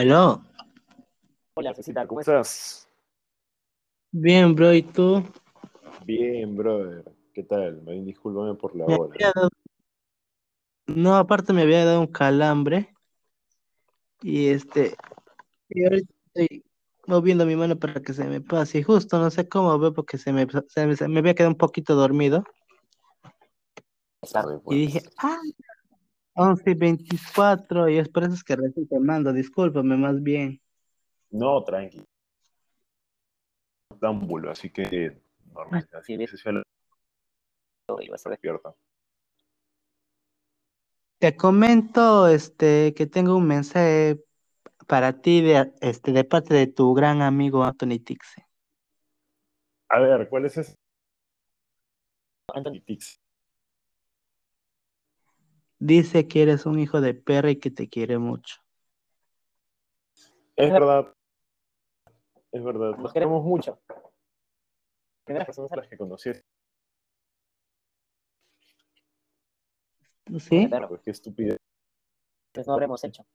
Aló. Hola, Cecita, ¿cómo estás? Bien, bro, ¿y tú? Bien, brother. ¿Qué tal? Me discúlpame por la Me hora. dado- No, aparte me había dado un calambre y este, y ahorita estoy moviendo mi mano para que se me pase y justo no sé cómo veo porque se me, se me, se me había quedado un poquito dormido Es tarde, y pues. dije, ah, 11 y 24 y es por eso es que recién te mando, discúlpame más bien. No, tranqui. Dámbulo, así que normal. Ah, Así que se lo iba a despierta. Te comento este que tengo un mensaje para ti de este de parte de tu gran amigo Anthony Tixe. A ver, ¿cuál es ese? Anthony Tix. Dice que eres un hijo de perra y que te quiere mucho. Es verdad. Es verdad. Nos queremos mucho. Primeras personas a las que conocí. ¿Sí? Claro, pues qué estupidez. pues no habremos hecho.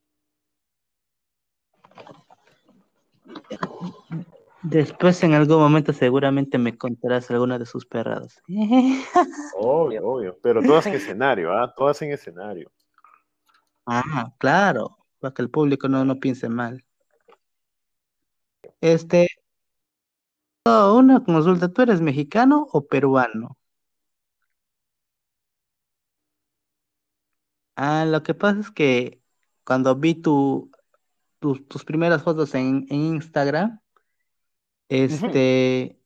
Después en algún momento seguramente me contarás alguna de sus perradas. Obvio, obvio. Pero todas en escenario, ¿ah? Todas en escenario. Ah, claro, para que el público no, no piense mal. Este, oh, una consulta, ¿tú eres mexicano o peruano? Ah, lo que pasa es que cuando vi tu, tus- tus primeras fotos en, en Instagram, este,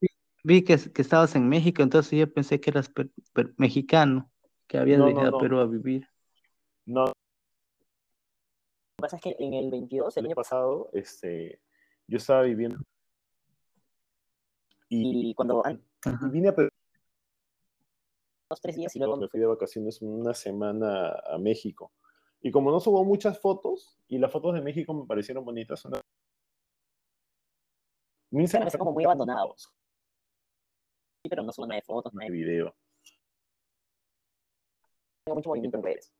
vi, vi que, que estabas en México, entonces yo pensé que eras per- per- mexicano, que habías No, no, venido a no. Perú a vivir. No, Lo que pasa es que en el 22, el el año pasado, este, yo estaba viviendo y, y cuando y vine a Perú. dos, tres días y luego me fui de vacaciones una semana a México. Y como no subo muchas fotos, y las fotos de México me parecieron bonitas, una... mi Instagram está como muy abandonado. Sí, pero no subo nada de fotos, nada de de video. tengo mucho movimiento en redes.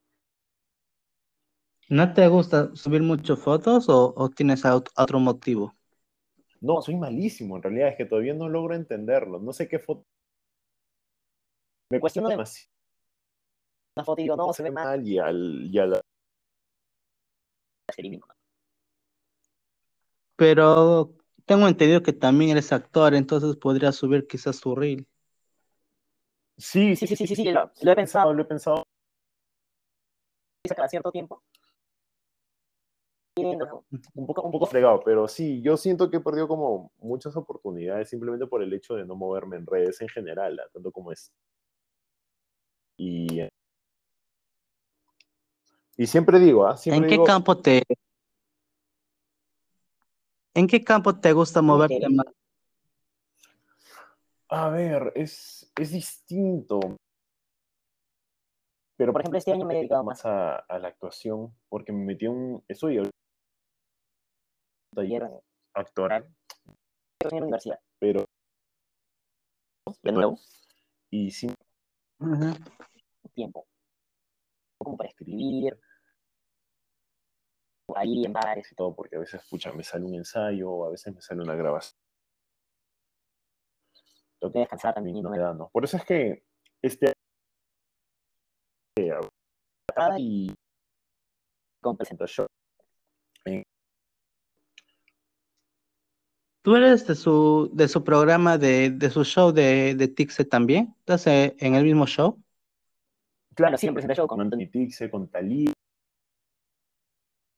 ¿No te gusta subir muchas fotos o, o tienes ot- otro motivo? No, soy malísimo, en realidad es que todavía no logro entenderlo. No sé qué foto. Me cuestiono demasiado Una foto y digo, no, se ve mal. mal y, al, y a la- se elimina. Pero tengo entendido que también eres actor, entonces podrías subir quizás tu reel. Sí, Sí, sí, sí, sí, sí, lo, lo he pensado. Lo he pensado. Cada cierto tiempo. Un poco, un poco fregado, pero sí, yo siento que he perdido como muchas oportunidades simplemente por el hecho de no moverme en redes en general, ¿ah? tanto como es. Y, y siempre digo, ¿ah? Siempre ¿En qué digo, campo te ¿En qué campo te gusta moverte más? a ver, es, es distinto. Pero Por ejemplo, este año me he dedicado más a, a la actuación porque me metí en un, estoy en un taller actoral, en la universidad. pero De nuevo, y sí Ujú. tiempo. Como para escribir. Ahí en bares. y todo, porque a veces, escucha, me sale un ensayo, a veces me sale una grabación. Tengo que descansar también y no me da, ¿no? Por eso es que este y Como presento show. ¿Tú eres de su de su programa de, de su show de, de Tixe también? ¿Estás en el mismo show? Claro, sí, presenté show con con Anthony Tixe, con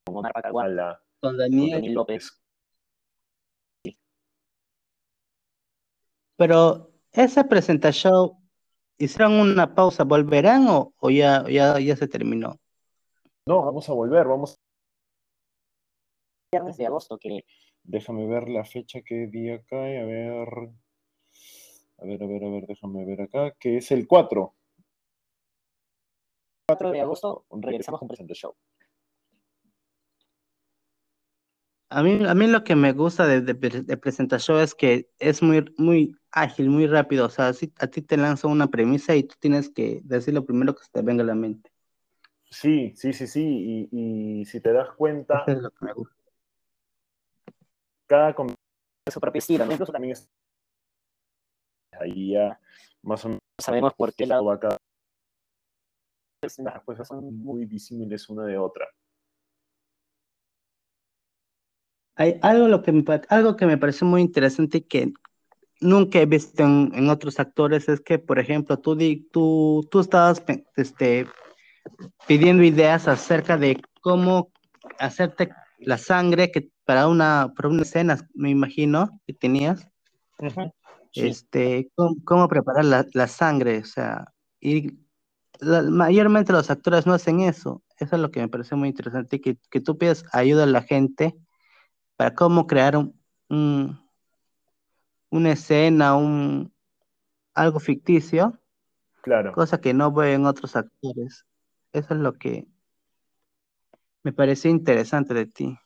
Omar Con con Daniel. López. Pero ese presenta show, ¿hicieron una pausa? ¿Volverán o, o ya, ya, ya se terminó? No, vamos a volver, vamos. Viernes de agosto, que Déjame ver la fecha que día cae, a ver. A ver, a ver, a ver, déjame ver acá, que es el 4. 4 de agosto regresamos con Presento Show. A mí, a mí lo que me gusta de, de, pre- de Presenta Show es que es muy, muy ágil, muy rápido. O sea, si a ti te lanzan una premisa y tú tienes que decir lo primero que se te venga a la mente. Sí, sí, sí, sí. Y, y si te das cuenta, es lo que me gusta. cada com- su propio estilo, ¿no? incluso también es ahí ya más o menos Sabemos por qué lado lado va cada las respuestas son muy disímiles una de otra. Hay algo, lo que me, algo que me parece muy interesante que nunca he visto en, en otros actores es que, por ejemplo, tú, tú, tú estabas este, pidiendo ideas acerca de cómo hacerte la sangre que para una, para una escena, me imagino, que tenías, Sí. este, cómo, cómo preparar la, la sangre, o sea, y la- mayormente los actores no hacen eso. Eso es lo que me parece muy interesante, que, que tú pidas ayuda a la gente para cómo crear un, un- una escena, un, algo ficticio, Claro. cosa que no veo en otros actores. Eso es lo que me pareció interesante de ti.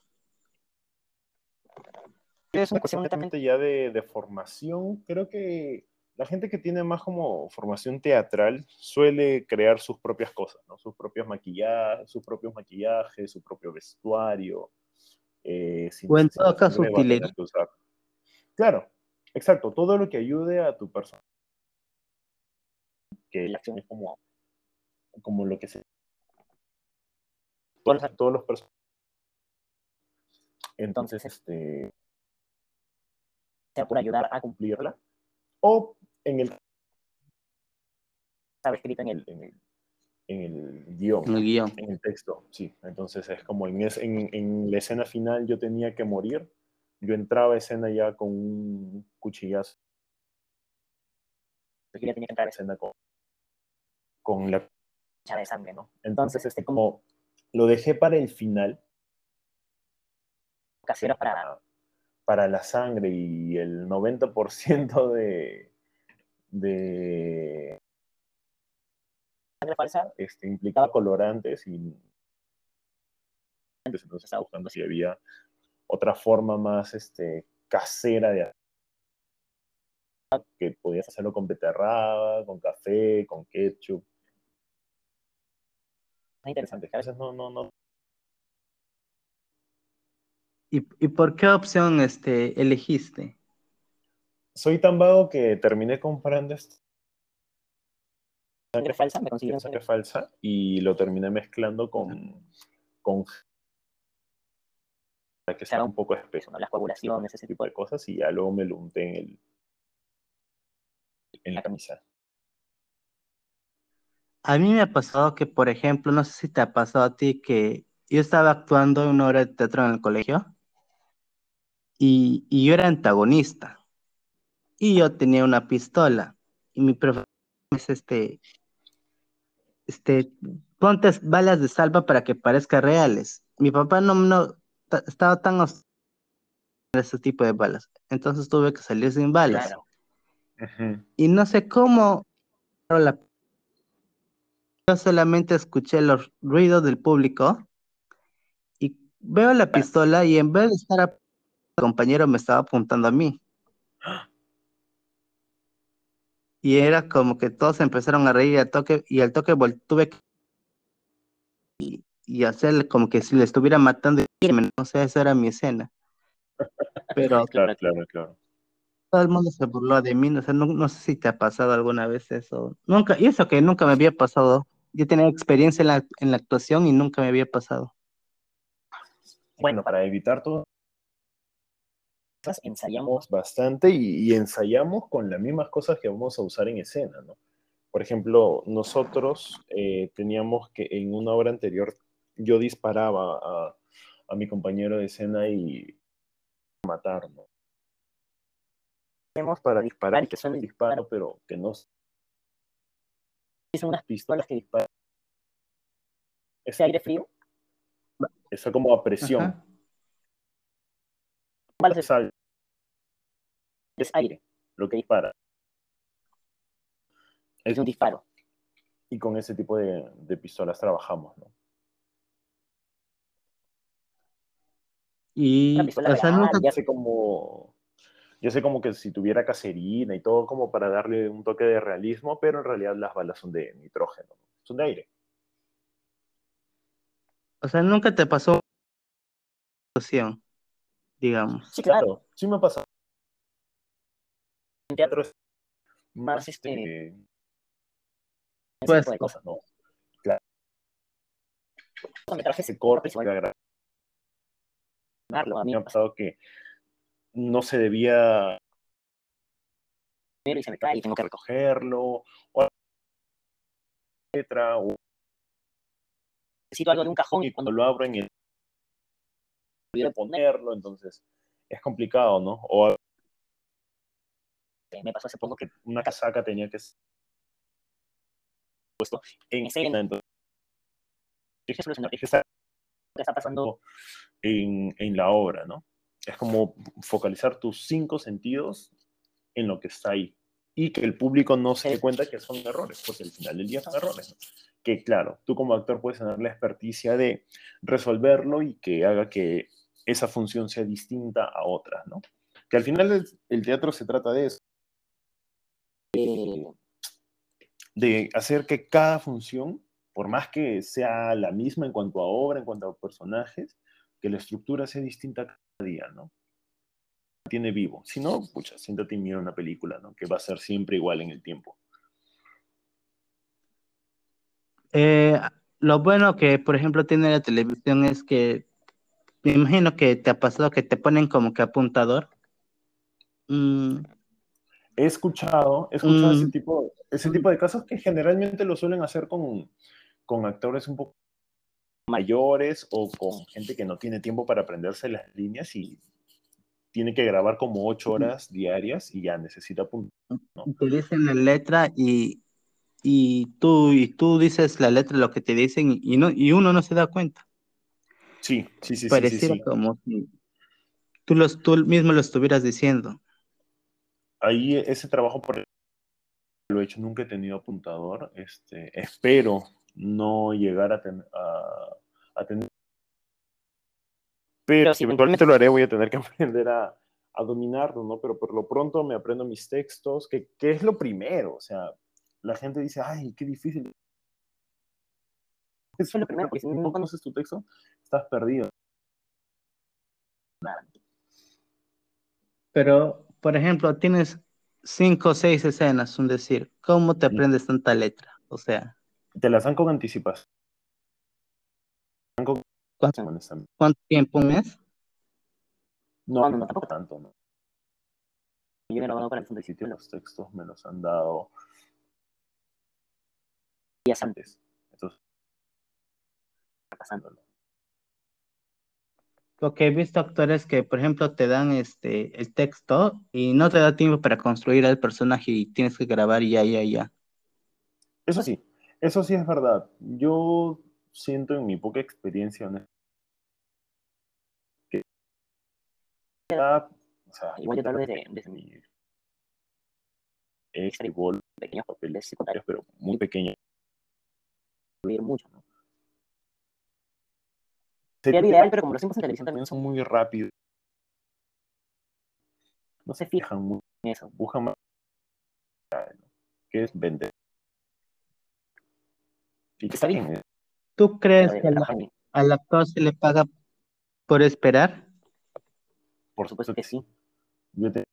es una cuestión ya de, de formación, creo que la gente que tiene más como formación teatral suele crear sus propias cosas, ¿no? Sus propios maquillajes, sus propios maquillajes, su propio vestuario. Eh, O en todo caso, utilería. Claro, exacto, todo lo que ayude a tu persona. Que la acción es como, como lo que se... Todos, los- todos los personajes. Entonces, este, sea por ayudar a cumplirla. O en el, estar escrito en el en el, en el guion. En el guion. En el texto, sí. Entonces es como en, es- en, en la escena final yo tenía que morir. Yo entraba a escena ya con un cuchillazo. ya tenía que entrar a escena con, con la... de sangre, ¿no? Entonces, este, como lo dejé para el final, Casero para para, para la sangre y el 90% de, de sangre falsa, este, implicaba colorantes y entonces estaba buscando si había otra forma más este, casera de hacer que podías hacerlo con beterraba, con café, con ketchup. es interesante. A veces no, no, no. ¿Y, y por qué opción este, elegiste? Soy tan vago que terminé comprando esta Sangre falsa, me consiguieron sangre sangre falsa y lo terminé mezclando con, con para que sea un poco espeso. ¿no? Las coagulaciones, ese tipo tipo de cosas y ya luego me lo unté en el en la camisa. A mí me ha pasado que, por ejemplo, no sé si te ha pasado a ti que yo estaba actuando en una obra de teatro en el colegio y, y yo era antagonista y yo tenía una pistola y mi profesor es este, este, ponte balas de salva para que parezcan reales. Mi papá no, no ta- estaba tan ese tipo de balas, entonces tuve que salir sin balas. Claro. Y no sé cómo la- yo solamente escuché los ruidos del público y veo la pistola y en vez de estar a- el compañero me estaba apuntando a mí. Y era como que todos empezaron a reír al toque y al toque tuve que y, y hacerle como que si le estuviera matando y no sé, esa era mi escena. Pero Claro, claro, claro. todo el mundo se burló de mí, no sé, no, no sé si te ha pasado alguna vez eso. Nunca, y eso que nunca me había pasado. Yo tenía experiencia en la, en la actuación y nunca me había pasado. Bueno, para evitar todo Ensayamos bastante y, y ensayamos con las mismas cosas que vamos a usar en escena, ¿no? Por ejemplo, nosotros eh, teníamos que en una obra anterior yo disparaba a, a mi compañero de escena y matar, ¿no? Tenemos para disparar y que suene el disparo, pero que no son unas pistolas que disparan. ese aire frío, Eso como a presión. Ajá. Balas de Sal- es aire, lo que dispara. es un disparo. Y con ese tipo de, de pistolas trabajamos, ¿no? Y, o sea, real, nunca, ya Yo sé como, yo sé como que si tuviera caserina y todo como para darle un toque de realismo, pero en realidad las balas son de nitrógeno, ¿no? son de aire. O sea, nunca te pasó una situación, digamos. Sí, claro. Claro, sí me ha pasado. En teatro es más más este, este, ese Pues, de cosas. ¿no? Me traje Se corta y se va a a mí Me ha pasado que no se debía y se me cae y tengo que recoger. cogerlo, o letra, o Necesito algo de un cajón y cuando cuando lo abro en el olvido ponerlo, entonces es complicado, ¿no? O me pasó hace poco que una casaca tenía que ser puesto en escena, entonces lo que está pasando. en, en la obra, ¿no? Es como focalizar tus cinco sentidos en lo que está ahí y que el público no se dé cuenta que son errores, porque al final del día son errores. ¿no? Que claro, tú como actor puedes tener la experticia de resolverlo y que haga que esa función sea distinta a otras, ¿no? Que al final el, teatro se trata de eso, de hacer que cada función, por más que sea la misma en cuanto a obra, en cuanto a personajes, que la estructura sea distinta cada día, ¿no? Tiene vivo. Si no, pucha, siéntate y mira una película, ¿no? Que va a ser siempre igual en el tiempo. Eh, lo bueno que, por ejemplo, tiene la televisión es que me imagino que te ha pasado que te ponen como que apuntador. Mm, He escuchado, he escuchado ese, Mm. tipo, ese tipo de casos que generalmente lo suelen hacer con, con actores un poco mayores o con gente que no tiene tiempo para aprenderse las líneas y tiene que grabar como ocho horas diarias y ya necesita apuntar. te dicen la letra y, y tú y tú dices la letra lo que te dicen y no y uno no se da cuenta. Sí, sí, sí, sí, sí, Pareciera sí. como si tú los tú mismo lo estuvieras diciendo. Ahí ese trabajo por lo he hecho, nunca he tenido apuntador. Este, espero no llegar a, ten- a, a tener. Pero si eventualmente lo haré, voy a tener que aprender a, a dominarlo, ¿no? Pero por lo pronto me aprendo mis textos, que, que es lo primero. O sea, la gente dice, ay, qué difícil. Eso es lo primero, porque si no conoces tu texto, estás perdido. Pero, por ejemplo, tienes cinco o seis escenas, un decir, ¿cómo te aprendes tanta letra? O sea, Te las dan con anticipación. ¿cuánto, cuánto tiempo? ¿Un mes? No, No, tampoco tanto, ¿no? Yo me lo para el fondo de sitio los textos me los han dado días antes. Entonces, pasando. Porque he visto actores que, por ejemplo, te dan este el texto y no te da tiempo para construir al personaje y tienes que grabar y ya, ya, ya. eso sí, eso sí es verdad. Yo siento en mi poca experiencia que ah, o sea, Igual yo te hablo desde, desde mi pequeños papeles secundarios, pero muy pequeños. mucho. ¿no? Sería ideal, pero como lo hacemos en televisión también son muy rápidos. No se fijan mucho, en eso. buscan más, que es vender. Y que está bien. ¿Tú crees que al, al actor se le paga por esperar? por supuesto que sí. Yo te-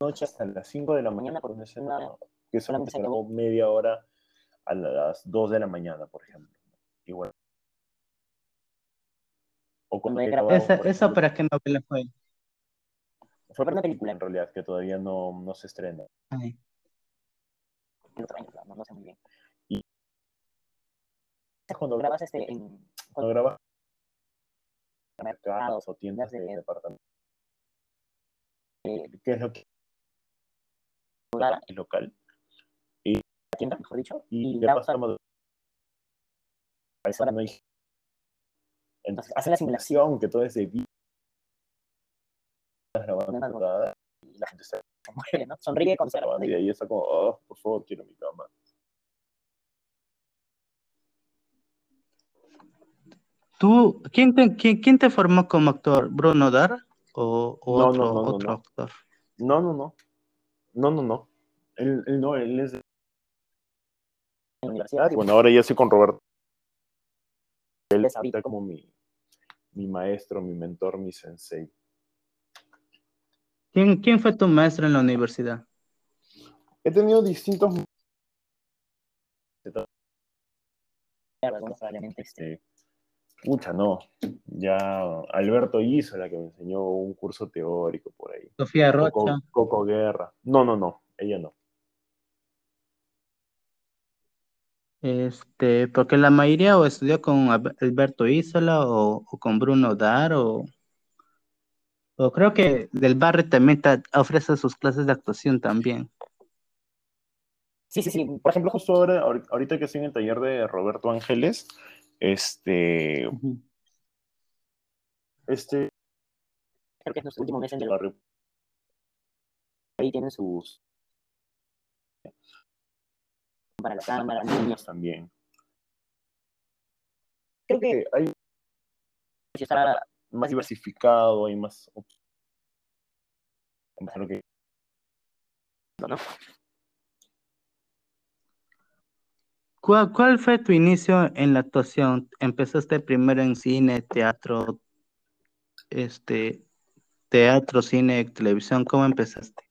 noche hasta las 5 de la mañana por una escena que solamente se grabó media hora a las 2 de la mañana, por ejemplo. Igual. O cuando grabado, ¿Esa, esa ejemplo, para qué novela fue? fue por una película. en realidad que todavía no, no se estrena. Ay, no, no sé muy bien. Y- cuando grabas este en Cuando grabas mercados o tiendas de de- departamento, eh, ¿qué es lo que es local? La tienda, mejor dicho, Y y ya da- pasamos a esa no hay entonces hacen la simulación que todo es de vida. grabando y la gente se muere, ¿no? Sonríe con y ahí está como, oh, por favor, quiero mi cama. ¿Tú, quién te, quién, quién te formó como actor? ¿Bruno Dar o, o No, otro, no, no, no, otro no. actor? No, no, no. No, no, no. Él, él no, él es de la universidad. Y bueno, ahora ya estoy con Roberto. Él Es ahorita como mi, mi maestro, mi mentor, mi sensei. ¿Quién, quién fue tu maestro en la universidad? He tenido distintos este, pucha, no. Ya Alberto hizo la que me enseñó un curso teórico por ahí. Sofía Coco, Rocha. Coco Guerra. No, no, no. Ella no. Este, porque la mayoría o estudió con Alberto Isola o, o con Bruno Dar o, o creo que Del Barrio también ta- ofrece sus clases de actuación también. Sí, sí, sí. Por ejemplo, justo ahora, ahor- ahorita que estoy en el taller de Roberto Ángeles, este, este Creo que es nuestro último mes en el barrio ahí tienen sus para la cámara, niños. también. Creo que hay está más diversificado, hay más Creo que ¿no? ¿Cuál, cuál fue tu inicio en la actuación? ¿Empezaste primero en cine, teatro, este, teatro, cine, televisión? ¿Cómo empezaste?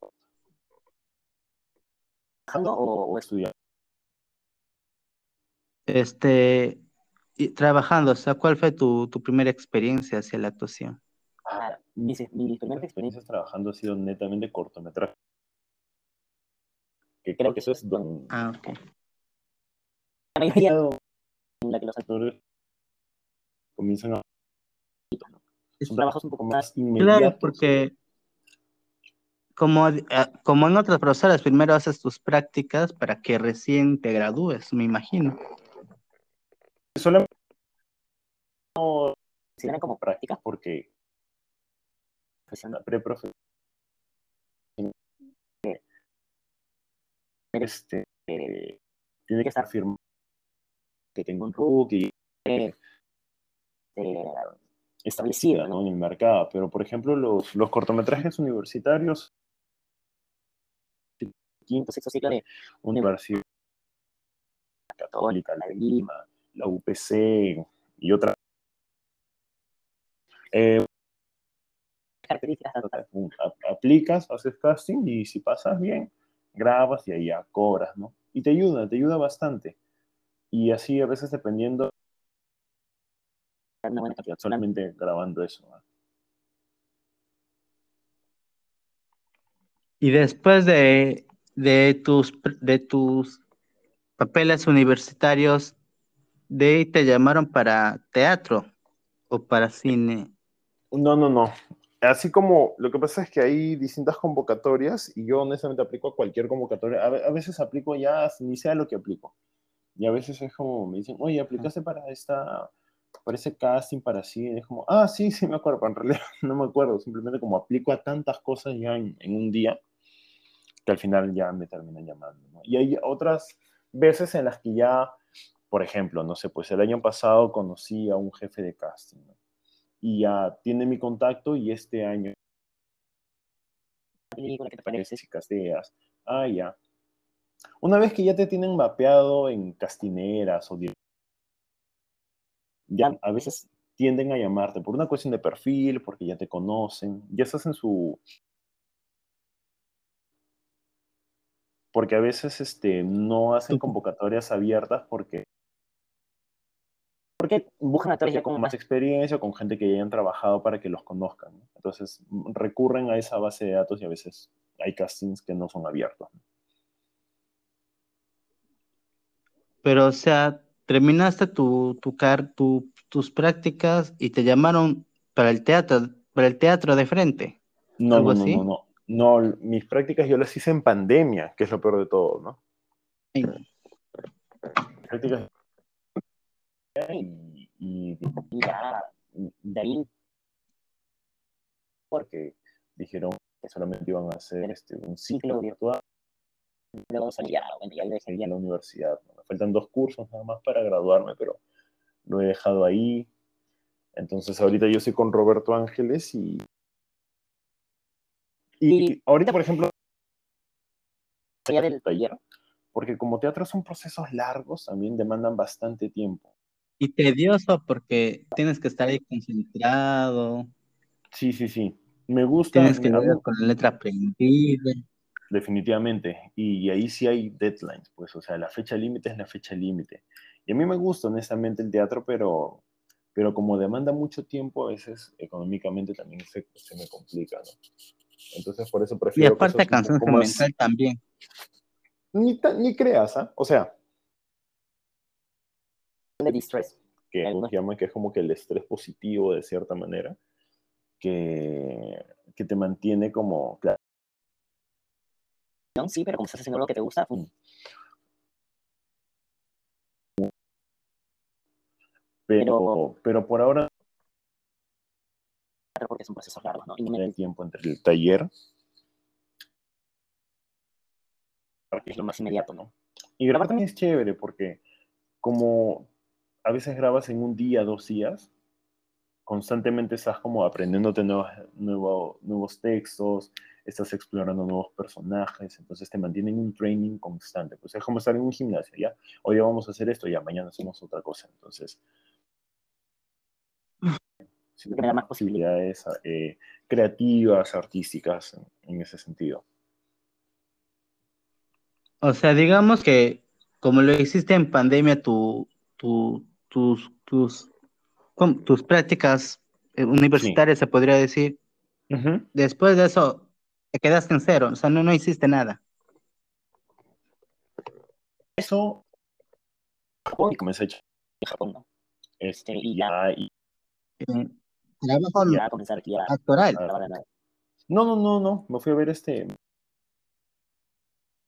trabajando o, o estudiando. Este, y trabajando, o sea, ¿cuál fue tu, tu primera experiencia hacia la actuación? Ah, mi, mi mis primera experiencia experiencias trabajando ha sido netamente cortometraje. Que creo que eso es donde Ah, ok. la mayoría en la que los actores comienzan a son trabajos un poco más más inmediatos. Claro, porque como, eh, como en otras profesoras, primero haces tus prácticas para que recién te gradúes, me imagino. Solamente se ven como prácticas porque profesional. preprofesional este eh, tiene que estar firmado que tengo un rookie eh, eh, establecida ¿no? en el mercado. Pero, por ejemplo, los, los cortometrajes universitarios, quinto, sexto ciclo de Universidad Católica, la de Lima, la UPC y otras. Eh, características aplicas, haces casting y si pasas bien, grabas y ahí ya cobras, ¿no? Y te ayuda, te ayuda bastante. Y así a veces dependiendo, una buena cantidad. solamente grabando eso. ¿no? Y después de, de tus, de tus papeles universitarios, de ahí te llamaron para teatro o para cine. No, no, no. Así como lo que pasa es que hay distintas convocatorias y yo honestamente aplico a cualquier convocatoria. A, a veces aplico ya, ni sea lo que aplico. Y a veces es como, me dicen, oye, aplicaste para esta, para ese casting, para cine. Es como, ah, sí, sí me acuerdo, pero en realidad no me acuerdo. Simplemente como aplico a tantas cosas ya en, en un día que al final ya me terminan llamando. ¿no? Y hay otras veces en las que ya, por ejemplo, no sé, pues el año pasado conocí a un jefe de casting. ¿no? y ya tiene mi contacto y este año película que te parece casteas. Ah, ya. Una vez que ya te tienen mapeado en castineras o ya a veces tienden a llamarte por una cuestión de perfil, porque ya te conocen, ya estás en su porque a veces este, no hacen convocatorias abiertas porque porque buscan actores ya con más más experiencia, con gente que ya hayan trabajado para que los conozcan. ¿no? Entonces recurren a esa base de datos y a veces hay castings que no son abiertos. ¿no? Pero, o sea, terminaste tu, tu, car- tu- tus prácticas y te llamaron para el teatro, para el teatro de frente. No, ¿Algo no, no, así? no, no. No, mis prácticas yo las hice en pandemia, que es lo peor de todo, ¿no? Ay, Prácticas y, y y ya de ahí porque dijeron que solamente iban a hacer este, un ciclo virtual luego salía, bueno, ya ya la universidad. ¿no? Me faltan dos cursos nada más para graduarme, pero lo he dejado ahí. Entonces ahorita yo estoy con Roberto Ángeles y... Y Y- ahorita, por ejemplo, del taller porque como teatro son procesos largos, también demandan bastante tiempo. Y tedioso porque tienes que estar ahí concentrado. Sí, sí, sí. Me gusta. Tienes que leer con la letra aprendida. Definitivamente. Y, ahí sí hay deadlines, pues, o sea, la fecha límite es la fecha límite. Y a mí me gusta, honestamente, el teatro, pero, pero como demanda mucho tiempo, a veces económicamente también se, se me complica, ¿no? Entonces, por eso Y prefiero aparte poco más- mental también. Ni, ta- ni creas, ¿ah? O sea, de distress. que Algunos- llaman que es como que el estrés positivo, de cierta manera, que, que te mantiene como, claro, ¿no? Sí, pero como estás haciendo lo que te gusta, pues, pero, pero por ahora porque son procesos largos, ¿no? Y no me- hay tiempo entre el taller porque es lo más inmediato, ¿no? Y grabar también es chévere porque como a veces grabas en un día, dos días, constantemente estás como aprendiéndote nuevos, nuevo- nuevos textos, estás explorando nuevos personajes, entonces te mantienen un training constante. Pues es como estar en un gimnasio, ¿ya? Hoy vamos a hacer esto, ya mañana hacemos otra cosa. Entonces, sí me da más posibilidades eh, creativas, artísticas en- en ese sentido. O sea, digamos que como lo hiciste en pandemia, tu, tu- tus, tus, tus prácticas eh, universitarias, se podría decir, Ujú. después de eso te quedaste en cero, o sea, no, no hiciste nada. Eso, y comencé a echar y Japón, ¿no? este, y ya, y trabajo Ya comenzar aquí a actoral. No, no, no, no. Me fui a ver este.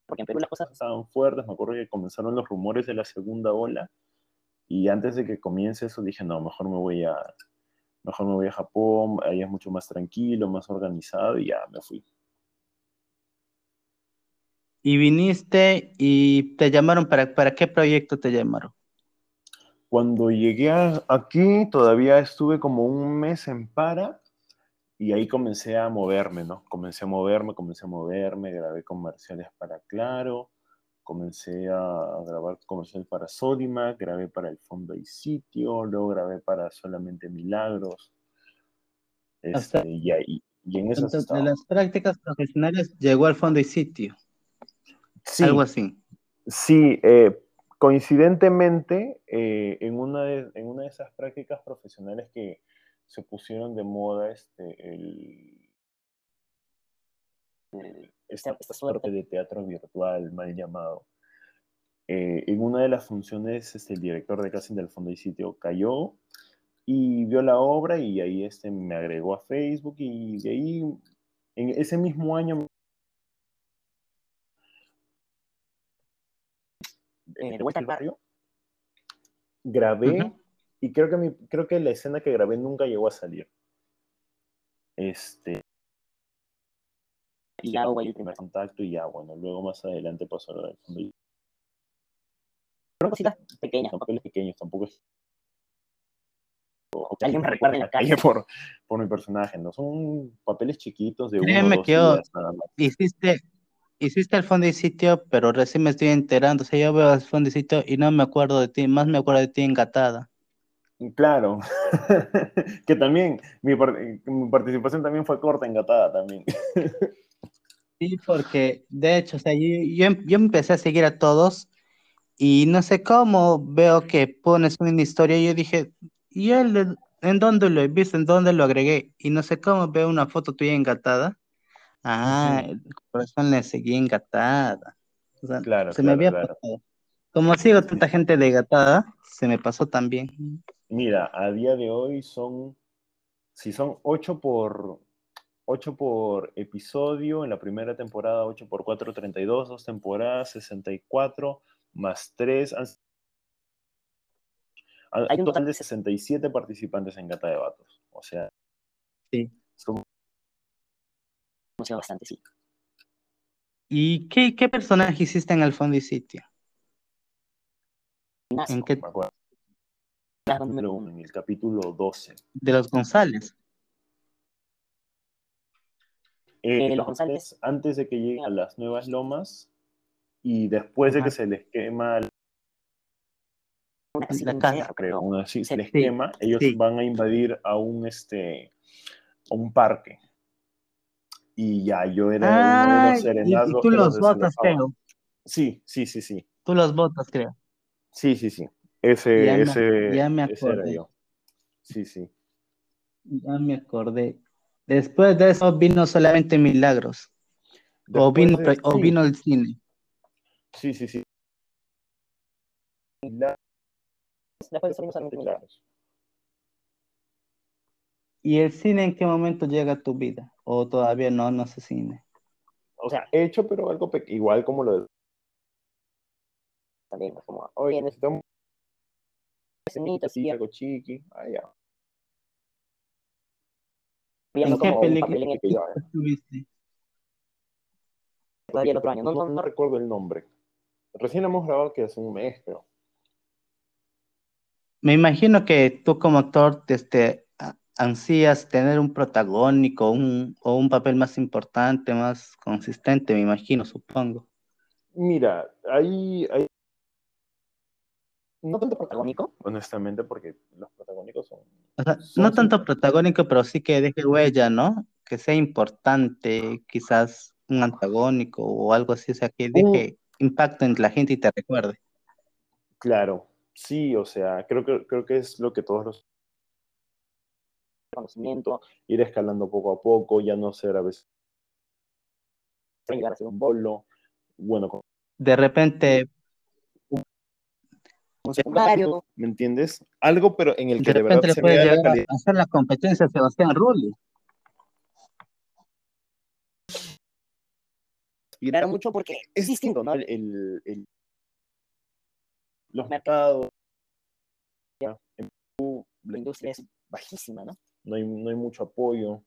Porque en Perú las cosas Estaban fuertes. Me acuerdo que comenzaron los rumores de la segunda ola. Y antes de que comience eso, dije, no, mejor me voy a. Mejor me voy a Japón. Ahí es mucho más tranquilo, más organizado. Y ya me fui. Y viniste y te llamaron para, ¿para qué proyecto te llamaron? Cuando llegué aquí, todavía estuve como un mes en para. Y ahí comencé a moverme, ¿no? Comencé a moverme, comencé a moverme. Grabé comerciales para Claro. Comencé a grabar comerciales para Sodimac, grabé para el Fondo y Sitio, luego grabé para Solamente Milagros. Hasta- Este, y, ahí- y en esas Entonces, estaba. de las prácticas profesionales llegó al fondo y sitio, Sí, algo así. sí eh, coincidentemente, eh, en, una de, en una de esas prácticas profesionales que se pusieron de moda este, el, el- esta, esta suerte de teatro virtual mal llamado. Eh, en una de las funciones, este, el director de casting del Fondo y Sitio cayó y vio la obra y ahí este, me agregó a Facebook y de ahí, en ese mismo año, Eh, de vuelta al barrio. grabé y creo que, mi, creo que la escena que grabé nunca llegó a salir. Este, y ya hubo ahí el primer contacto y ya, bueno, luego más adelante pasó lo del Fondo y Fueron cositas pequeñas, ¿no? papeles pequeños, tampoco es O que alguien me recuerde en la calle. por, por mi personaje, ¿no? Son papeles chiquitos de uno Créeme o dos que yo- días nada más. Hiciste, hiciste el fondo y sitio, pero recién me estoy enterando. O sea, yo veo el fondo y sitio y no me acuerdo de ti, más me acuerdo de ti engatada. Claro, que también mi, mi participación también fue corta, engatada también. Sí, porque de hecho, o sea, yo, yo, em- yo empecé a seguir a todos y no sé cómo veo que pones una historia y yo dije, ¿y él en dónde lo he visto? ¿En dónde lo agregué? Y no sé cómo veo una foto tuya engatada. Ah, por eso le seguí engatada. O sea, Claro, se me había claro. pasado. Como sigo tanta gente de engatada, se me pasó también. Mira, a día de hoy son, si son 8 por, 8 por episodio, en la primera temporada 8 por 4, 32, dos temporadas, 64, más 3, hay Hay un total de 67 participantes en Gata de Vatos. O sea, Sí. son bastante, sí. ¿Y qué, qué personaje hiciste en el fondo y sitio? ¿En qué me acuerdo, en el capítulo 12. de los González? Eh, Eh, los González, antes de que lleguen a las nuevas lomas, y después de que se les quema Una casita La casa. creo. aún así se les Sí, quema, ellos sí. van a invadir a un este a un parque. Y ya yo era uno de Ah, los y, serenazgos y tú los botas, creo. Sí, sí, sí, sí. Tú los botas, creo. Sí, sí, sí. Ese, Ya me- ese, ya me ese era acordé. yo. Sí, sí. Ya me acordé. Después de eso vino solamente Milagros. o, vino, de- o vino el cine. Sí, sí, sí. Después salimos solamente Milagros. ¿Y el cine en qué momento llega a tu vida? ¿O todavía no, no sé cine? O sea, hecho, pero algo pe- igual como lo de También, como, oye, necesitamos escenitas, sí, algo chiqui. Ah, ya. Viendo ¿En qué como un película papel en el que que yo- estuviste? todavía el otro año. No, No, no, no recuerdo el nombre. Recién hemos grabado que hace un mes, pero. Me imagino que tú como actor este, ansías tener un protagónico un, o un papel más importante, más consistente, me imagino, supongo. Mira, ahí, ahí, no tanto protagónico. honestamente, porque los protagónicos son. O sea, Son no tanto protagónico, pero sí que deje huella, ¿no? Que sea importante, quizás un antagónico o algo así, o sea, que deje impacto en la gente y te recuerde. Claro, sí, o sea, creo que, creo que es lo que todos los. conocimiento, Ir escalando poco a poco, ya no ser a veces llegar a ser un bol, solo. Bueno, con De repente, ¿me entiendes? Algo, pero en el que de de, verdad se la a calidad. hacer la competencia a Sebastián Rulli. inspirar mucho porque es distinto, ¿no? El, el- el- los mercados. ya, en Perú, La industria es bajísima, ¿no? no hay, no hay mucho apoyo.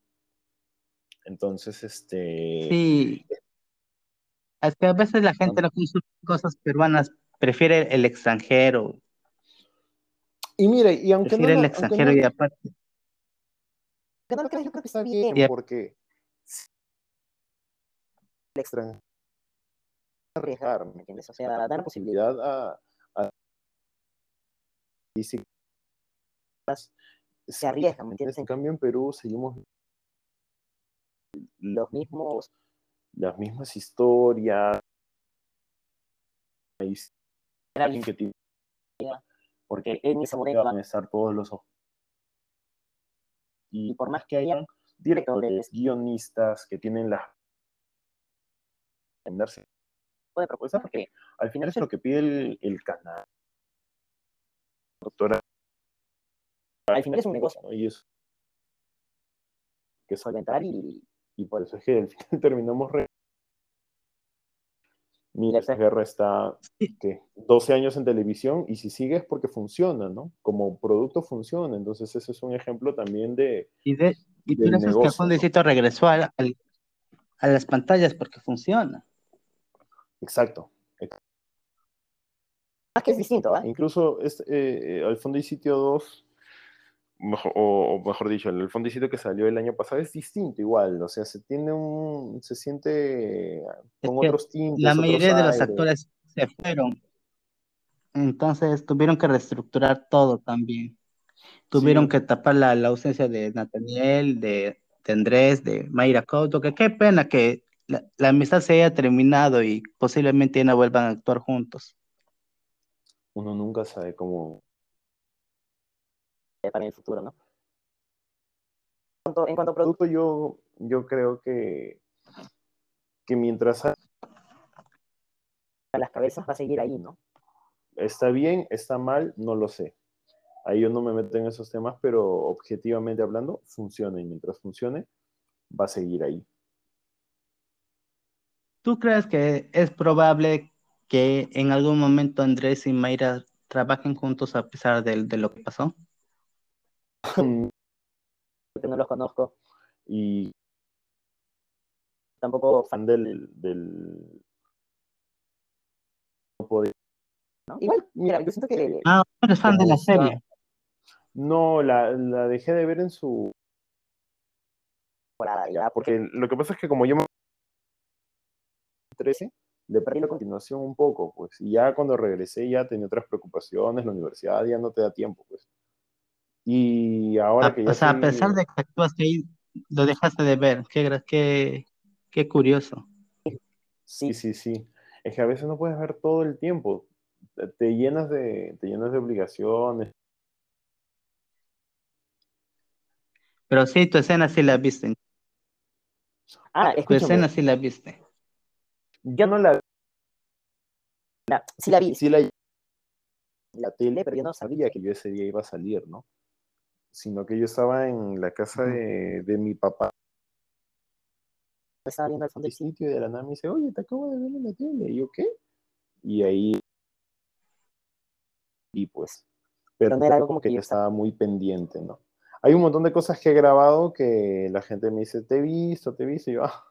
Entonces, este. Sí. Es que a veces la gente no consume cosas peruanas, prefiere el extranjero, Y mire, y aunque no, prefiere el lo- aunque extranjero no- y aparte. Que no lo creas, yo creo que está bien. Porque El extranjero arriesgar, ¿me entiendes? O sea, dar posibilidad a, a y si- se arriesga, ¿me ¿entiendes? entiendes? En cambio, en Perú seguimos Los mismos las mismas historias. Hay alguien que tiene porque en esa van bodega a estar todos los y por más que haya directores, guionistas que tienen la de propuesta, porque al final es lo que pide el, el canal. Doctora, al final es un negocio, ¿no? Y eso que solventar y, y por eso es que al final terminamos re... Mira, esa guerra está. ¿qué? 12 años en televisión y si sigue es porque funciona, ¿no? Como producto funciona, entonces ese es un ejemplo también de... Y, de, y por Del eso es que el negocio, Fondo ¿no? Distrito regresó a, al- a las pantallas porque funciona. Exacto. más que es distinto, ¿ah? Incluso este, eh, el Fondo y Sitio 2, mejor- o, o mejor dicho, el Sitio que salió el año pasado es distinto igual, o sea, se tiene un, se siente Es con que otros tintes. La otros mayoría de los actores se fueron. Entonces tuvieron que reestructurar todo también. Tuvieron Sí. que tapar la, la ausencia de Nathaniel, de, de Andrés, de Mayra Couto, que qué pena que la, la amistad se haya terminado y posiblemente ya no vuelvan a actuar juntos. Uno nunca sabe cómo... para el futuro, ¿no? En cuanto, en cuanto a producto, yo, yo creo que, que mientras las cabezas va a seguir ahí, ¿no? está bien, está mal, no lo sé. Ahí yo no me meto en esos temas, pero objetivamente hablando, funciona y mientras funcione, va a seguir ahí. ¿Tú crees que es probable que en algún momento Andrés y Mayra trabajen juntos a pesar de, de lo que pasó? Porque no los conozco, y tampoco fan del, del no ¿no? Igual, mira, yo siento que Ah, eres fan de la serie. No, la, la dejé de ver en su porque lo que pasa es que como yo me 13 le perdí la continuación un poco, pues. Y ya cuando regresé ya tenía otras preocupaciones, la universidad ya no te da tiempo, pues. Y ahora A- que ya o sea, a pesar de que actuaste ahí, lo dejaste de ver. Qué, qué, qué curioso. Sí, sí, sí. Es que a veces no puedes ver todo el tiempo. Te- llenas de, te llenas de obligaciones. Pero sí, tu escena sí la viste. Ah, Tu escena sí la viste. Yo no la la- sí la vi, sí la la tele, pero yo no sabía sabía que yo ese día iba a salir, ¿no? Sino que yo estaba en la casa de, de mi papá estaba viendo al fondo de del sitio. y de la nada me dice, oye, te acabo de ver en la tele. Y yo, ¿qué? Y ahí, y pues, pero no era algo como que yo estaba muy pendiente, ¿no? Hay un montón de cosas que he grabado que la gente me dice, te he visto, te he visto, y yo, ah,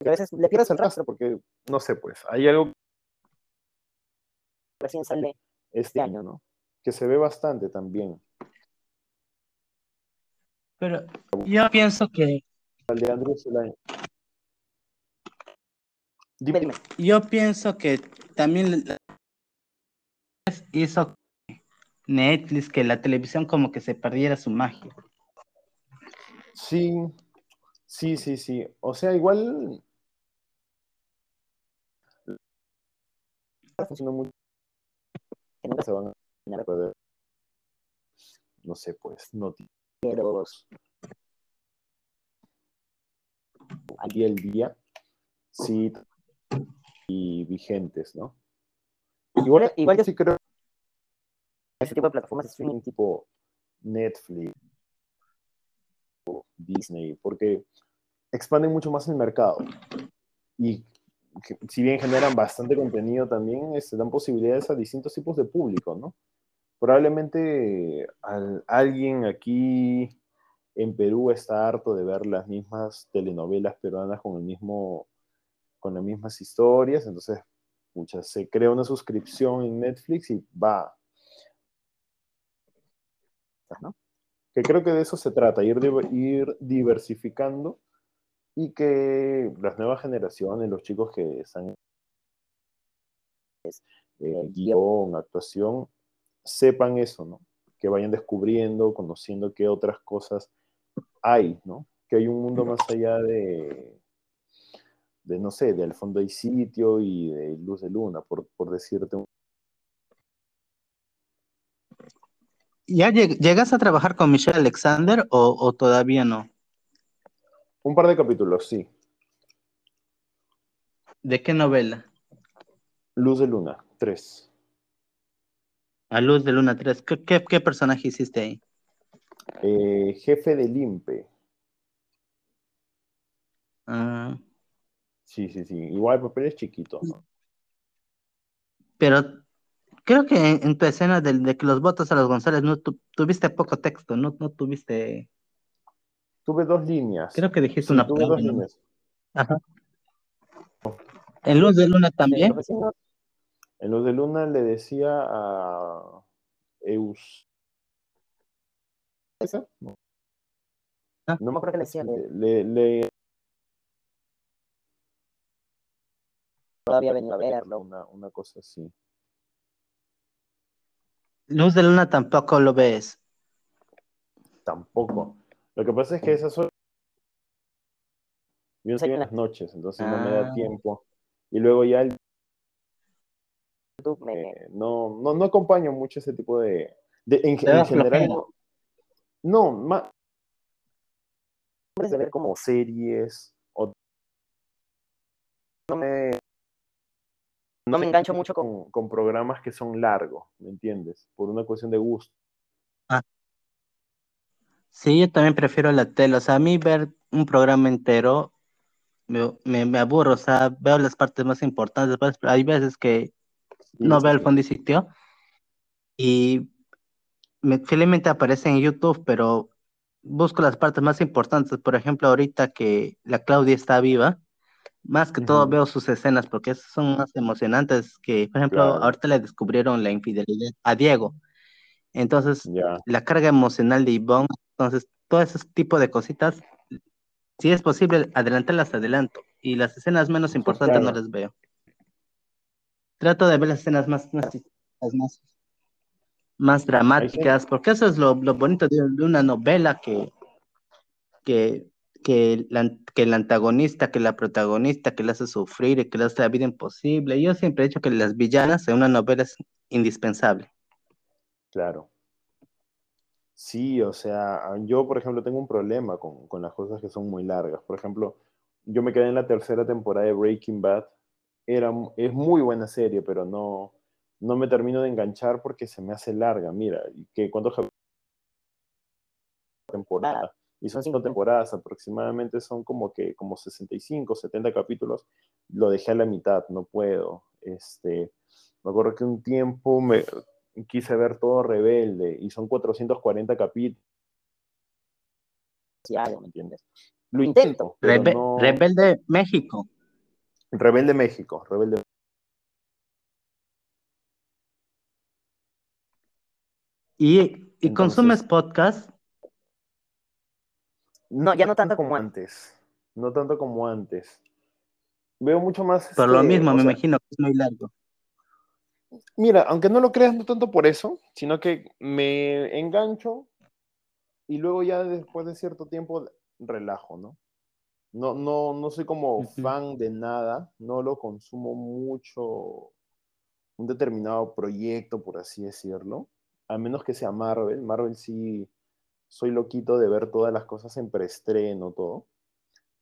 a veces le pierdes el rastro porque, no sé, pues, hay algo recién sale. este año, ¿no? Que se ve bastante también. Pero yo pienso que, Solano. Dime, dime. yo pienso que también hizo Netflix que la televisión como que se perdiera su magia. Sí, sí, sí, sí. O sea, igual mucho. Nunca Se van a no sé, pues, Pero al día al día, sí, y vigentes, ¿no? Igual, Igual yo- sí creo ese tipo de plataformas de streaming, que tipo Netflix o Disney, porque expanden mucho más el mercado. Y que, si bien generan bastante contenido también, este, dan posibilidades a distintos tipos de público, ¿no? Probablemente al- alguien aquí en Perú está harto de ver las mismas telenovelas peruanas con el mismo, con las mismas historias, entonces, pucha, se crea una suscripción en Netflix y va, ¿no? que creo que de eso se trata, ir, ir diversificando y que las nuevas generaciones, los chicos que están en guion, actuación, sepan eso, ¿no? Que vayan descubriendo, conociendo qué otras cosas hay, ¿no? Que hay un mundo más allá de, de no sé, de Al fondo hay sitio y de Luz de Luna, por, por decirte un ¿Ya lleg- llegas a trabajar con Michelle Alexander o, o todavía no? Un par de capítulos, sí. ¿De qué novela? Luz de Luna, tres. A Luz de Luna 3. ¿Qué, qué, qué personaje hiciste ahí? Eh, jefe del INPE. Ah, Sí, sí, sí. Igual el papel es chiquito, ¿no? pero creo que en, en tu escena del- de, que los votos a los González no tu- tuviste poco texto, no, no tuviste. Tuve dos líneas. Creo que dijiste Sí, una tuve dos líneas. Ajá. En Luz de Luna De también. En Luz de Luna le decía a Eus. ¿Esa? No. Ah. No me creo que le acuerdo. decía, Le, le- todavía venido a verlo. una, una cosa así. Luz de Luna tampoco lo ves. Tampoco. Lo que pasa es que esas son. Yo ensayo en las noches, entonces no me da Ah. tiempo. Y luego ya el- YouTube me, eh, no, no, no acompaño mucho ese tipo de. de- en, general, no. No, más de ver como series o no me, no me engancho mucho con con, con programas que son largos, ¿me entiendes? Por una cuestión de gusto. Sí, yo también prefiero la tele. O sea, a mí ver un programa entero me, me, me aburro. O sea, veo las partes más importantes. pues, hay veces que no Sí, veo el sí. fondo y sitio y me, felizmente aparece en YouTube, pero busco las partes más importantes. Por ejemplo, ahorita que la Claudia está viva, más que todo veo sus escenas porque esas son más emocionantes que, por ejemplo, Claro. ahorita le descubrieron la infidelidad a Diego. Entonces, la carga emocional de Ivonne, entonces, todo ese tipo de cositas, si es posible adelantarlas, adelanto. y las escenas menos importantes no las veo. Trato de ver las escenas más, más, más, más dramáticas, porque eso es lo, lo bonito de, una novela que, que, que, la- que el antagonista, que la protagonista, que le hace sufrir y que le hace la vida imposible. Yo siempre he dicho que las villanas en una novela es indispensable. Claro. Sí, o sea, yo, por ejemplo, tengo un problema con, con las cosas que son muy largas. Por ejemplo, yo me quedé en la tercera temporada de Breaking Bad. Era, es muy buena serie, pero no, no me termino de enganchar porque se me hace larga. Mira, y que ¿cuántos temporada? Y son cinco temporadas aproximadamente, son como que como 65, 70 capítulos. Lo dejé a la mitad, no puedo. Este, me acuerdo que un tiempo me quise ver todo Rebelde y son 440 capítulos, Sí, algo, ¿me entiendes? lo intento, pero Rebe- no- Rebelde México. Rebelde México, Rebelde ¿Y, y Entonces- consumes podcast? No, ya no tanto como antes, no tanto como antes. Veo mucho más. Por lo este, mismo, o me sea, imagino que es muy largo. Mira, aunque no lo creas, no tanto por eso, sino que me engancho y luego ya después de cierto tiempo relajo, ¿no? No, no, no soy como fan de nada, no lo consumo mucho un determinado proyecto, por así decirlo, a menos que sea Marvel. Marvel sí soy loquito de ver todas las cosas en preestreno, todo.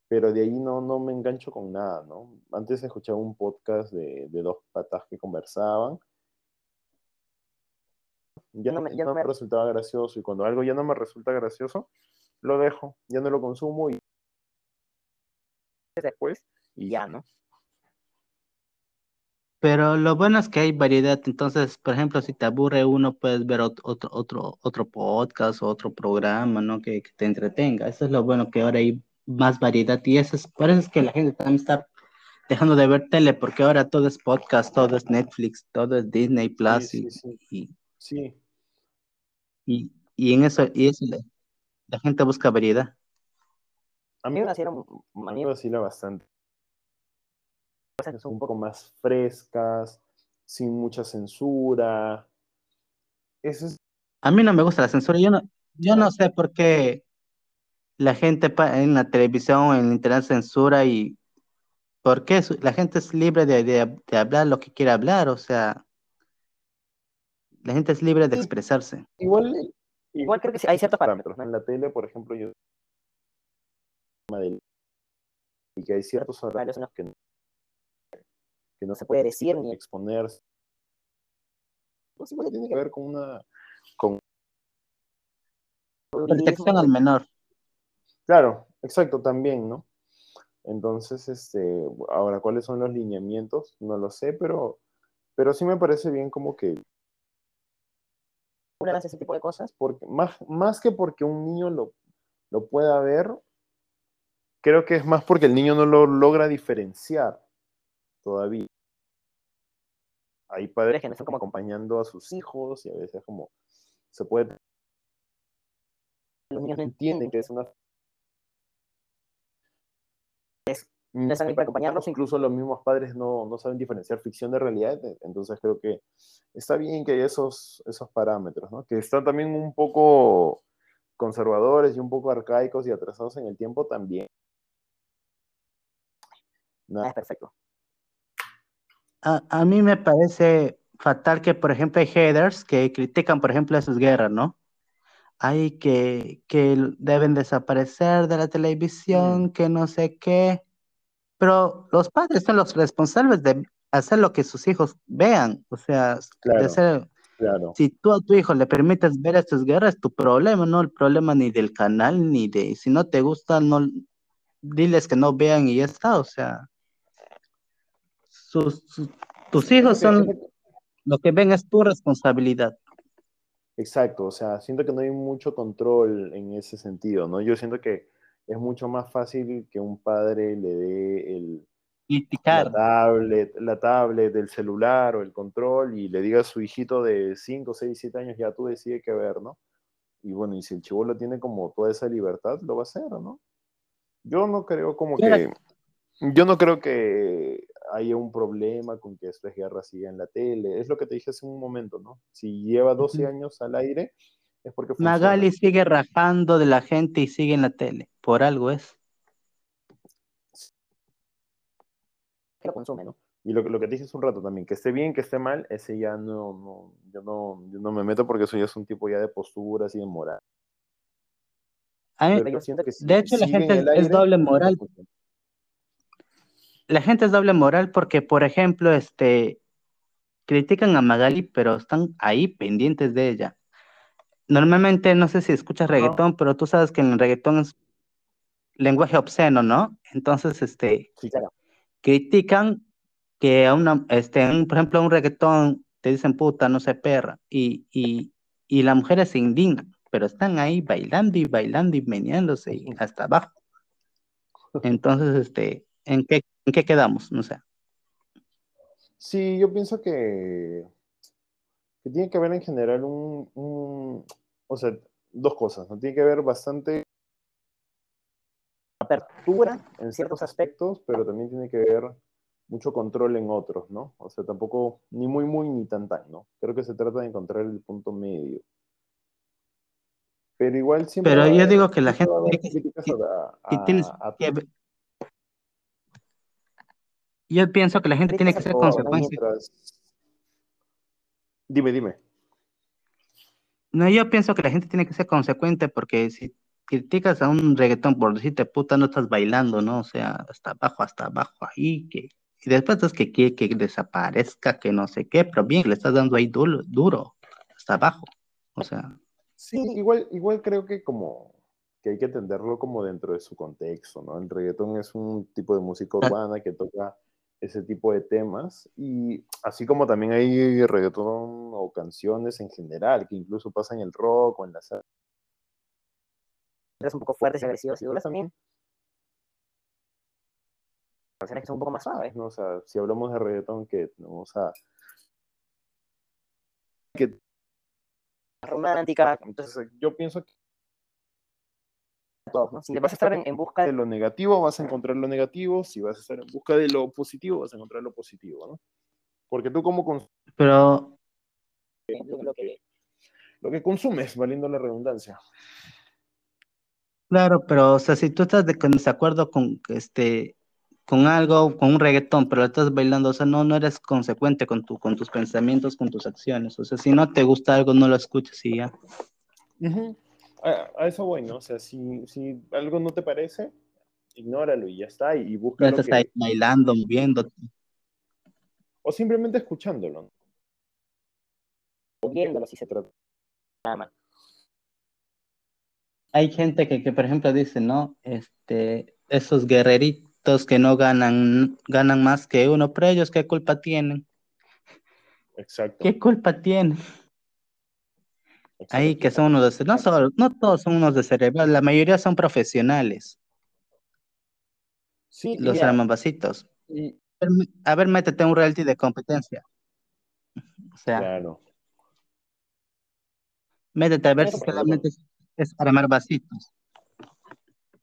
Pero de ahí no, no me engancho con nada, ¿no? Antes escuchaba un podcast de, de dos patas que conversaban. Ya no, me, ya no me resultaba gracioso y cuando algo ya no me resulta gracioso, lo dejo, ya no lo consumo y después y ya, ¿no? Pero lo bueno es que hay variedad. Entonces, por ejemplo, si te aburre uno, puedes ver ot- otro, otro, otro podcast o otro programa, ¿no? Que, que te entretenga. Eso es lo bueno, que ahora hay más variedad. Y eso es, por eso es que la gente también está dejando de ver tele, porque ahora todo es podcast, todo es Netflix, todo es Disney Plus Sí, y, sí, sí. y, Sí, y, y en eso, y eso la, la gente busca variedad. A mí me vacila, a mí vacila bastante. Son un poco más frescas, sin mucha censura. Eso es A mí no me gusta la censura. Yo no, yo no sé por qué la gente en la televisión, en el internet censura y por qué la gente es libre de, de- de hablar lo que quiera hablar. O sea, la gente es libre de expresarse. igual, igual creo que sí, hay ciertos parámetros. ¿no? En la tele, por ejemplo, yo y que hay ciertos horarios en los que no, que no se puede decir ni exponerse. Pues igual tiene que ver con una con Protección al menor. Claro, exacto, también, ¿no? Entonces, este, ahora, ¿cuáles son los lineamientos? No lo sé, pero, pero sí me parece bien como que una ese tipo de cosas, porque más, más que porque un niño lo, lo pueda ver, creo que es más porque el niño no lo logra diferenciar todavía. Hay padres que están como acompañando a sus hijos y a veces como se puede... Los niños no entienden que es una no están ahí para acompañarlos, incluso los mismos padres no, no saben diferenciar ficción de realidad, e, entonces creo que está bien que haya esos, esos parámetros, ¿no? que están también un poco conservadores y un poco arcaicos y atrasados en el tiempo también. Nada es perfecto. A, a mí me parece fatal que, por ejemplo, hay haters que critican, por ejemplo, esas guerras, ¿no? Hay que, que deben desaparecer de la televisión, Mm. que no sé qué. Pero los padres son los responsables de hacer lo que sus hijos vean. O sea, de Claro. Claro, si tú a tu hijo le permites ver estas guerras, tu problema, no el problema ni del canal, ni de, si no te gusta, no, diles que no vean y ya está. O sea, sus, sus- tus hijos lo son, lo que- lo ven es tu responsabilidad. Exacto, o sea, siento que no hay mucho control en ese sentido, ¿no? Yo siento que es mucho más fácil que un padre le dé el, la tablet, la tablet, el celular o el control y le diga a su hijito de 5, 6, 7 años, ya tú decides qué ver, ¿no? Y bueno, y si el chivolo tiene como toda esa libertad, lo va a hacer, ¿no? Yo no creo como que Yo no creo que haya un problema con que Esto es Guerra siga en la tele. Es lo que te dije hace un momento, ¿no? Si lleva 12 Ujú. años al aire, es porque funciona. Magali sigue rajando de la gente y sigue en la tele. Por algo es. que lo consume, ¿no? Y lo, que- lo que te dije hace un rato también, que esté bien, que esté mal, ese ya no, no, yo no, yo no me meto porque eso ya es un tipo ya de posturas y de moral. A mí- Pero yo siento que si de hecho, la gente es- doble no moral. La gente es doble moral porque, por ejemplo, este critican a Magali, pero están ahí pendientes de ella. Normalmente, no sé si escuchas reggaetón, pero tú sabes que en el reggaetón es lenguaje obsceno, ¿no? Entonces, este, Sí, Claro. critican que a una, este, un- por ejemplo, a un reggaetón te dicen puta, no sé, perra, y, y, y las mujeres se indignan, pero están ahí bailando y bailando y meneándose y hasta abajo. Entonces, este, ¿en qué, en qué quedamos? No sé. Sí, yo pienso que, que tiene que haber en general un, un- o sea, dos cosas, ¿no? Tiene que haber bastante apertura en ciertos aspectos, pero también tiene que haber mucho control en otros, ¿no? O sea, tampoco ni muy, muy, ni tan, tan, ¿no? Creo que se trata de encontrar el punto medio. Pero igual siempre Pero yo digo que la a gente a- a- tienes que Yo pienso que la gente tiene que ser consecuente. Dime, dime. No, yo pienso que la gente tiene que ser consecuente porque si criticas a un reggaetón por decirte puta, no estás bailando, ¿no? O sea, hasta abajo, hasta abajo, ahí, que... Y después es que quiere que desaparezca, que no sé qué, pero bien, le estás dando ahí duro, duro, hasta abajo. O sea, Sí, igual, igual creo que como que hay que entenderlo como dentro de su contexto, ¿no? El reggaetón es un tipo de música Ah. urbana que toca ese tipo de temas y así como también hay reggaetón o canciones en general que incluso pasan en el rock o en la salsa. Un poco fuertes y agresivas y duras también. Canciones que son un poco más suaves. ¿no? O sea, si hablamos de reggaetón que vamos a que Romántica, entonces yo pienso que ¿no? Si vas a estar en, en busca de lo negativo vas a encontrar lo negativo, si vas a estar en busca de lo positivo vas a encontrar lo positivo, ¿no? Porque tú como cons- pero lo que lo que consumes, valiendo la redundancia. Claro, pero o sea, si tú estás de desacuerdo con este con algo, con un reggaetón, pero lo estás bailando, o sea, no, no eres consecuente con tu, con tus pensamientos, con tus acciones. O sea, si no te gusta algo, no lo escuches y ya. Ujú. A, a eso voy, ¿no? O sea, si, si algo no te parece, ignóralo y ya está, y, y busca No estás que- ahí bailando, moviendo. o simplemente escuchándolo. ¿no? viéndolo si se trata. Nada más. Hay gente que, que, por ejemplo, dice, ¿no? Este, esos guerreritos que no ganan, ganan más que uno, pero ellos, ¿qué culpa tienen? Exacto. ¿Qué culpa tienen? Ahí que son unos de, no, solo, no todos son unos de cerebral, la mayoría son profesionales, Sí, los mira, armambasitos. y- A ver, métete un reality de competencia. O sea, claro. métete a ver Claro, si pero solamente es, es armar vasitos.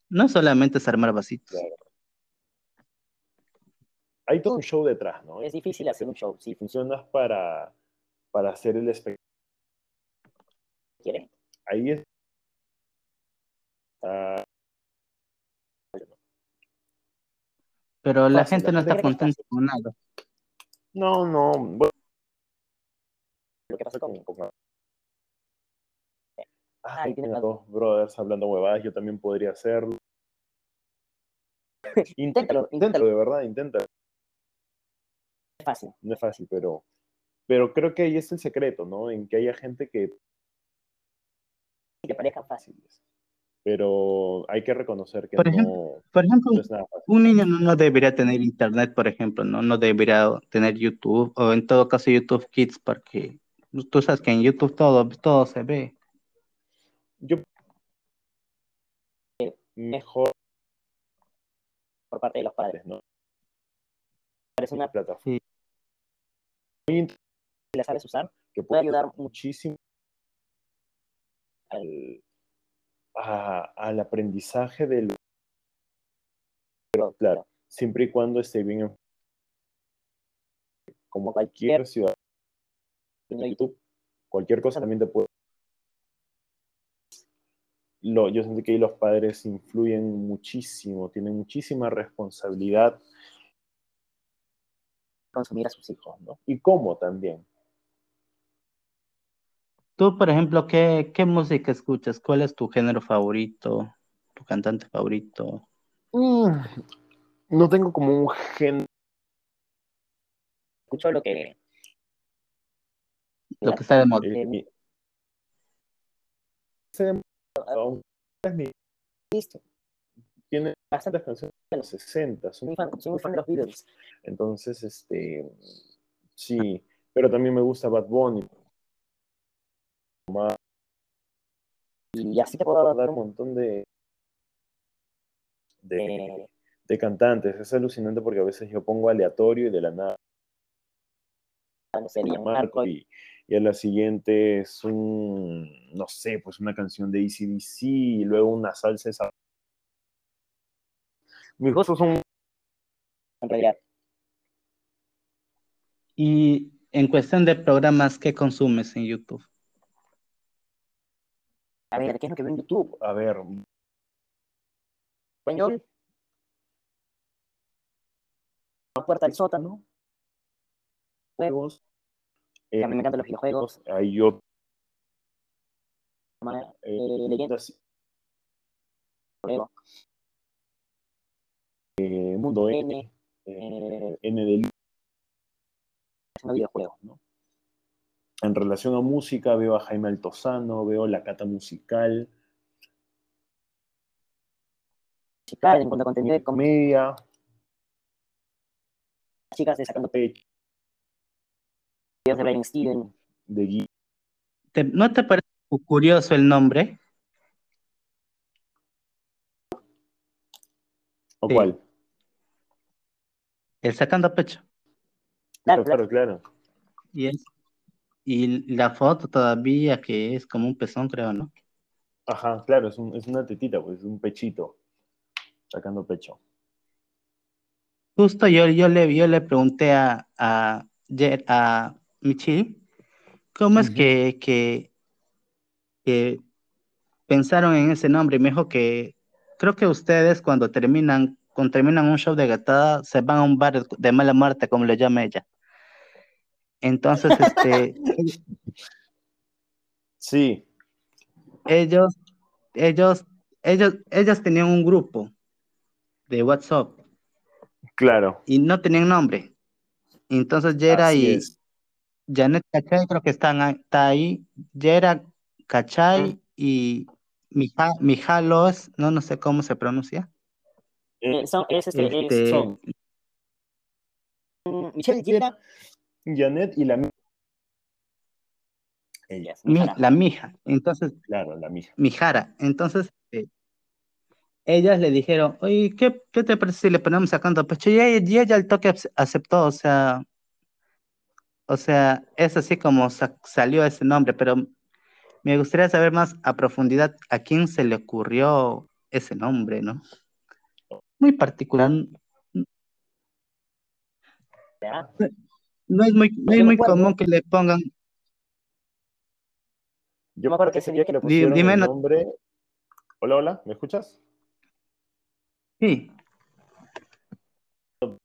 No solamente es armar vasitos. Claro. Hay todo un show detrás, ¿no? Es difícil hacer un show, si Si funcionas para, para hacer el espectáculo, quiere. ahí es. ah, Pero la Fácil, gente la no gente está es contenta con nada. no, no. bueno, Lo que pasó con, con ah, Ay, tiene tiene razón. dos brothers hablando huevadas, yo también podría hacerlo. Inténtalo, Inténtalo, de verdad, inténtalo. es fácil. No es fácil, pero, pero creo que ahí está el secreto, ¿no? En que haya gente que Y que parezca fácil. pero hay que reconocer que Por no, ejemplo, Por ejemplo, no es nada fácil. un niño no, no debería tener internet, por ejemplo, ¿no? No debería tener YouTube, o en todo caso YouTube Kids, porque tú sabes que en YouTube todo, todo se ve. Yo mejor por parte de los padres. ¿no? Parece una plataforma Sí. muy int- que la sabes usar, que puede ayudar muchísimo al, a- al aprendizaje del pero claro siempre y cuando esté bien en- como cualquier ciudad de YouTube, cualquier cosa también te puede lo, yo siento que ahí los padres influyen muchísimo, tienen muchísima responsabilidad consumir a sus hijos, ¿no? y cómo también. Tú, por ejemplo, ¿qué, qué música escuchas? ¿Cuál es tu género favorito? ¿Tu cantante favorito? Mm, No tengo como un género. Escucho lo que... Lo que está de moda. eh, mi- tiene bastantes canciones de los 60, Soy muy fan, soy muy fan de los Beatles. entonces este sí, pero también me gusta Bad Bunny, Y así te puedo dar un montón de de, eh, de cantantes, es alucinante porque a veces yo pongo aleatorio y de la nada no sé, Ian marco Marco, y, y a la siguiente es un, no sé, pues una canción de ACDC y luego una salsa esa. Mis gustos son en realidad. Y en cuestión de programas, ¿qué consumes en YouTube? A ver, ¿qué es lo que veo en YouTube? a ver, Español. La puerta del sótano. Juegos. eh, a mí me encantan los videojuegos. hay otras Eh, leyendas. Eh, Mundo N, N. eh, N de Luz. Haciendo videojuegos. ¿no? En relación a música, veo a Jaime Altozano, veo La Cata Musical, Musical, en cuanto a contenido de comedia, chicas de sacando pecho, de Brian Steven. de Gui. ¿Te- ¿No te parece curioso el nombre? ¿O Sí. cuál? El sacando pecho. Claro, Claro, claro. claro. Y, es, y la foto todavía que es como un pezón, creo, ¿no? Ajá, claro, es, un- es una tetita, pues, un pechito, sacando pecho. Justo yo, yo, le, yo le pregunté a, a, Michi cómo es que, que, que pensaron en ese nombre. Y me dijo que creo que ustedes cuando terminan, cuando terminan un show de gatada se van a un bar de mala muerte, como le llama ella. Entonces, este, Sí, ellos, ellos, ellos, ellos tenían un grupo de WhatsApp claro. y no tenían nombre. Entonces Yera así y es. Janet Cachay creo que están ahí, está ahí. Yera Cachay Mm. y Mija, Mijalos, no, no sé cómo se pronuncia. Eh, son, es este, Este, es son Michelle Yera. Janet y la mi- Ellas. mi- Mijara. la mija. Entonces, Claro, la mija. Mijara. Entonces, eh, ellas le dijeron, oye, ¿qué, qué te parece si le ponemos sacando pecho? Y ella, y ella al toque ace- aceptó, o sea, o sea, es así como sa- salió ese nombre, pero me gustaría saber más a profundidad a quién se le ocurrió ese nombre, ¿no? Muy particular. No es muy, no es muy común que le pongan, Yo me acuerdo que ese día que le lo pusieron dime el no- nombre. Hola, hola, ¿me escuchas? sí,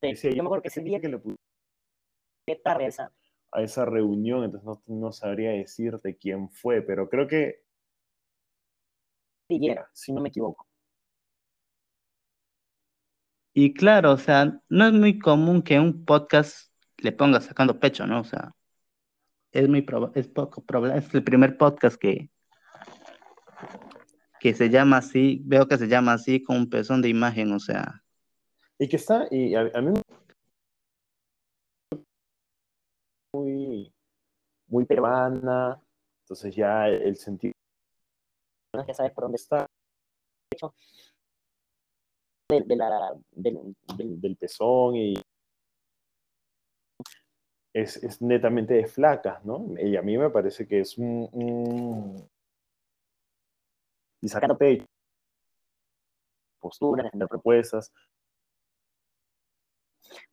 Decía Yo me acuerdo que ese día que le pusieron Qué tarde esa. a esa reunión, entonces no, no sabría decirte quién fue, pero creo que Yera, si no me equivoco. y claro, o sea, no es muy común que un podcast le ponga sacando pecho, ¿no? O sea, es muy proba- es poco probable, es el primer podcast que que se llama así, veo que se llama así con un pezón de imagen, o sea, Y que está, y a, a mí muy, muy peruana, entonces ya el sentido Ya sabes por dónde está. De hecho, de, de la, del, del, del pezón y es, es netamente de flacas, ¿no? Y a mí me parece que es un... un- y sacar pecho, posturas, propuestas.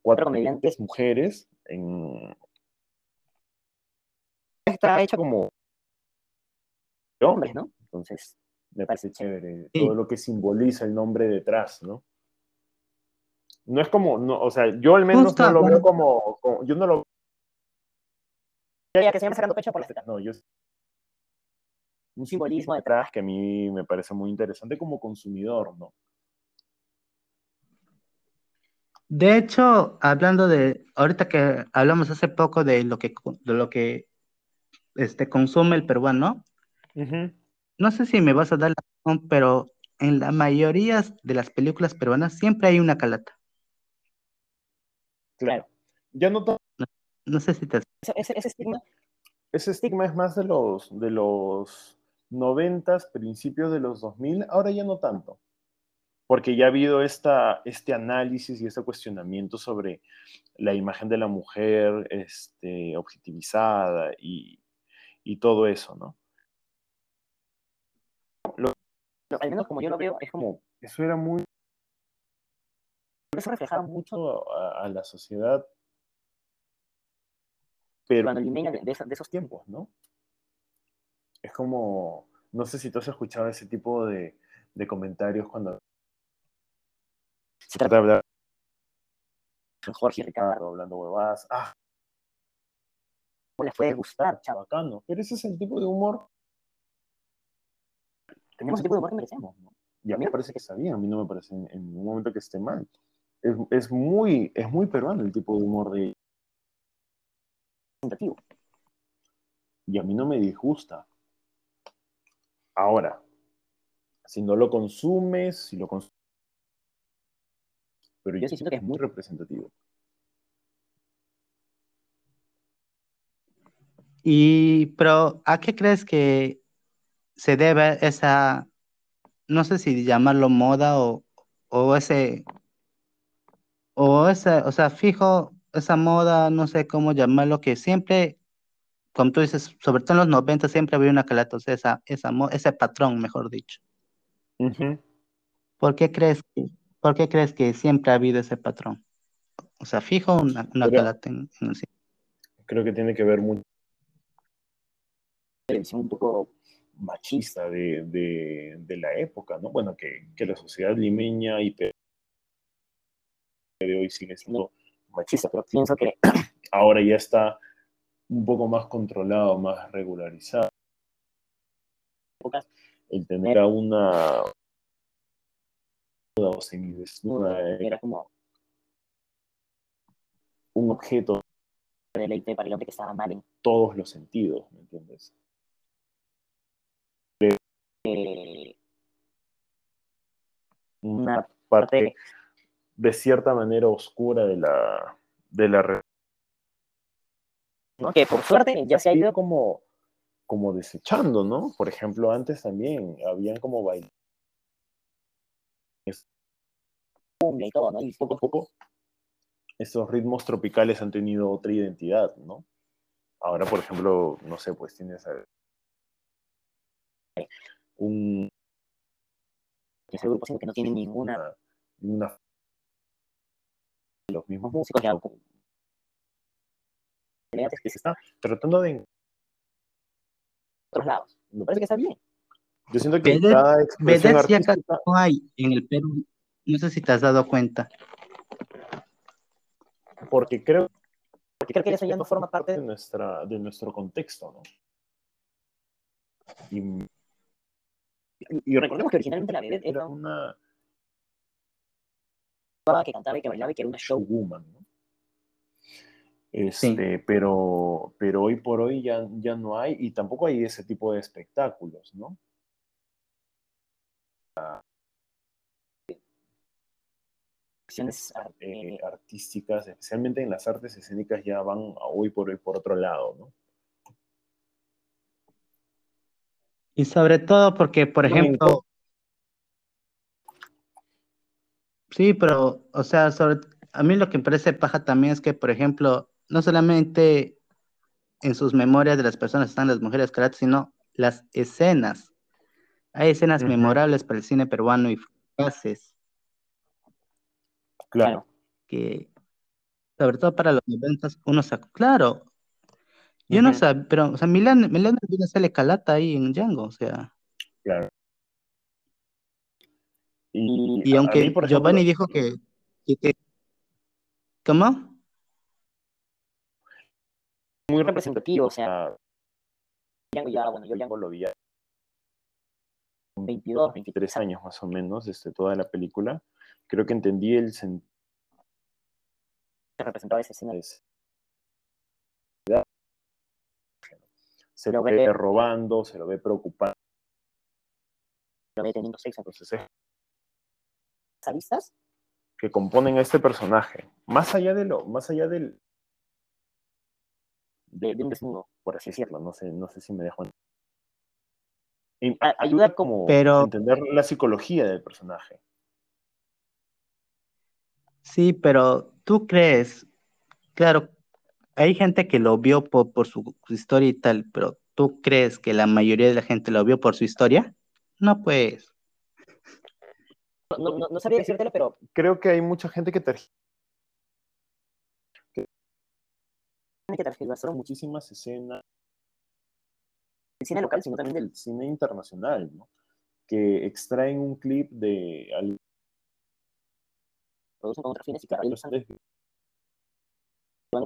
cuatro comediantes mujeres en... Está hecha como de hombres, ¿no? Entonces, me parece chévere Sí. todo lo que simboliza el nombre detrás, ¿no? No es como, no, o sea, yo al menos Justo no lo veo como, como- yo no lo que se llama sacando pecho por la feta. no, yo un simbolismo detrás que a mí me parece muy interesante como consumidor, ¿no? De hecho, hablando de, ahorita que hablamos hace poco de lo que, de lo que este, consume el peruano, no sé si me vas a dar la razón, pero en la mayoría de las películas peruanas siempre hay una calata. Claro. Ya no No sé si te... Ese, ese, ese estigma, ese estigma es más de los de los noventas, principios de los 2000, ahora ya no tanto. Porque ya ha habido esta, este análisis y este cuestionamiento sobre la imagen de la mujer este, objetivizada y, y todo eso, ¿no? al menos como yo lo veo, es como, Como, eso era muy eso reflejaba mucho a, a la sociedad, pero de, de esos, de esos tiempos, ¿no? Es como, no sé si tú has escuchado ese tipo de, de comentarios cuando se trata de hablar Jorge Ricardo, hablando huevadas, ah, ¿cómo les puede gustar, chavo? bacano, pero ese es el tipo de humor Tenemos el tipo de humor que merecemos. ¿no? Y a mí me parece que está bien, a mí no me parece en, en ningún momento que esté mal. Es, es muy, es muy peruano el tipo de humor de Representativo. y a mí no me disgusta. Ahora, si no lo consumes, si lo consumes, pero yo sí siento que es muy representativo. Y, pero, ¿a qué crees que se debe esa, no sé si llamarlo moda o, o ese, o esa, o sea, fijo, esa moda, no sé cómo llamarlo, que siempre, como tú dices, sobre todo en los 90 siempre había una calata, o sea, esa, esa, ese patrón, mejor dicho. ¿Por qué crees que, por qué crees que siempre ha habido ese patrón? O sea, fijo una, una calata en, en el cine. Creo que tiene que ver mucho un poco machista de, de, de la época, ¿no? Bueno, que, que la sociedad limeña y de hoy sigue siendo machista, pero pienso que ahora ya está un poco más controlado, más regularizado. El tener a una o semidesnuda era como un objeto de deleite para el hombre que estaba mal en todos los sentidos, ¿me entiendes? Una parte de cierta manera oscura de la, de la ¿no? que por suerte ya se ha ido como, como desechando, ¿no? Por ejemplo, antes también habían como bailes y todo, ¿no? Y poco a poco estos ritmos tropicales han tenido otra identidad, ¿no? Ahora, por ejemplo, no sé, pues tienes a- un, ese grupo que no tiene ninguna una, una- los mismos músicos ya con que se está tratando de otros lados. Me parece que está bien. yo siento que Vedette- cada ya casi artística no hay en el Perú. No sé si te has dado cuenta. porque creo Porque creo que eso ya no forma parte de nuestra de nuestro contexto, ¿no? Y Y recordemos que originalmente la vedette era una que cantaba y que bailaba y que era una show. showwoman, ¿no? Este, pero, pero hoy por hoy ya, ya no hay, y tampoco hay ese tipo de espectáculos, ¿no? acciones Eh, eh, artísticas, especialmente en las artes escénicas, ya van a hoy por hoy por otro lado, ¿no? Y sobre todo porque, por ejemplo, sí, pero, o sea, sobre, a mí lo que me parece paja también es que, por ejemplo, no solamente en sus memorias de las personas están las mujeres karate, sino las escenas. Hay escenas memorables para el cine peruano y frases Claro. que, sobre todo para los noventas, uno se, claro, yo no sé, pero, o sea, Milán, Milán viene sale Calata ahí en Django, o sea, Claro. Y, y aunque mí, por Giovanni ejemplo, dijo que, que, que- ¿cómo? muy representativo, o sea, ya, bueno, yo Django lo vi a con 22, 23 23 años más o menos, este, toda la película. Creo que entendí el sentido años representaba esa escena. se lo ve robando, se lo ve preocupado. Lo ve teniendo sexo Entonces, es sadistas. que componen a este personaje. Más allá de lo, más allá del, de, de un por así decirlo, no sé, no sé si me dejo. en- A- ayuda como Pero- a entender la psicología del personaje. Sí, pero tú crees, claro, hay gente que lo vio por, por su, su historia y tal, pero ¿tú crees que la mayoría de la gente lo vio por su historia? No, pues, No, no, no sabría decírtelo, pero Creo que hay mucha gente que tergi- tiene que tergiversaron muchísimas escenas el cine local, sino también del del cine internacional, ¿no? Que extraen un clip de algo producen con otros fines y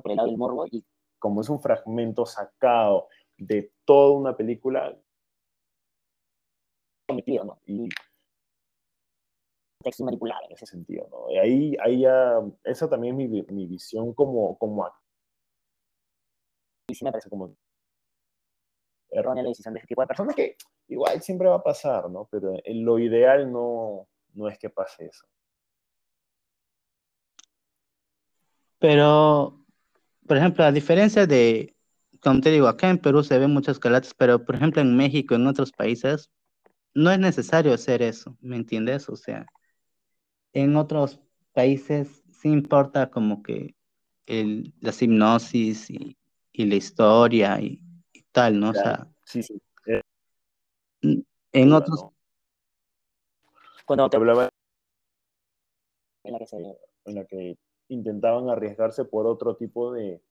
por el lado del morbo y como es un fragmento sacado de toda una película y Texto manipulado en ese sentido, ¿no? Y ahí, ahí ya, esa también es mi, mi visión como, como Y sí me parece como errónea la decisión de ese tipo de personas. persona que igual siempre va a pasar, ¿no? Pero lo ideal no, no es que pase eso. pero, por ejemplo, a diferencia de, como te digo, acá en Perú se ven muchos calates, pero por ejemplo en México, en otros países, no es necesario hacer eso, ¿me entiendes? O sea, en otros países sí importa como que el, las hipnosis y, y la historia y, y tal, ¿no? O sea, Sí, sí. en otros. Cuando Te te hablaba en la que se en la que intentaban arriesgarse por otro tipo de,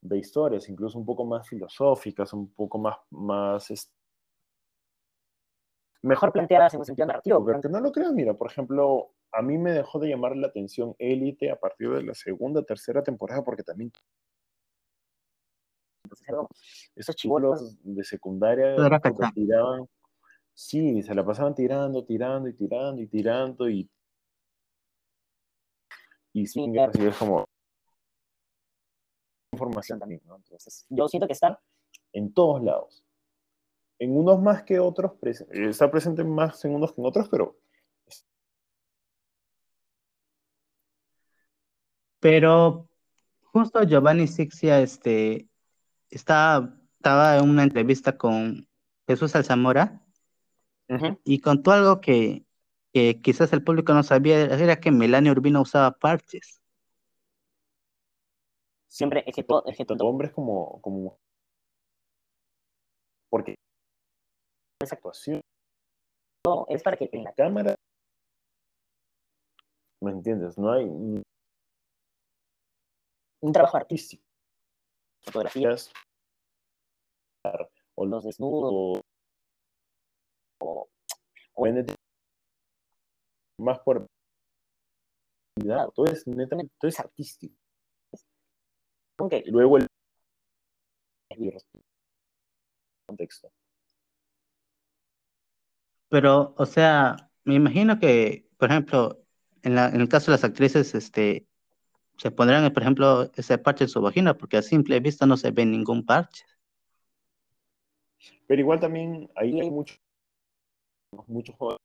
de historias, incluso un poco más filosóficas, un poco más, más este, mejor planteadas en un sentido narrativo, Porque no lo creas, mira, por ejemplo, a mí me dejó de llamar la atención Élite a partir de la segunda, tercera temporada, porque también esos chivolos de secundaria cachán. tiraban, sí, se la pasaban tirando, tirando y tirando y tirando y y Sí, sin claro. así es como información también, ¿no? Entonces, yo siento que están en todos lados. En unos más que otros, está presente más en unos que en otros, pero pero justo Giovanni Sixia, este, estaba, estaba en una entrevista con Jesús Alzamora y contó algo que, que quizás el público no sabía, era que Melania Urbina usaba parches. siempre, es que todo, es que tanto todo hombres como, como porque esa actuación. Es para que en la cámara ¿me entiendes? No hay un trabajo artístico, fotografía fotografías, o los desnudos, o, o NT más por todo es netamente todo es artístico. Aunque luego el contexto Pero, o sea, me imagino que, por ejemplo, en, la, en el caso de las actrices, este, se pondrán, por ejemplo, ese parche en su vagina, porque a simple vista no se ve ningún parche. pero igual también ahí hay muchos muchos juegos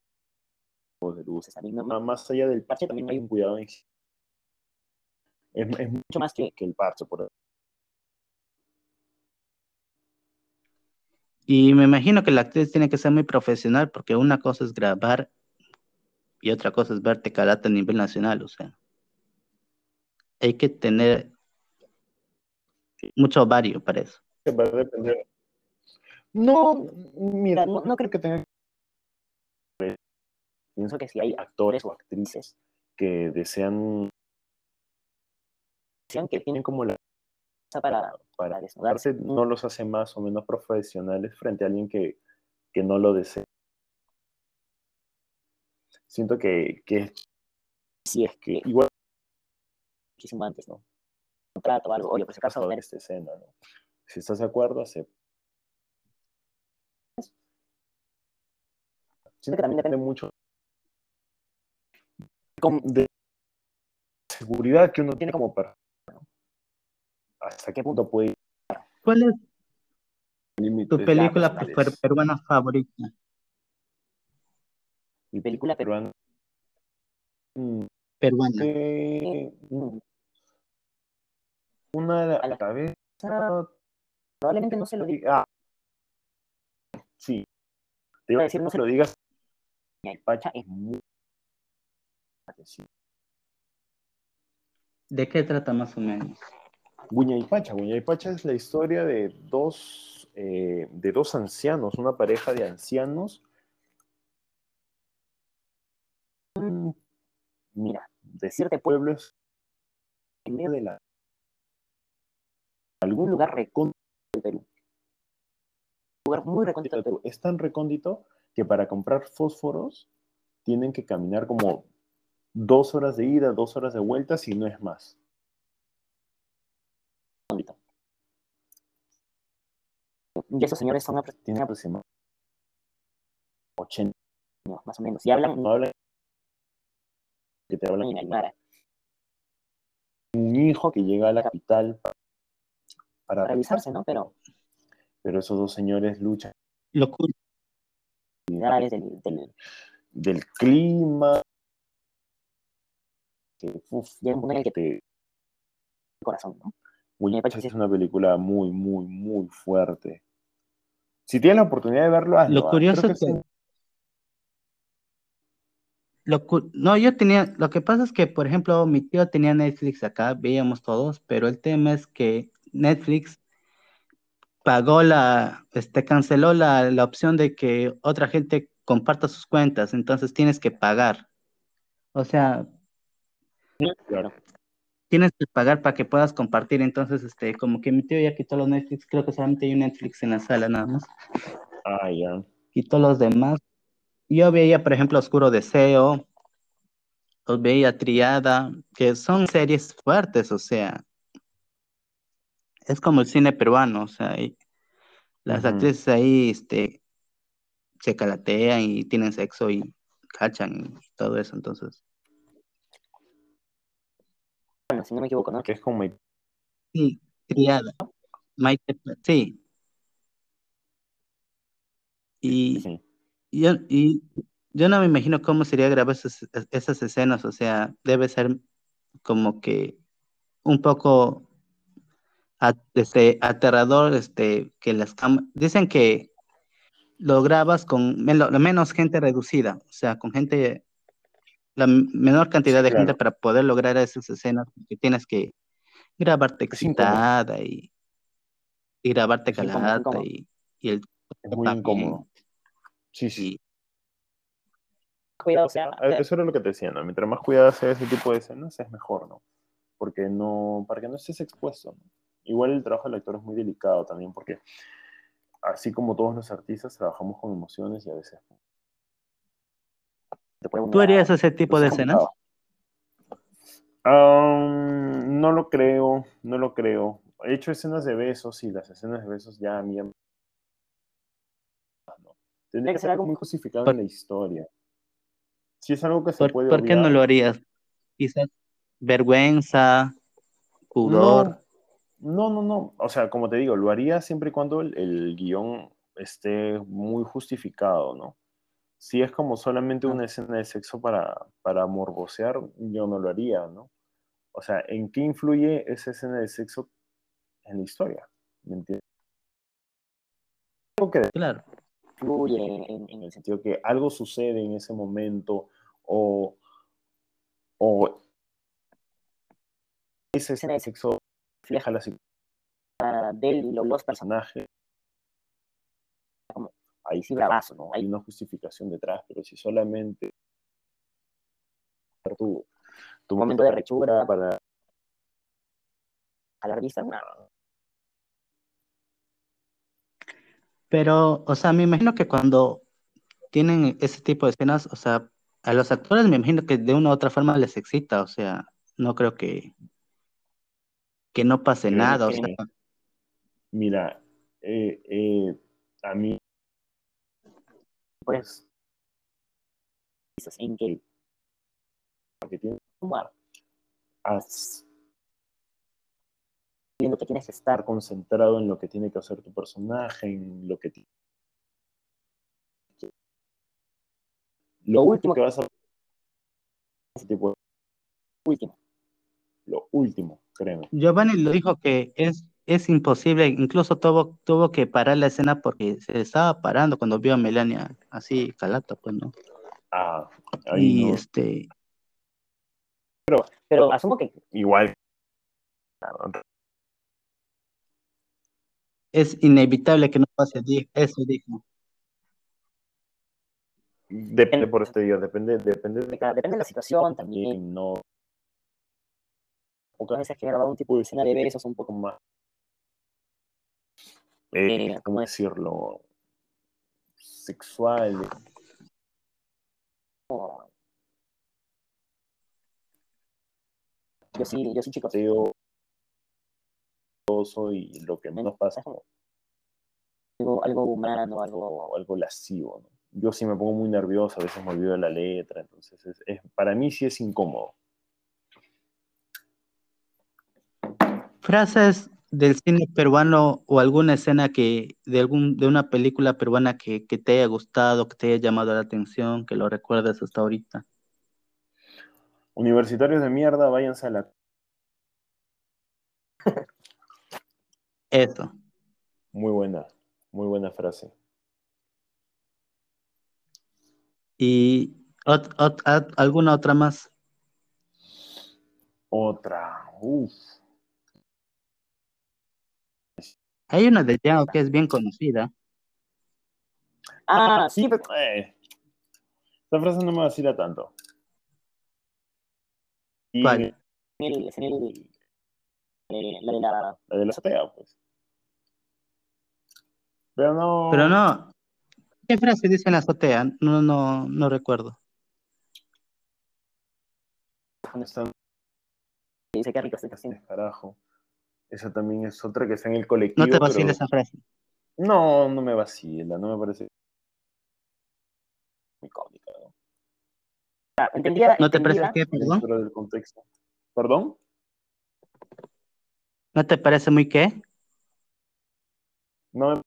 de luces más allá del parche también hay un cuidado en es, es mucho más que, que el parche por Y me imagino que la actriz tiene que ser muy profesional, porque una cosa es grabar y otra cosa es verte calata a nivel nacional, o sea. Hay que tener mucho ovario para eso. no mira no, creo que tenga pienso que si hay actores o actrices que desean que tienen como la para, para desnudarse no los hace más o menos profesionales frente a alguien que, que no lo desea. Siento que, que si es que igual muchísimo antes, ¿no? Contrato o algo, oye, por si acaso ver esta escena, ¿no? Si estás de acuerdo, acepta. Siento que también depende mucho de seguridad que uno tiene como para hasta qué punto puede ¿Cuál es tu película peruana favorita? Mi película peruana. Peruana. una a la cabeza. Probablemente no se lo diga. Ah, sí. Te iba a decir, no se lo digas. Pacha es muy. ¿De qué trata más o menos? Guña y Pacha. Guña y Pacha es la historia de dos, eh, de dos ancianos, una pareja de ancianos. Mm, mira, decirte pueblos en medio de la algún lugar recóndito del Perú. Un lugar muy recóndito del Perú. Es tan recóndito que para comprar fósforos tienen que caminar como dos horas de ida, dos horas de vuelta, si no es más. Y esos señores son, tienen aproximadamente 80 años, más o menos. Y hablan, no hablan, que te hablan en Aymara. Un hijo que llega a la capital para, realizarse, ¿no? Pero, pero esos dos señores luchan. Locura. Del, del, del clima. Que, uf, y un que te corazón, ¿no? William es una película muy, muy, muy fuerte. Si tienes la oportunidad de verlo, hazlo. Lo ¿ah? curioso es que... Lo no, yo tenía, lo que pasa es que, por ejemplo, mi tío tenía Netflix acá, veíamos todos, pero el tema es que Netflix pagó la, este, canceló la, la opción de que otra gente comparta sus cuentas, entonces tienes que pagar. O sea, claro tienes que pagar para que puedas compartir. Entonces, este, como que mi tío ya quitó los Netflix, creo que solamente hay un Netflix en la sala nada más. Ah, ya. Quitó los demás. Yo veía, por ejemplo, Oscuro Deseo, o veía Triada, que son series fuertes, o sea, es como el cine peruano, o sea, las actrices ahí, este, se calatean y tienen sexo y cachan y todo eso, entonces si no me equivoco, ¿no? Que es como... Sí, criada. sí. Y, Yo, y yo no me imagino cómo sería grabar esas, esas escenas, o sea, debe ser como que un poco este, aterrador, este, que las cámaras, dicen que lo grabas con menos gente reducida, o sea, con gente la menor cantidad de gente para poder lograr esas escenas, que tienes que grabarte excitada y, y, grabarte calada y, y, el es muy incómodo. Sí, sí. Cuidado sea, ah, Eso era lo que te decía, ¿no? Mientras más cuidado sea ese tipo de escenas, es mejor, ¿no? Porque no, para que no estés expuesto. Igual el trabajo del actor es muy delicado también, porque así como todos los artistas, trabajamos con emociones y a veces ¿Tú harías ese tipo de escenas? no lo creo, no lo creo. He hecho escenas de besos y las escenas de besos ya a mí... No. Tendría que ser algo muy justificado en la historia. Si es algo que se puede ¿Por qué no lo harías? Quizás vergüenza, pudor. No, no, no, O sea, como te digo, lo haría siempre y cuando el guion esté muy justificado, ¿no? Si es como solamente una escena de sexo para, para morbosear, yo no lo haría, ¿no? O sea, ¿en qué influye esa escena de sexo en la historia? ¿Me entiendes? Que claro. Influye en, el sentido que algo sucede en ese momento o, o esa escena de sexo refleja la situación de los personajes ahí sí bravazo, ¿no? Hay una justificación detrás, pero si solamente tu, tu momento de rechura para alarmista, no. Pero, o sea, me imagino que cuando tienen ese tipo de escenas, o sea, a los actores me imagino que de una u otra forma les excita, o sea, no creo que, que no pase nada, o sea, Mira, eh, eh, a mí, pues, en que que tiene bueno, as- viendo que tienes que estar concentrado en lo que tiene que hacer tu personaje, en lo que lo último que vas a ese tipo de- último. lo último, créeme. Giovanni lo dijo que es, es imposible, incluso tuvo, tuvo que parar la escena porque se estaba parando cuando vio a Melania así calata, pues, ¿no? Ah, ahí Y no. este, Pero asumo que igual es inevitable que no pase, eso dijo. depende por este día, depende, depende de depende de la situación también. también, no Pocas veces que he grabado un tipo de escena de besos un poco más eh, ¿cómo decirlo? sexual, Yo sí, yo sí, chicos. deseo y lo que menos pasa como algo, algo humano, algo lascivo. ¿no? Yo sí me pongo muy nervioso, a veces me olvido de la letra, entonces es, es- para mí sí es incómodo. Frases del cine peruano o alguna escena que de algún de una película peruana que, que te haya gustado, que te haya llamado la atención, que lo recuerdes hasta ahorita. Universitarios de mierda, váyanse a la... Eso. Muy buena, muy buena frase. Y ot- ot- ot- alguna otra más. Otra, uff. Hay una de Yao que es bien conocida. Ah, sí, pero... eh, esta frase no me vacila tanto. Y ¿Cuál? en el, en el, eh, la de la, la de la azotea, pues. Pero no... Pero no. ¿Qué frase dice en la azotea? No, no, no recuerdo. dice que rico este cocina. carajo. Esa también es otra que está en el colectivo. No te vacila pero- esa frase. No, no me vacila, no me parece muy cómica, ¿no? Ah, Entendía, ¿No te parece que, perdón? Dentro del contexto. ¿Perdón? ¿No te parece muy qué? No me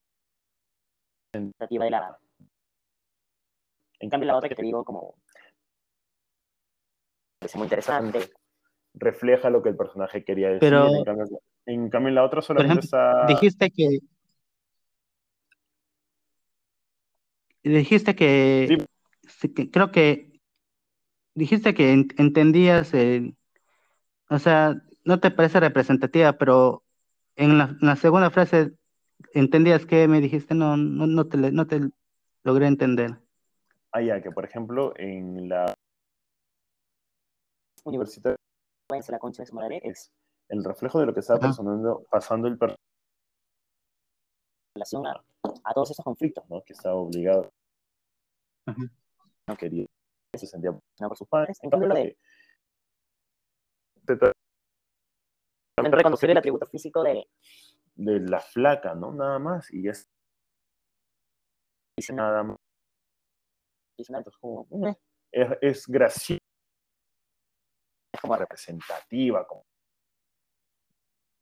de la. En cambio, la otra que te digo, como. Es muy interesante. Refleja lo que el personaje quería decir. Pero- en, cambio, en cambio, en la otra solamente ejemplo, está. Dijiste que. Dijiste que. sí, que- creo que. Dijiste que en- entendías. el- o sea, no te parece representativa, pero en la, en la segunda frase entendías que me dijiste, no, no, no te, no te logré entender. Ah, ya, que por ejemplo, en la universidad Váyanse a la concha de su madre. Es el reflejo de lo que está pasando, pasando el personaje, relación a, a todos esos conflictos. ¿no? Que está obligado. Ajá. No quería. Se sentía ¿no? Por sus padres. En cambio, lo de. reconocer el atributo físico de. de la flaca, ¿no? Nada más. Y ya es Dice nada más. nada, como, Es, es graciosa, es como representativa, como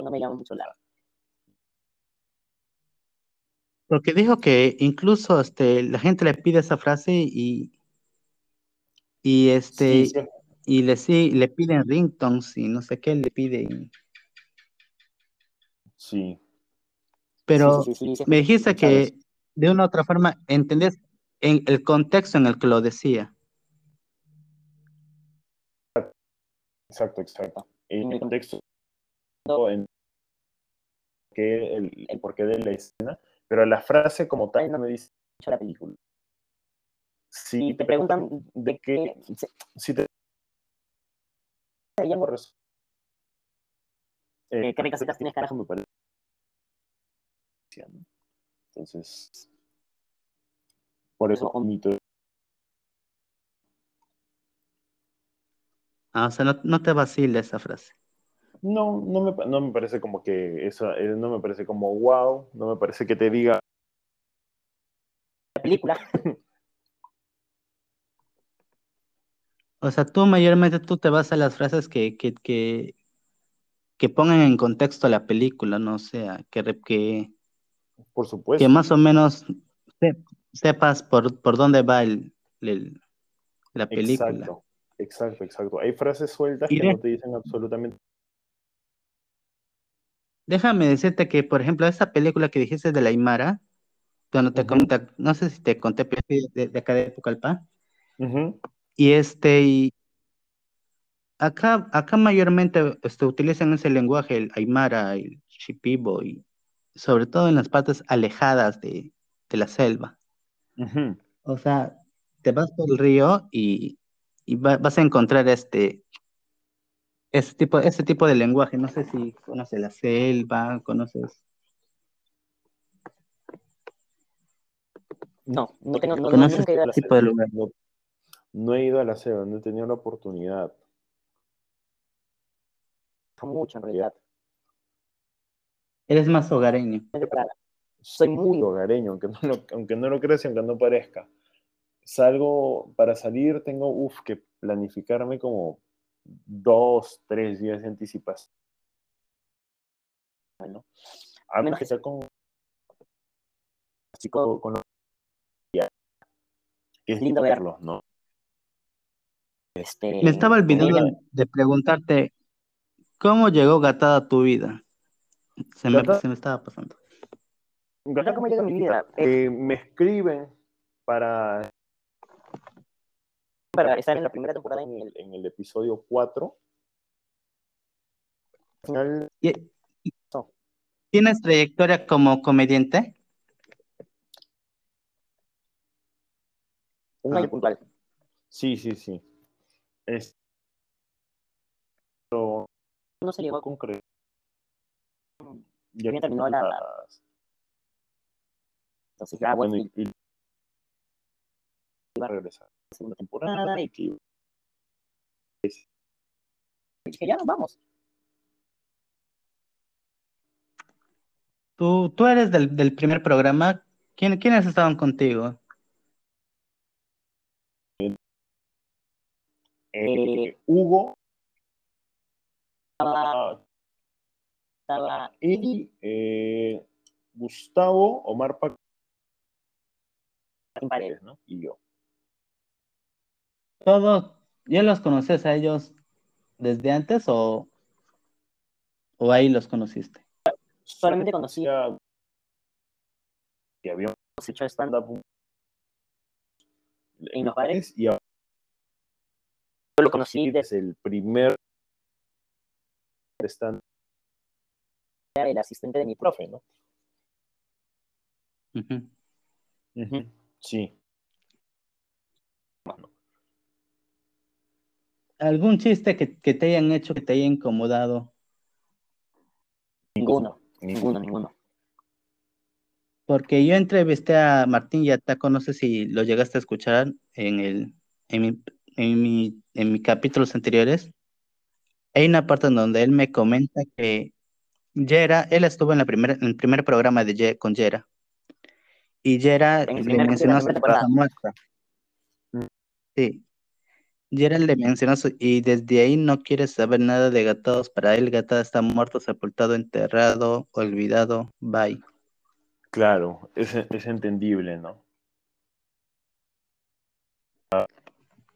no me llama mucho la. Porque dijo que incluso este, la gente le pide esa frase y. Y este. Sí, sí, y le, sí, le piden ringtones y no sé qué le piden. sí. Pero Sí, sí, sí, sí, sí, me dijiste que de una u otra forma entendés en el contexto en el que lo decía. Exacto, exacto. En el contexto, en que el, el porqué de la escena, pero la frase como tal no me dice mucho la película. si te preguntan de qué, si te. Eh, ¿Qué ricas tienes, carajo? me parece. Entonces, por eso omito. Ah, o sea, no, no te vacila esa frase. No, no me, no me parece como que eso, eh, no me parece como wow, no me parece que te diga la película. O sea, tú mayormente tú te vas a las frases que, que, que, que pongan en contexto la película, no o sea, que, que, por supuesto. que más o menos se- sepas por, por dónde va el, el- la película. Exacto, exacto, exacto. Hay frases sueltas que de- no te dicen absolutamente Déjame decirte que, por ejemplo, esa película que dijiste de la Aymara, cuando te Ujú. conté, no sé si te conté, de, de acá de Pucallpa, Ujú, y este, y acá, acá mayormente este, utilizan ese lenguaje, el Aymara, el Shipibo, y sobre todo en las partes alejadas de, de la selva. O sea, te vas por el río y, y va- vas a encontrar este, ese tipo, ese tipo de lenguaje. No sé si conoces la selva, conoces. No, no tengo, no, no, ¿Conoces nunca he ido a la ese tipo de lugar? No, no he ido a la selva, no he tenido la oportunidad. mucho en realidad. Eres más hogareño. Soy muy hogareño, aunque no lo, aunque no lo creas y aunque no parezca. Salgo, para salir tengo, uf, que planificarme como dos, tres días de anticipación. Bueno, a menos que sea con, así con, con los- que es lindo verlos, ¿no? Este, Me estaba olvidando mira, de preguntarte, ¿cómo llegó Gatada a tu vida? Se me, se me estaba pasando. Gatada, ¿cómo llega a mi vida? Eh, me escriben para para estar en la primera temporada en el el, en el episodio 4. Al final, ¿Y- ¿Tienes trayectoria como comediante? un Ah. año puntual. sí, sí, sí. Es, pero No se llegó no concreto. Ya terminó la- Entonces, ya, bueno, y iba a regresar a segunda temporada y que dije, ya nos vamos. Tú, tú eres del, del primer programa. ¿Quién, ¿Quiénes estaban contigo? eh, Hugo Estaba, estaba y eh, Gustavo, Omar Pac- en pared. ¿no? y yo. ¿Todos, ya los conoces a ellos desde antes o, o ahí los conociste? Solamente conocía que habíamos hecho stand-up en los bares. y ahora Yo lo conocí es el primer stand desde el asistente de mi profe, ¿no? Ujú. Sí. ¿Algún chiste que, que te hayan hecho, que te haya incomodado? Ninguno, ninguno, ninguno. Porque yo entrevisté a Martín Yataco, no sé si lo llegaste a escuchar en el, en mi, en mi, en mis capítulos anteriores. Hay una parte en donde él me comenta que Yera, él estuvo en la primera, en el primer programa de Ye- con Yera. Y Yera le mencionó su muerta. Mm. Sí. Yera le mencionó su, y desde ahí no quiere saber nada de Gatados. Para él, Gatada está muerto, sepultado, enterrado, olvidado. Bye. Claro, es, es entendible, ¿no?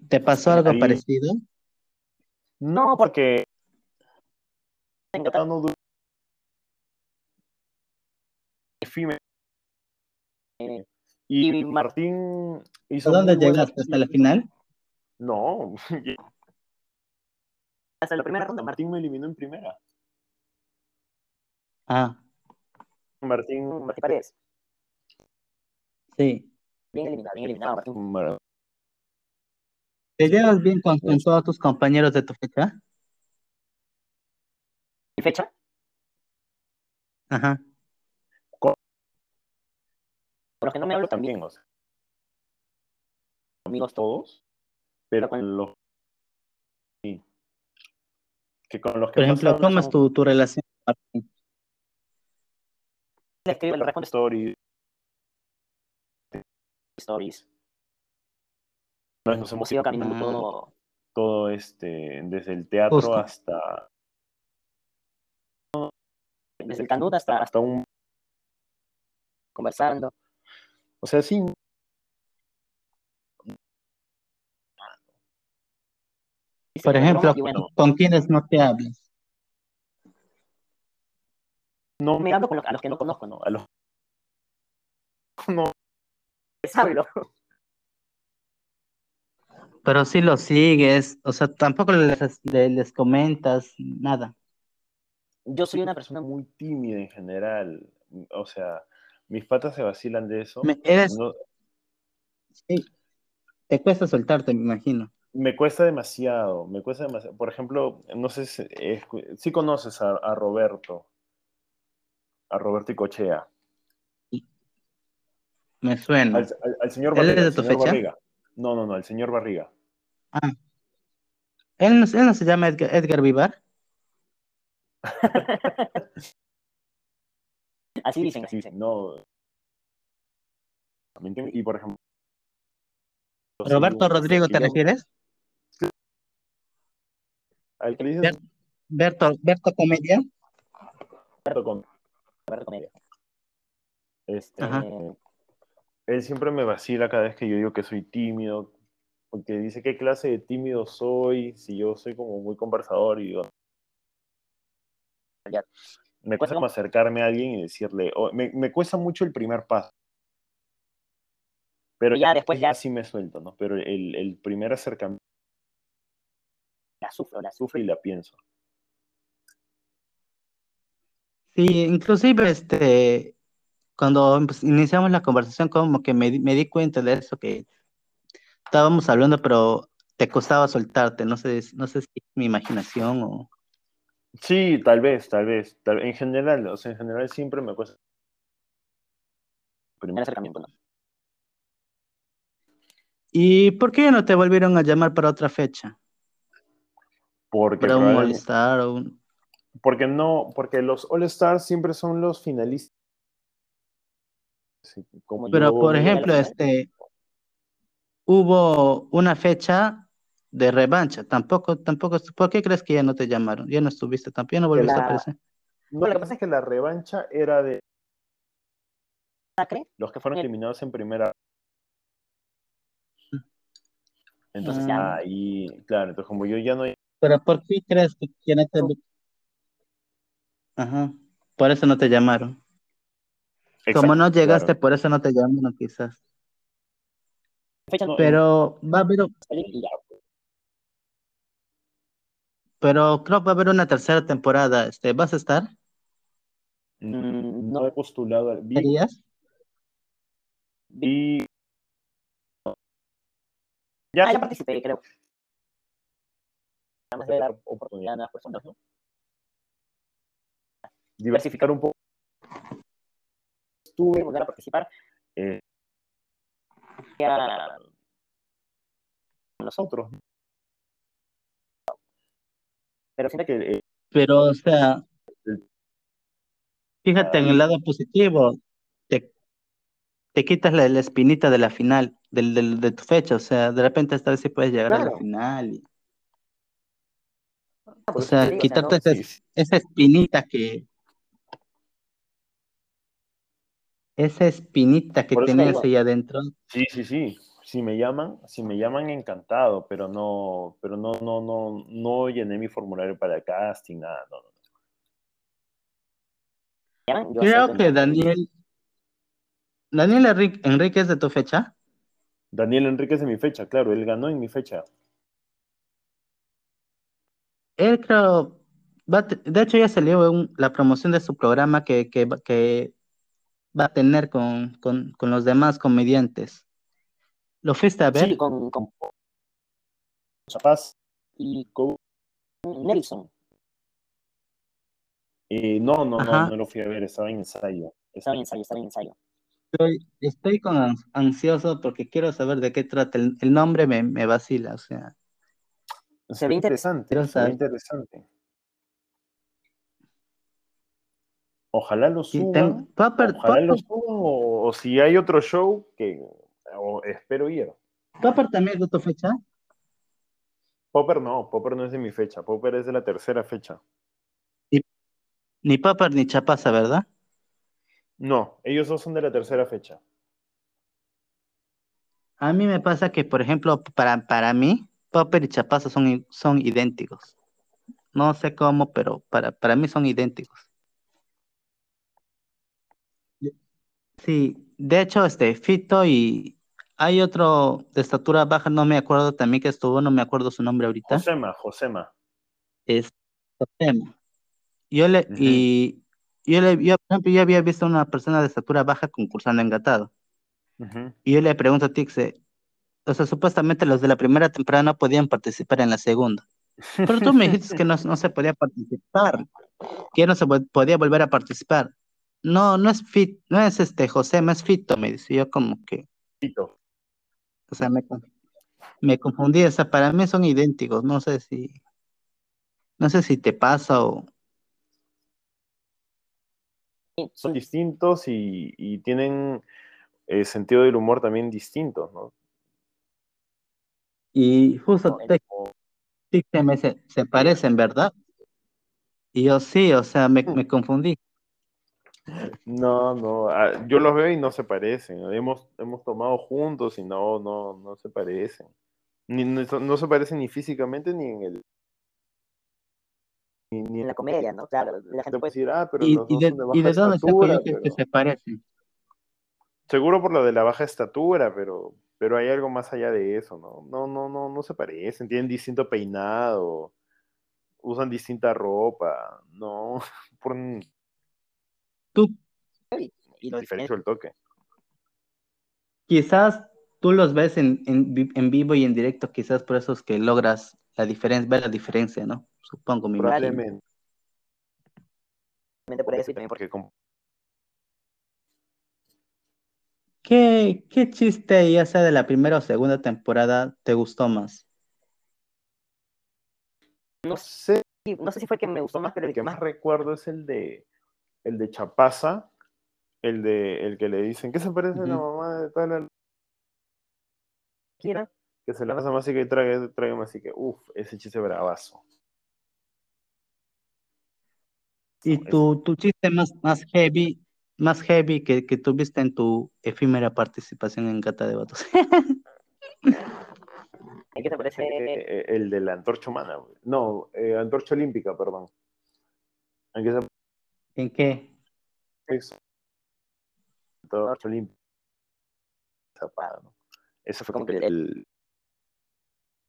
¿Te pasó algo Ahí- parecido? No, porque no Y Martín hizo ¿A dónde llegaste? ¿Hasta la final? No, hasta la primera ronda, Martín, me eliminó en primera. Ah, Martín, Martín Paredes. sí. Bien eliminado, bien eliminado, Martín. Mar- ¿Te llevas bien con, con todos tus compañeros de tu fecha? ¿Y fecha? Ajá. Con los que no me hablo también, también, o sea, amigos todos, pero con los que con los que Por ejemplo, ¿cómo es tu, tu relación? le escribo, le respondo stories, stories. nos nos hemos ido caminando Ah. todo, todo este, desde el teatro Justo. hasta, desde el Canut hasta hasta un, conversando. o sea, sí, Por ejemplo, bueno, ¿con quiénes no te hablas? no me hablo con los, a los que no conozco, ¿no? a los no, Les hablo. Pero sí los sigues, o sea, tampoco les, le- les comentas nada. Yo soy una persona muy tímida en general, o sea, mis patas se vacilan de eso, Me- eres, no, sí, te cuesta soltarte, me imagino. Me cuesta demasiado, me cuesta demasiado. Por ejemplo, no sé si, eh, si conoces a, a Roberto, a Roberto Icochea, Me suena. al, al- al señor ¿Él es Barriga. de al tu señor fecha? Barriga. No, no, no, el señor Barriga. Ah. ¿Él no, él no se llama Edgar, Edgar Vivar? Así dicen. Así dicen, no. ¿Me entiendes? Y por ejemplo. ¿Roberto Rodrigo te refieres? Al que le dicen Ver- ¿Berto, Berto Comedia? Roberto con- Roberto Comedia. este, Ajá. él siempre me vacila cada vez que yo digo que soy tímido, porque dice qué clase de tímido soy, si yo soy como muy conversador y digo, Ya. me cuesta como acercarme a alguien y decirle, me, me cuesta mucho el primer paso. Pero Y ya después ya- sí me suelto, ¿no? Pero el, el primer acercamiento La sufro, la sufro y la pienso. Sí, inclusive este, cuando iniciamos la conversación, como que me, di- me di cuenta de eso, que estábamos hablando, pero te costaba soltarte. No sé, no sé si es mi imaginación o... Sí, tal vez, tal vez. tal- en general, o sea, en general siempre me cuesta. Primer acercamiento, ¿no? ¿Y por qué no te volvieron a llamar para otra fecha? Porque, Para un All-Star o un... porque no, porque los All Stars siempre son los finalistas. Sí, como Pero, por ejemplo, este, hubo una fecha de revancha. Tampoco, tampoco, ¿por qué crees que ya no te llamaron? Ya no estuviste tampoco, ya no volviste a aparecer. No, lo que pasa es que la revancha era de los que fueron eliminados en primera. Entonces, Ah. ahí, claro, entonces como yo ya no Pero ¿por qué crees que ya no te... Ajá, por eso no te llamaron. Como Exacto, no llegaste, claro. por eso no te llamaron quizás. Pero va a haber, pero creo que va a haber una tercera temporada. Este, ¿vas a estar? Mm, no he postulado, al- vi, Ya, ya participé, creo. Nada más de dar oportunidad a las personas, ¿no? diversificar un poco. Estuve, volver a participar. Eh, Ya, nosotros, pero siento que eh, Pero, o sea, fíjate en el lado positivo, te, te quitas la, la espinita de la final, del, del- de tu fecha, o sea, de repente esta vez sí puedes llegar a la Claro. final. y- o eso sea, o quitarte no, esa, espinita que, esa espinita que tenías ahí adentro. Sí, sí, sí. Si me llaman, si me llaman encantado, pero no, pero no, no, no, no llené mi formulario para el casting, nada, no, no. Creo que Daniel, Daniel Enrique, Enrique es de tu fecha. Daniel Enríquez de mi fecha, claro, él ganó en mi fecha. Él creo, va de hecho ya salió un- la promoción de su programa que, que, va- que va a tener con, con, con los demás comediantes. ¿Lo fuiste a ver? Sí, con, con Chapaz, y con- Nelson. Y no, no, no, Ajá. no lo fui a ver, estaba en ensayo. Estaba en ensayo, estaba en ensayo. Estoy, estoy con ans- ansioso porque quiero saber de qué trata. El, el nombre me, me vacila, o sea. Se ve interesante, saber. interesante. Ojalá lo suban. Ojalá lo suban o, o si hay otro show que o espero ir. Popper también es de tu fecha. Popper no, Popper no es de mi fecha, Popper es de la tercera fecha. Ni Popper ni Chapaza, ¿verdad? No, ellos dos son de la tercera fecha. A mí me pasa que, por ejemplo, para, para mí, Popper y Chapaza son, son idénticos. No sé cómo, pero para, para mí son idénticos. Sí, de hecho, este, Fito y hay otro de estatura baja, no me acuerdo también que estuvo, no me acuerdo su nombre ahorita. Josema, Josema. es Totemo. Yo le, y yo le, yo, por ejemplo, yo había visto a una persona de estatura baja concursando en gatado. Ujú. Y yo le pregunto a Tixe, o sea, supuestamente los de la primera temporada no podían participar en la segunda. Pero tú me dijiste que no, no se podía participar, que no se podía volver a participar. No, no es Fit, no es este José, no es Fito, me dice. Yo como que, Fito. o sea, me, me confundí, o sea, para mí son idénticos, no sé si, no sé si te pasa o, Son distintos y, y tienen eh, sentido del humor también distintos, ¿no? Y justo no, el- te, Tixe me dice, se parecen, ¿verdad? Y yo sí, o sea, me, me confundí. No, no, ah, yo los veo y no se parecen. Hemos, hemos tomado juntos y no, no, no se parecen. Ni, no, no se parecen ni físicamente ni en el. Ni, ni en la comedia, ¿no? Claro, la gente Te puede decir, ah, pero ¿Y, los y dos de, son de y de dónde estatura, yo que, que pero- se parecen? Seguro por lo de la baja estatura, pero, pero hay algo más allá de eso, ¿no? No, no, no, no se parecen, tienen distinto peinado, usan distinta ropa, no, por Tú, y lo diferencia el toque. quizás tú los ves en, en, en vivo y en directo, quizás por eso es que logras la diferencia, ver la diferencia, ¿no? Supongo, imagino. Probablemente, por eso y también porque porque como- ¿Qué, qué chiste, ya sea de la primera o segunda temporada, te gustó más? no sé, no sé si fue el que me gustó más, pero el que más recuerdo es el de el de Chapaza, el de el que le dicen, ¿qué se parece a la mamá de tal? quiera. Que se la pasa más y que trague, trague más y que, uff, ese chiste bravazo. ¿Y tu, tu chiste más, más heavy, más heavy que, que tuviste en tu efímera participación en Gata de Vatos? ¿Qué te parece? Eh, eh, el de la antorcha humana, güey. no, eh, antorcha olímpica, perdón. ¿En qué? Antorcha olímpica. Zapada, ¿no? Ese fue como que el.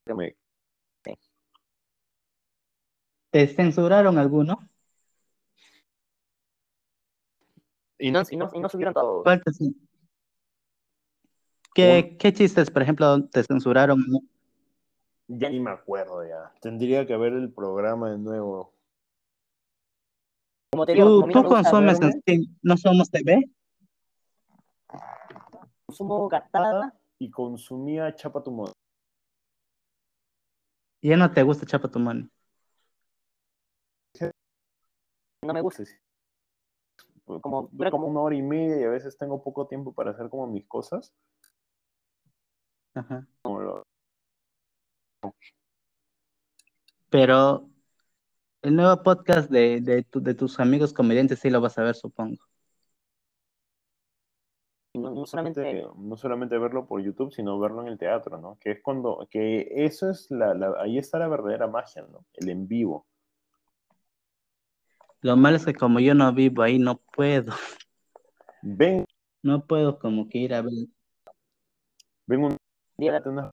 me- ¿Te censuraron alguno? Y no, y no, y no subieron todos. ¿Cuál te cen- ¿Qué, qué chistes, por ejemplo, te censuraron? ya ni me acuerdo ya. Tendría que ver el programa de nuevo. Como te digo, ¿Tú, consumes en. Steam No Somos TV? consumo gatada, Y consumía Chapa tu Moda. ¿Y ya no te gusta Chapa tu Money? no me gusta. Como, dura como una hora y media y a veces tengo poco tiempo para hacer como mis cosas. Ajá. Como lo- Pero el nuevo podcast de, de, tu- de tus amigos comediantes sí lo vas a ver, supongo. No, no solamente no solamente verlo por YouTube, sino verlo en el teatro, ¿no? Que es cuando, que eso es la, la- ahí está la verdadera magia, ¿no? El en vivo. Lo malo es que como yo no vivo ahí, no puedo. Ven, No puedo como que ir a ver. ven un día de una-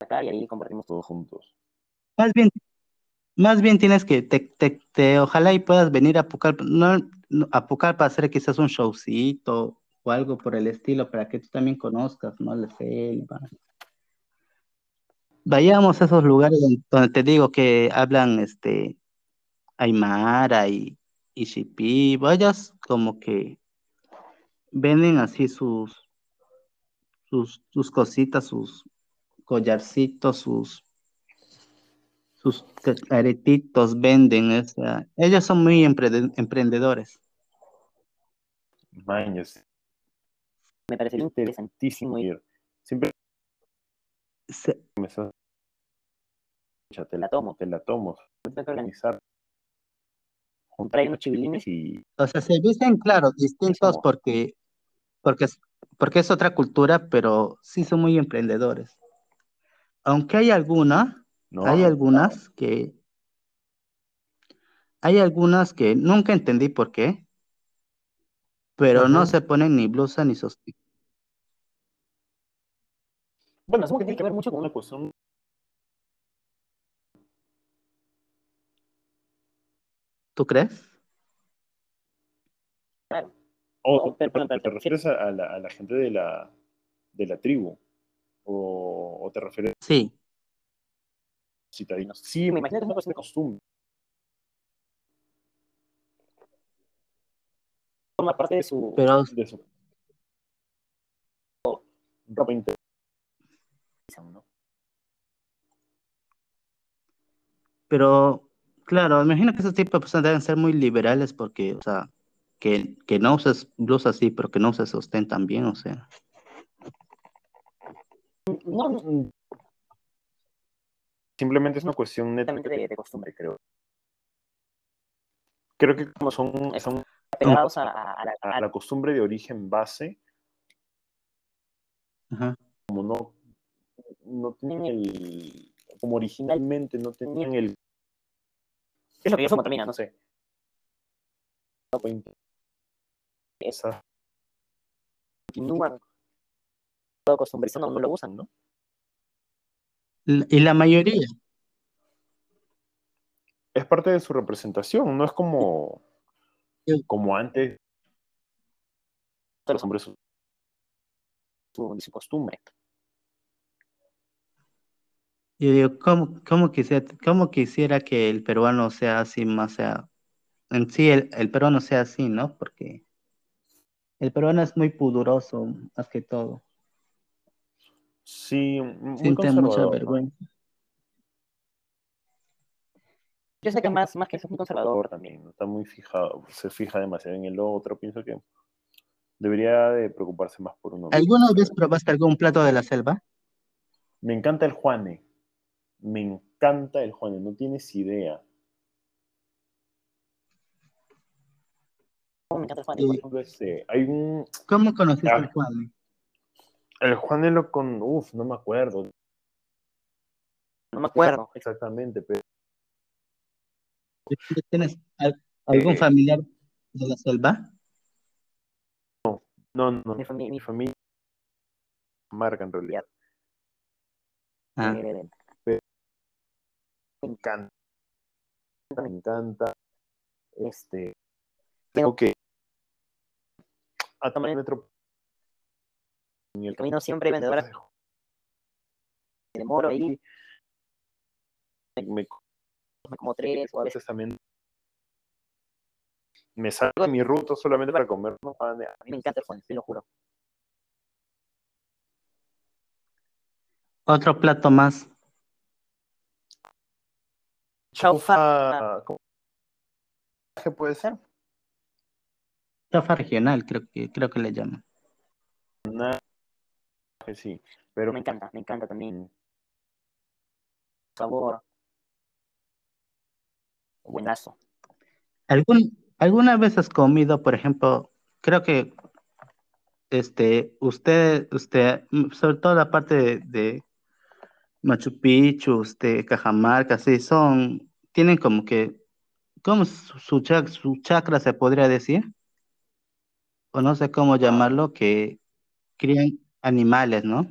acá y ahí compartimos todo. todos juntos. Más bien, más bien tienes que, te, te, te- ojalá y puedas venir a Pucallpa, no, no, a Pucallpa hacer quizás un showcito o algo por el estilo para que tú también conozcas, ¿no? La selva. Vayamos a esos lugares donde, donde te digo que hablan este Aymara y, Ishipi, vayas como que venden así sus, sus, sus cositas, sus collarcitos, sus, sus aretitos venden, o sea, ellos son muy emprende- emprendedores. Maños, Me parecería interesantísimo ir. Siempre Se- me estás- te La tomo. te la tomo. Tengo que organizar. Comprar unos chivilines y O sea, se visten, claro, distintos como- porque, porque, es- porque es otra cultura, pero sí son muy emprendedores. Aunque hay alguna, no hay algunas que, hay algunas que nunca entendí por qué, pero no se ponen ni blusa ni sostén. Bueno, supongo que tiene que ver mucho con una cuestión ¿Tú crees? Claro. o te refieres a, la, a la gente de la de la tribu o, o te refieres Sí, a citadinos sí Me imagino que es una cuestión de costumbre Forma parte de su. pero de su ropa interior ¿no? Pero, claro, imagino que esos tipos de personas deben ser muy liberales porque, o sea, que, que no uses blusa así, pero que no uses sostén también, o sea. No, no, simplemente es una cuestión netamente de, de costumbre, creo. creo que como son, son Pegados a, la, a a- la costumbre de origen base Ajá. como no no tienen el como originalmente no tenían el es lo que yo sumo también, no sé interior, esa Continúan todo costumbre, eso no, lo usan, ¿no? Y la mayoría, es parte de su representación, no es como, Sí. como antes los hombres su, su costumbre. Yo digo, ¿cómo, cómo quisiera, cómo quisiera que el peruano sea así más, sea, en sí el, el peruano sea así, ¿no? Porque el peruano es muy pudoroso, más que todo. sí, muy Siente mucha vergüenza. Yo sé que más, más que eso es muy conservador también, está muy fijado, se fija demasiado en el otro, pienso que debería de preocuparse más por uno. ¿Alguna vez probaste algún plato de la selva? Me encanta el Juane, me encanta el Juane, no tienes idea. Me encanta el Juan, Sí. por ejemplo. Hay un, ¿Cómo conociste Ah. al Juan? el Juane lo con, uff, no me acuerdo No me acuerdo. exactamente, pero ¿Tienes al- algún Eh. familiar de la selva? no, no, no, Mi familia, mi familia marca en realidad. Ah, Me encanta, me encanta. Este, tengo que a tomar el metro en el camino siempre vendedora de moro ahí, me, me- me como tres o a veces también me salgo de mi ruta solamente para comer panes. a mí me encanta el Juan, te lo juro. Otro plato más. Chaufa, Chaufa, ¿cómo- ¿qué puede ser? Chaufa regional, creo que, creo que le llaman. Sí, pero me encanta, me encanta también. Sabor. Buenazo. ¿Algún, ¿Alguna vez has comido, por ejemplo, creo que este, usted, usted, mm, sobre todo la parte de, de Machu Picchu, este, Cajamarca, así son, tienen como que, ¿cómo su, su, chac- su chakra se podría decir? O no sé cómo llamarlo, que crían animales, ¿no?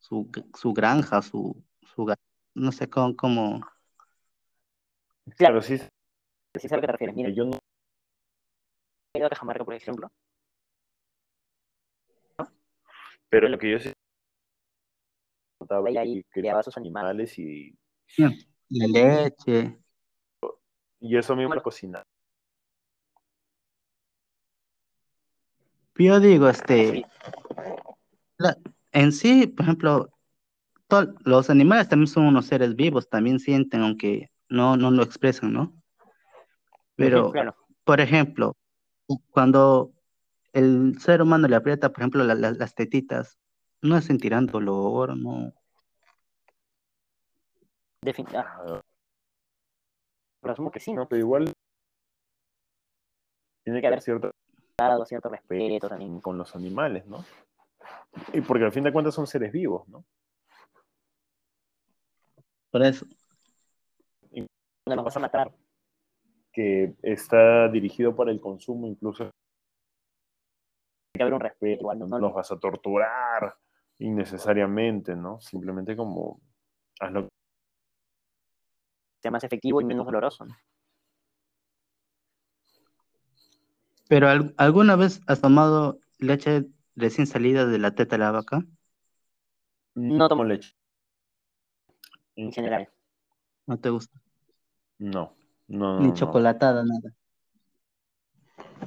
Su, su granja, su, su, no sé cómo, cómo, claro, sí, Sí, sé a lo que te refieres. Mira, yo no, he ido a Cajamarca, por ejemplo. pero lo que yo sí y criaba sus animales y... Mm, y leche. Y eso mismo la cocina. Yo digo, este... La, en sí, por ejemplo, to, los animales también son unos seres vivos, también sienten, aunque no, no lo expresan, ¿no? Pero, por ejemplo, cuando el ser humano le aprieta, por ejemplo, las tetitas, no sentirán dolor, no. Defin- ah, pero asumo que sí, ¿no? Pero igual tiene que haber cierto Dado cierto respeto también. con los animales, ¿no? Y porque al fin de cuentas son seres vivos, ¿no? Por eso. No nos vas a matar. Que está dirigido para el consumo, incluso Tiene que haber un respeto. Igual, no, no no, los vas a torturar innecesariamente, ¿no? Simplemente como hazlo. sea más efectivo y menos doloroso. ¿no? Pero ¿al- ¿alguna vez has tomado leche recién salida de la teta de la vaca? No tomo leche. En general. ¿No te gusta? No, no, no. Ni no. chocolatada, nada.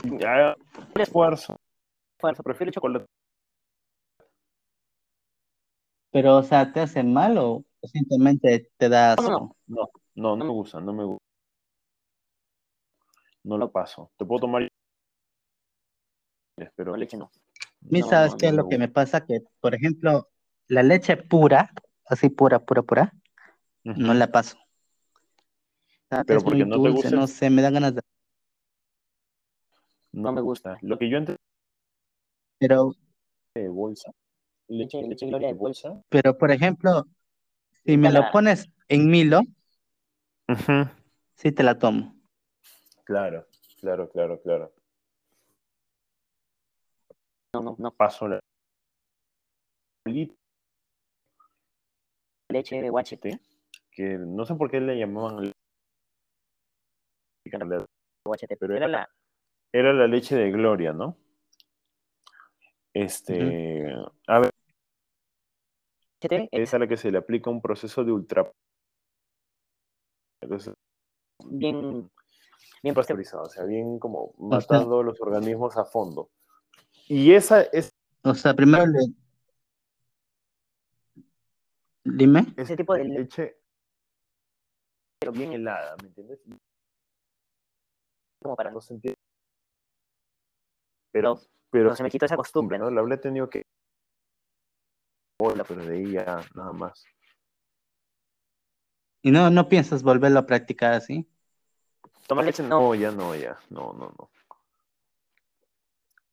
Ya, esfuerzo. Fuerza, prefiero chocolate. Pero, o sea, ¿te hace mal o simplemente te da No, no, asco? No, no, no me gusta, no me gusta. No lo paso. Te puedo tomar. Pero Pero leche no. A mí, no, ¿sabes no, qué es no lo que me gusta. pasa? Que, por ejemplo, la leche pura, así pura, pura, pura, no la paso. O sea, Pero es porque muy no te dulce, gusta el- no sé, me da ganas de... No me gusta. Lo que yo antes Pero, de bolsa. Leche, Leche- Gloria de bolsa. pero, por ejemplo, si me lo pones en Milo, sí te la tomo. Claro, claro, claro, claro. No, no, no. Paso la Leche de guachete. que no sé por qué le llamaban Guachete. Pero Pero era era- la. era la leche de Gloria, ¿no? Este, a ver, es a la que se le aplica un proceso de ultra entonces, bien. Bien pasteurizado, o sea, bien como sea- matando los organismos a fondo. Y esa es O sea, primero le... Dime. Ese tipo de leche, pero bien helada, ¿me entiendes? como para No no. se entiende. Pero, Pero, pero se me quitó esa costumbre, ¿no? ¿no? La habré tenido que. Hola, pero de ahí ya nada más. ¿Y no, no piensas volverlo a practicar así? Tomar leche no. No, ya no, ya. No, no, no.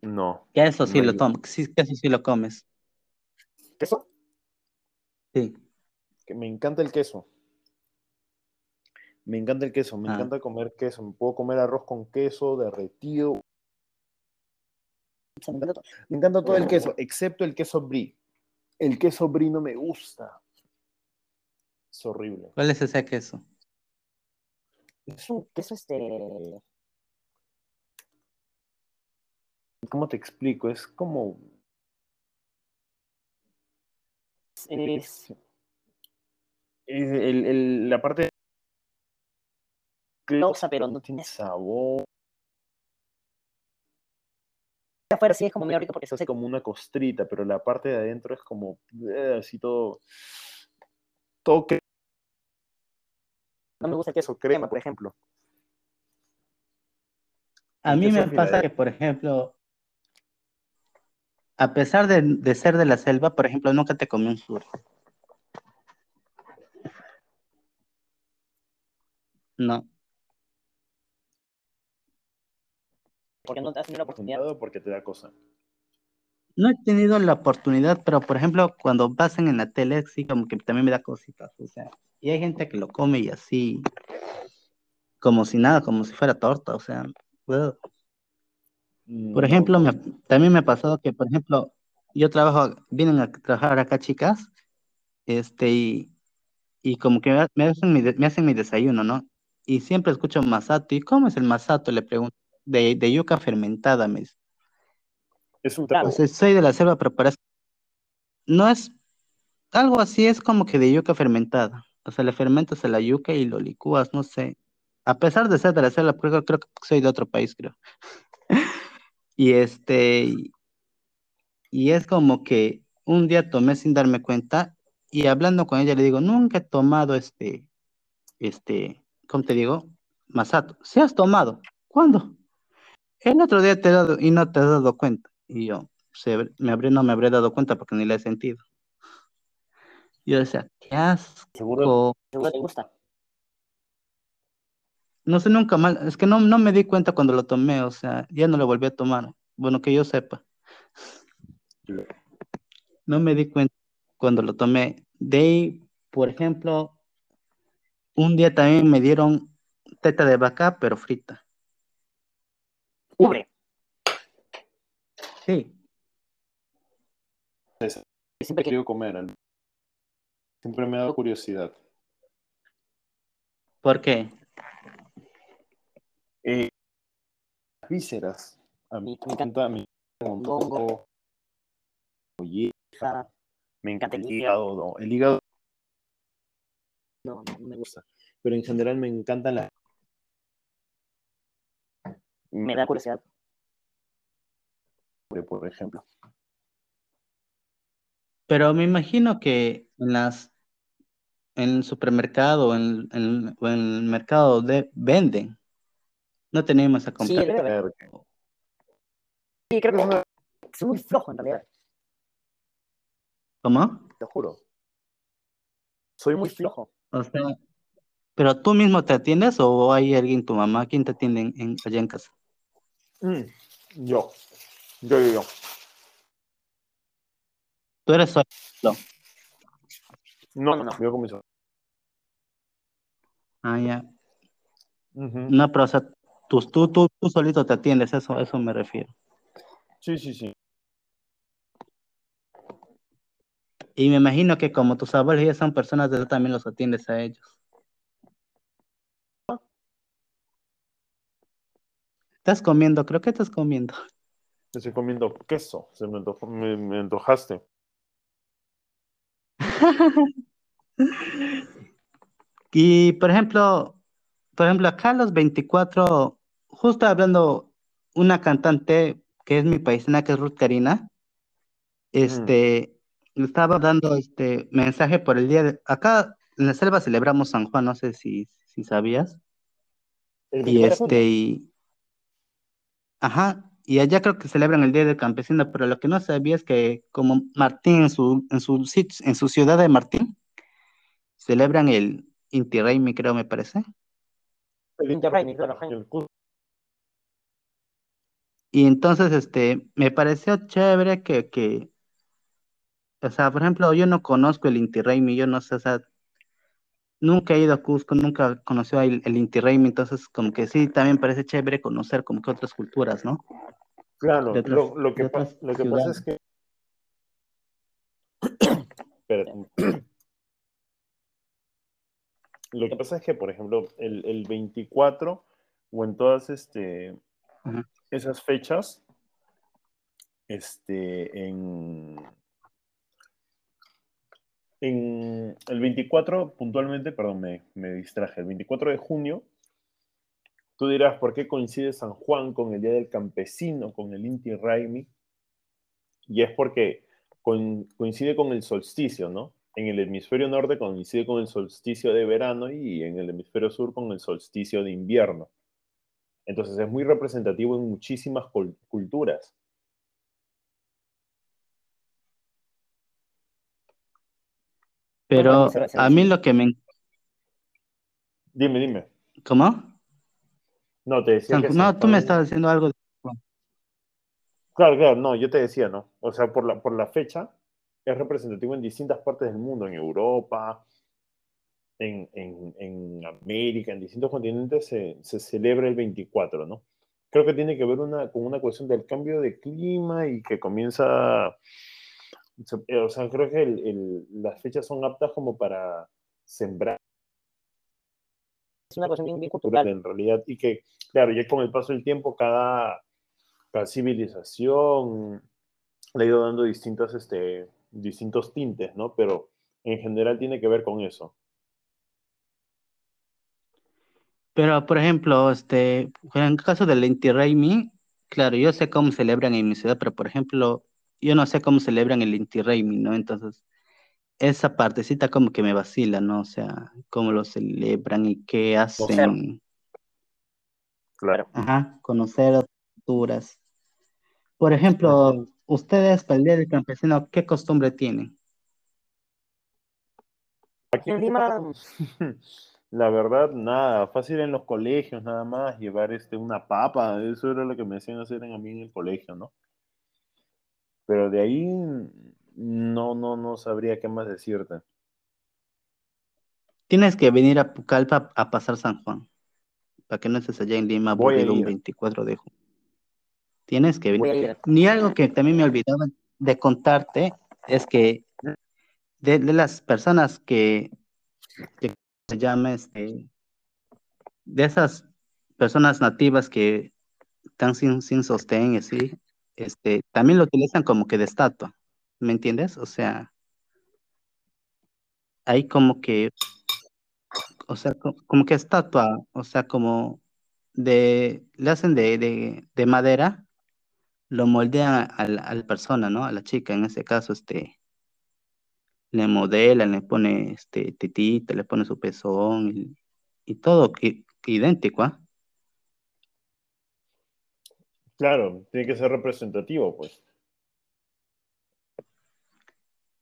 No. Que eso sí No, lo tomas, sí, que eso sí lo comes. ¿Queso? Sí. Que me encanta el queso. Me encanta el queso, me Ah. encanta comer queso. Me puedo comer arroz con queso derretido. Me encanta, me encanta todo el queso, excepto el queso brie. El queso brie no me gusta. Es horrible. ¿Cuál es ese queso? Es un queso este. ¿Cómo te explico? Es como. Es, es el- el- la parte glosa, pero no tiene sabor. Afuera sí es como medio rico porque se Es como una costrita, pero la parte de adentro es como eh, así todo. Todo que No me gusta el queso crema, por ejemplo. A mí me pasa que, por ejemplo, a pesar de, de ser de la selva, por ejemplo, nunca te comí un sur. No. Porque no te has tenido la oportunidad. Cuidado porque te da cosa. No he tenido la oportunidad, pero por ejemplo, cuando pasan en la tele, sí, como que también me da cositas, o sea, y hay gente que lo come y así, como si nada, como si fuera torta, o sea, ugh. por No, ejemplo, me- también me ha pasado que, por ejemplo, yo trabajo, vienen a trabajar acá chicas, este, y, y como que me, me hacen mi, de- me hacen mi desayuno, ¿no? Y siempre escucho masato, ¿y cómo es el masato? Le pregunto, de, de yuca fermentada, me dice. Es un Claro. O taco. sea, soy de la selva, pero parece. No es. Algo así es como que de yuca fermentada. O sea, le fermentas a la yuca y lo licúas, no sé. A pesar de ser de la selva, creo, creo que soy de otro país, creo. Y este. y- Y es como que un día tomé sin darme cuenta y hablando con ella le digo, nunca he tomado este, este, ¿cómo te digo? Masato. ¿Se has tomado? ¿Cuándo? El otro día te he dado y no te has dado cuenta. Y yo, se, me habré, no me habré dado cuenta porque ni la he sentido. Yo decía, qué asco. Seguro, seguro te gusta. No sé nunca mal, es que no, no me di cuenta cuando lo tomé, o sea, ya no lo volví a tomar. Bueno, que yo sepa. No me di cuenta cuando lo tomé. De ahí, por ejemplo, un día también me dieron teta de vaca, pero frita. Ubre. Sí, Siempre he querido comer. Siempre me ha dado curiosidad. ¿por qué? Eh, vísceras. A mí me encanta, me encanta un Hongo. poco molleja, Ja, me encanta el hígado. no, El hígado no, no me gusta. pero en general me encantan las Me da curiosidad. por ejemplo. Pero me imagino que en las en el supermercado o en, en- o en el mercado de venden. No tenemos a Sí, comprar. Sí, creo que es muy flojo en realidad, ¿Cómo? te juro. Soy muy flojo. O sea, pero tú mismo te atiendes o hay alguien, tu mamá, quien te atiende en, en- allá en casa. Mm, yo. Yo, yo, yo. Tú eres solo. No, No, no. yo con Ah, ya. Ujú. No, pero o sea, tú, tú, tú, tú solito te atiendes, eso, eso me refiero. Sí, sí, sí. Y me imagino que como tus abuelos ya son personas de edad, también los atiendes a ellos. ¿Estás comiendo? Creo que estás comiendo. Estoy comiendo queso. Se me, antojó- me, me antojaste. Y por ejemplo, por ejemplo, acá a los 24, justo hablando una cantante que es mi paisana, que es Ruth Karina, este, le estaba dando este mensaje por el día de, acá en la selva celebramos San Juan, no sé si, si sabías, y 24 de este, y, ajá, y allá creo que celebran el Día del Campesino, pero lo que no sabía es que como Martín en su, en su, en su ciudad de Martín, celebran el Inti Raymi, creo me parece. El claro, el cus- Y entonces, este, me pareció chévere que, que, o sea, por ejemplo, yo no conozco el Inti Raymi, yo no sé, o sea, nunca he ido a Cusco, nunca conocí el, el Inti Raymi, entonces como que sí, también parece chévere conocer como que otras culturas, ¿no? Claro, otras- lo, lo que, pa- lo que pasa es que. Lo que pasa es que, por ejemplo, el, el 24 o en todas este, Ajá. esas fechas, este, en, el 24 puntualmente, perdón, me, me distraje, el 24 de junio, tú dirás, ¿por qué coincide San Juan con el Día del Campesino, con el Inti Raimi? Y es porque coin- coincide con el solsticio, ¿no? En el hemisferio norte coincide con el solsticio de verano y en el hemisferio sur con el solsticio de invierno. Entonces es muy representativo en muchísimas cul- culturas. Pero a mí lo que me... Dime, dime. ¿Cómo? No, te decía que no, tú me estabas diciendo algo. de- Claro, claro, no, yo te decía, ¿no? O sea, por la, por la fecha es representativo en distintas partes del mundo, en Europa, en, en- en América, en distintos continentes se, se celebra el 24, ¿no? Creo que tiene que ver una, con una cuestión del cambio de clima y que comienza, o sea, creo que el- el- las fechas son aptas como para sembrar Es una cuestión bien, cultural. en realidad y que, claro, ya con el paso del tiempo cada, cada civilización le ha ido dando distintos, este, distintos tintes, ¿no? Pero en general tiene que ver con eso. Pero, por ejemplo, este, en el caso del Inti Raymi, claro, yo sé cómo celebran en mi ciudad, pero por ejemplo, yo no sé cómo celebran el Inti Raymi, ¿no? Entonces, esa partecita como que me vacila, ¿no? O sea, cómo lo celebran y qué hacen. Claro. Ajá, conocer otras culturas. Por ejemplo, ustedes para el Día del Campesino, ¿qué costumbre tienen? Aquí en Lima, la verdad, nada, fácil en los colegios nada más, llevar este, una papa, eso era lo que me hacían hacer a mí en el colegio, ¿no? Pero de ahí no, no, no sabría qué más decirte. Tienes que venir a Pucallpa a pasar San Juan, para que no estés allá en Lima Voy a aburrido un ir. 24 de junio. Tienes que venir. ir. Ni algo que también me olvidaba de contarte es que de, de las personas que, que se llama este, de esas personas nativas que están sin, sin sostén y así, este, también lo utilizan como que de estatua, ¿me entiendes? O sea, hay como que, o sea, co- como que estatua, o sea, como de, le hacen de, de, de madera, lo moldean a la, persona, ¿no? A la chica, en ese caso, este, le modelan, le pone este titita, le pone su pezón y, y todo i- idéntico, ¿ah? Claro, tiene que ser representativo, pues.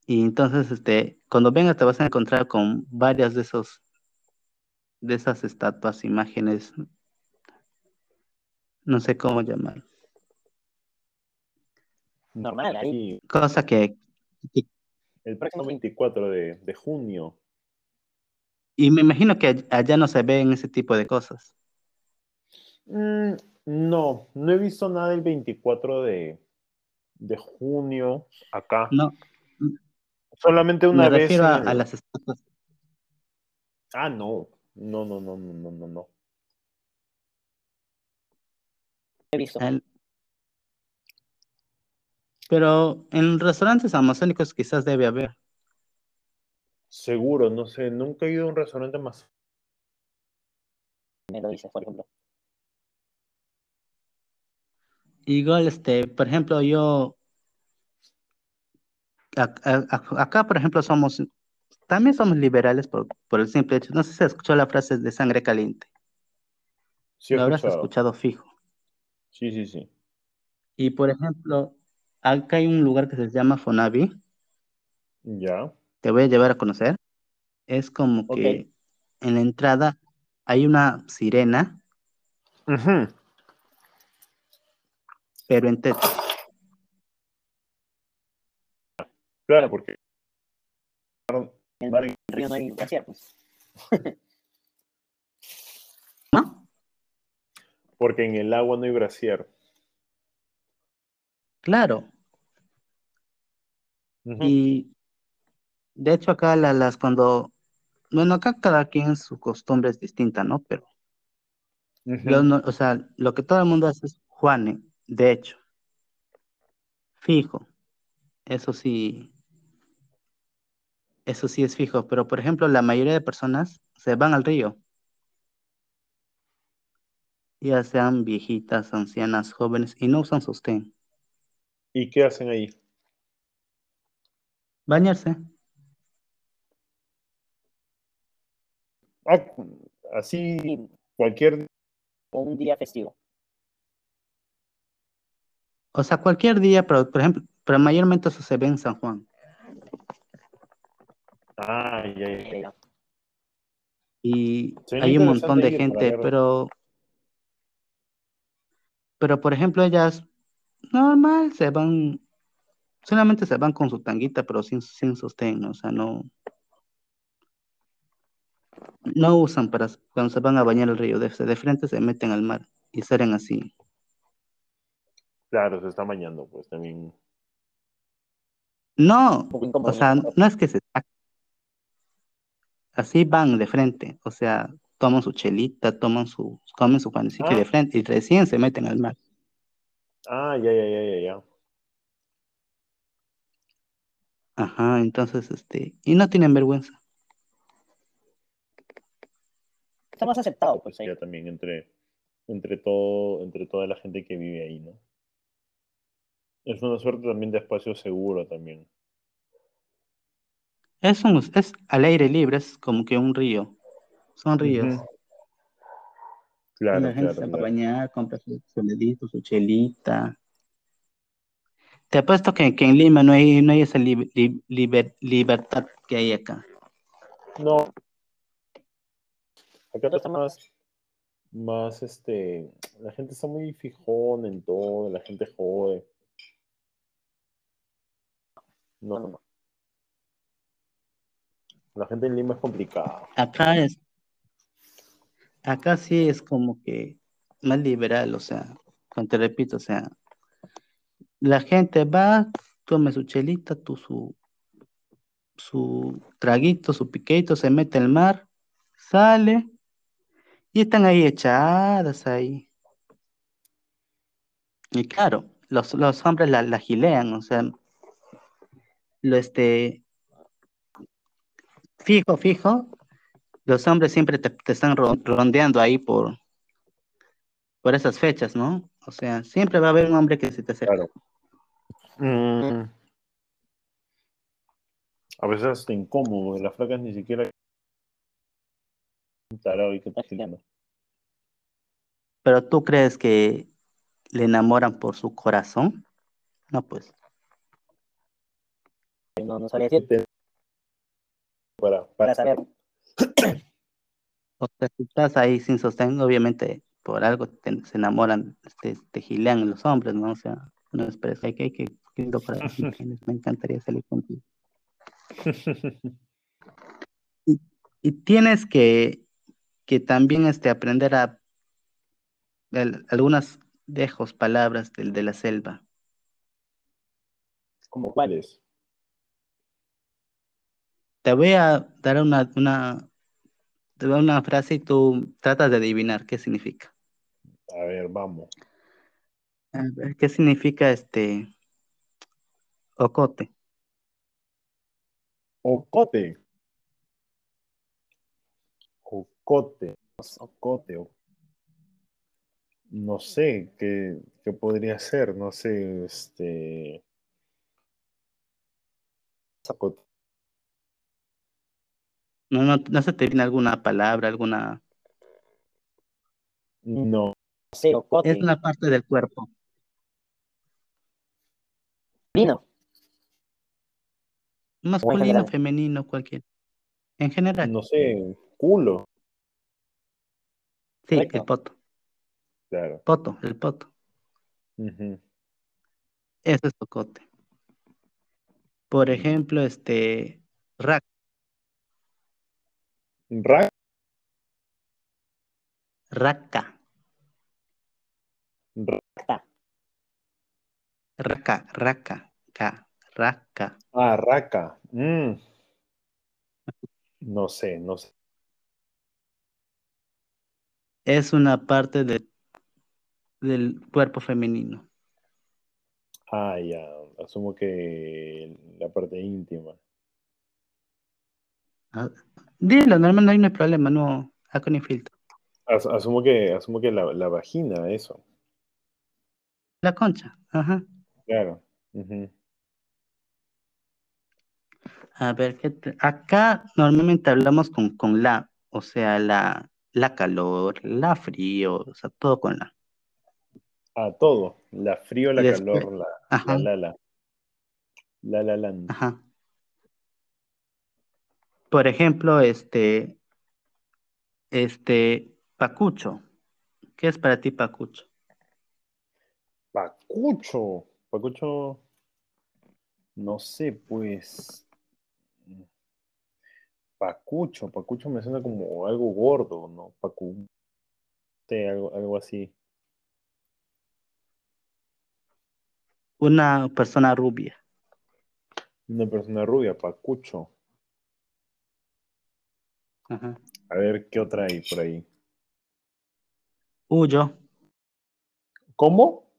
Y entonces, este, cuando vengas te vas a encontrar con varias de esos, de esas estatuas, imágenes, no sé cómo llamar, Normal, ahí. Cosa que, que- el próximo 24 de, de junio, y me imagino que all- allá no se ven ese tipo de cosas. Mm, no, no he visto nada el 24 de, de junio acá. No, Solamente una me vez. refiero a, en el- a las estatuas. Ah, no. No, no, no, no, no, no, no. He visto. al- Pero en restaurantes amazónicos quizás debe haber. Seguro, no sé. Nunca he ido a un restaurante más. Me lo dices, por ejemplo. Igual, este, por ejemplo, yo acá, por ejemplo, somos, también somos liberales por, por el simple hecho. No sé si escuchó la frase de sangre caliente. Sí, Lo habrás escuchado. fijo. Sí, sí, sí. Y por ejemplo, acá hay un lugar que se llama Fonavi. Ya. Te voy a llevar a conocer. Es como que en la entrada hay una sirena, Ujú. Pero en techo. Claro, porque. En el río no hay pues. ¿No? Porque en el agua no hay brasier. Claro. Y de hecho acá la- las cuando, bueno, acá cada quien su costumbre es distinta, ¿no? Pero no- o sea, lo que todo el mundo hace es Juane, de hecho, fijo. Eso sí, eso sí es fijo. Pero por ejemplo, la mayoría de personas se van al río. Ya sean viejitas, ancianas, jóvenes, y no usan sostén. ¿Y qué hacen ahí? Bañarse. Ah, así, Sí, cualquier. un día festivo. O sea, cualquier día, pero por ejemplo, pero mayormente eso se ve en San Juan. Ah, ya, ya, ya. Y hay un montón de gente, pero, pero por ejemplo, ellas normal se van, solamente se van con su tanguita, pero sin, sin sostén, o sea, no, no usan para cuando se van a bañar al río, de, de frente se meten al mar y salen así. Claro, se está bañando, pues también. No, o sea, ¿no? es que se saquen, así van de frente, o sea, toman su chelita, toman su, comen su panecito Ah. de frente y recién se meten al mar. Ah, ya, ya, ya, ya, ya. Ajá, entonces, este, y no tienen vergüenza. Está más aceptado, pues ahí. Ya también entre, entre todo, entre toda la gente que vive ahí, ¿no? Es una suerte también de espacio seguro también. Es, un, es al aire libre, es como que un río. Son ríos. Ujú. Claro, la gente claro, se va a bañar, compra su soledito, su chelita. Te apuesto que, que en Lima no hay, no hay esa li- li- liber- libertad que hay acá. No. Acá está más, más este, la gente está muy fijón en todo, la gente jode. No, No, la gente en Lima es complicada. Acá es, acá sí es como que más liberal, o sea, cuando te repito, o sea, la gente va, tome su chelita, tu, su, su traguito, su piquito, se mete al mar, sale y están ahí echadas ahí. Y claro, los, los hombres la, la gilean, o sea, lo este, fijo, fijo, los hombres siempre te, te están ro- rondeando ahí por, por esas fechas, ¿no? O sea, siempre va a haber un hombre que se te acerca. Claro. Mm. A veces hasta incómodo, las flacas ni siquiera tarado y te. Pero tú crees que le enamoran por su corazón? No, pues. No, no sabría decir Para, para para saber. O sea, si estás ahí sin sostén, obviamente por algo te- se enamoran, te, te gilean los hombres, ¿no? O sea, no es pero hay que, hay que, lindo corazón tienes, me encantaría salir contigo. Y tienes que, que también este, aprender a el- algunas dejos, palabras del de la selva. ¿Cómo cuáles? Te voy a dar una, una, te doy una frase y tú tratas de adivinar qué significa. A ver, vamos. A ver, ¿Qué significa este ocote? Ocote. Ocote. Ocote. No sé qué, qué podría ser. No sé, este. Zapote. No, no, no se te viene alguna palabra, alguna. No. Sí. Es una parte del cuerpo. Vino. Masculino, femenino, cualquier. En general. No sé. Culo. Sí, el poto. Claro. Poto, el poto. Ujú. Eso es ocote. Por ejemplo, este rack, Ra- raca, ra- Acta. raca, raca, ca, raca. Ah, raca. Mm. No sé, no sé. Es una parte de- del cuerpo femenino. Ah, ya. Asumo que la parte íntima. Ah, Dilo, no, no hay no hay problema, no, acá ni filtro. As- asumo que, asumo que la, la vagina, eso. La concha, ajá. Claro. A ver, ¿qué te- acá normalmente hablamos con, con la, o sea, la, la calor, la frío, o sea, todo con la. Ah, todo. La frío, la después- calor, la, Ajá. la, la, la. La, la, land. Ajá. Por ejemplo, este, este, pacucho. ¿Qué es para ti pacucho? Pacucho. Pacucho. No sé, pues. Pacucho. Pacucho me suena como algo gordo, ¿no? Pacu. Sí, algo, algo así. Una persona rubia. Una persona rubia, Pacucho. Ajá. A ver qué otra hay por ahí. Huyo, ¿Cómo?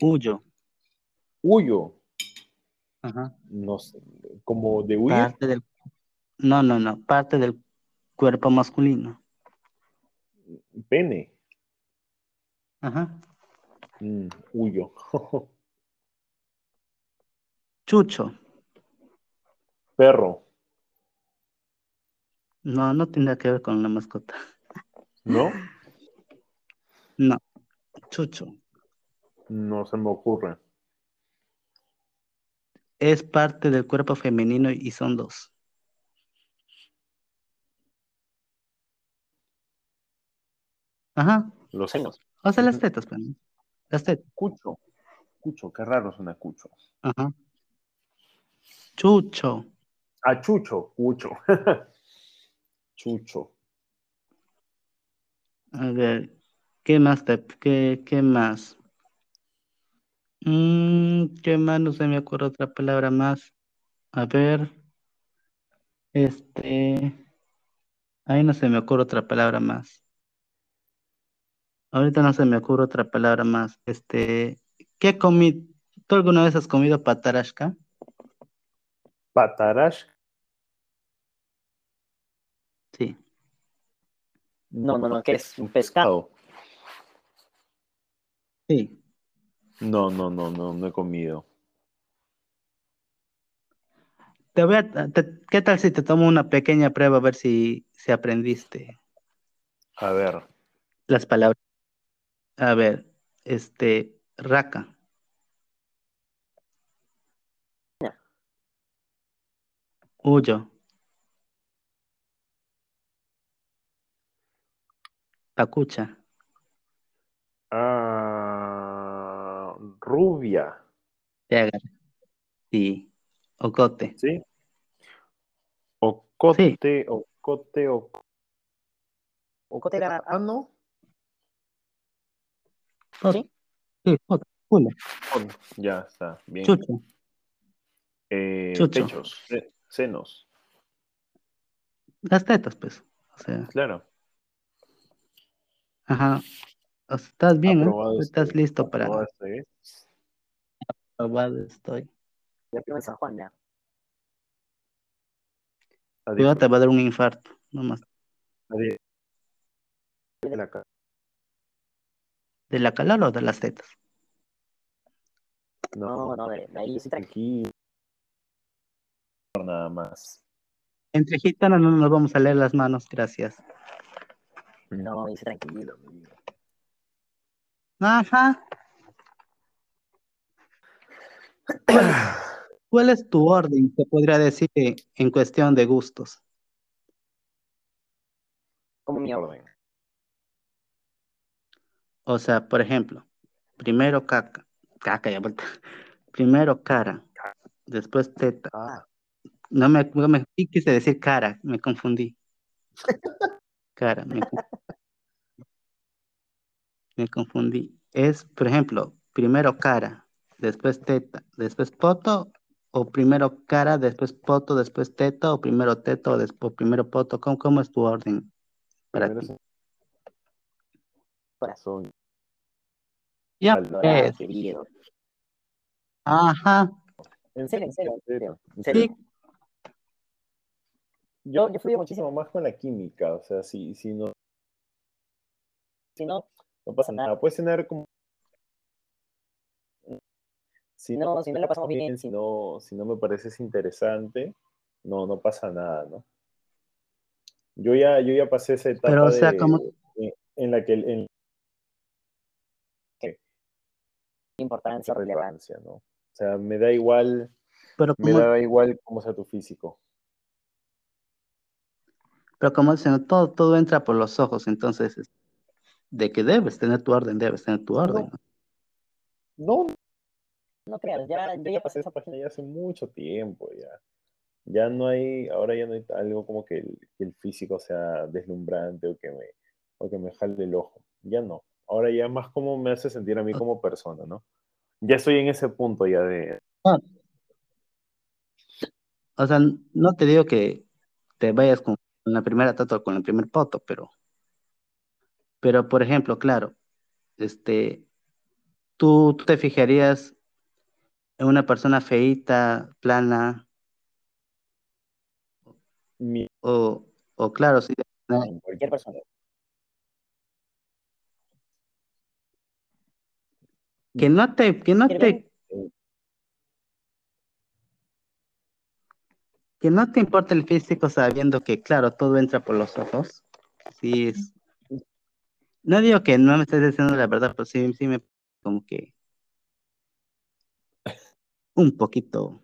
huyo. Huyo. Ajá. No sé. Como de huir. Parte del, no, no, no, parte del cuerpo masculino. Pene. Ajá. Mm, huyo. Chucho. Perro. No, no tiene que ver con la mascota. ¿No? No. Chucho. No se me ocurre. Es parte del cuerpo femenino y son dos. Ajá. Los senos. O sea, las tetas, pues. Las tetas. Cucho. Cucho, qué raro suena cucho. Ajá. Chucho. Ah, chucho, cucho. chucho. A ver, ¿qué más te, qué, qué más? Mm, ¿qué más? No se me ocurre otra palabra más. A ver, este, ahí no se me ocurre otra palabra más. Ahorita no se me ocurre otra palabra más. Este, ¿qué comí? ¿Tú alguna vez has comido patarashka? Patarash. Sí. No, no, no, que es un pescado. Sí. No, no, no, no, no he comido. Te voy a- te- ¿qué tal si te tomo una pequeña prueba a ver si, si aprendiste A ver, las palabras? A ver, este, raca. Huyo. Pacucha. ah, rubia. Sí. Ocote. ¿sí? Ocote, ocote, ocote. Ocote era- Ah, no. ¿Sí? Sí, ocote. Ya está, bien. Chucho. Eh, Chucho. pechos, senos, Las tetas, pues. O sea, claro. Ajá. O sea, estás bien, ¿eh? Aprobado Estás estoy, listo para aprobado estoy. aprobado estoy. Ya en San Juan, ya. Adiós. Cuidado, te va a dar un infarto. Nomás. Adiós. De la ¿De la calor o de las tetas? No, No, de, de ahí sí tranquilo. tranquilo. Nada más. Entre gitanos no nos vamos a leer las manos, gracias. No, dice tranquilo, amigo. Ajá. ¿Cuál, cuál es tu orden, se podría decir, en cuestión de gustos? Como mi orden. O sea, por ejemplo, primero caca, caca ya vuelta. Primero cara, después teta. Ah, No me, no me quise decir cara, me confundí. Cara, me, conf- me confundí. Es, por ejemplo, primero cara, después teta, después poto, o primero cara, después poto, después teta, o primero teta, o después primero poto. ¿Cómo, cómo es tu orden para primero ti? Corazón, Ya, pues. Ajá. En serio, en serio, en serio. En Sí, serio. Yo, yo fluyo muchísimo más con la química, o sea, si, si no, Si no, no pasa nada. Puedes tener como... Si no, si no la pasamos bien, si no, si no me pareces interesante, no, no pasa nada, ¿no? Yo ya, yo ya pasé esa etapa Pero, o sea, de- como- en, en la que en importancia, relevancia. ¿no? O sea, me da igual, pero me da igual cómo sea tu físico. Pero como dicen, todo, todo entra por los ojos, entonces, es- de que debes tener tu orden, debes tener tu orden. No, No creas, ya, yo ya pasé esa página ya hace mucho tiempo, ya. Ya no hay, ahora ya no hay algo como que el, que el físico sea deslumbrante o que me, o que me jale el ojo. Ya no. Ahora ya más como me hace sentir a mí como persona, ¿no? Ya estoy en ese punto ya de, O sea, no te digo que te vayas con la primera tatu o con el primer poto, pero, pero por ejemplo, claro, este, tú, tú te fijarías en una persona feíta, plana, mi, o, o claro, sí, en cualquier persona. que no te, que no te, que no te importa el físico sabiendo que, claro, todo entra por los ojos. Sí, es... No digo que no me estés diciendo la verdad, pero sí, sí me como que un poquito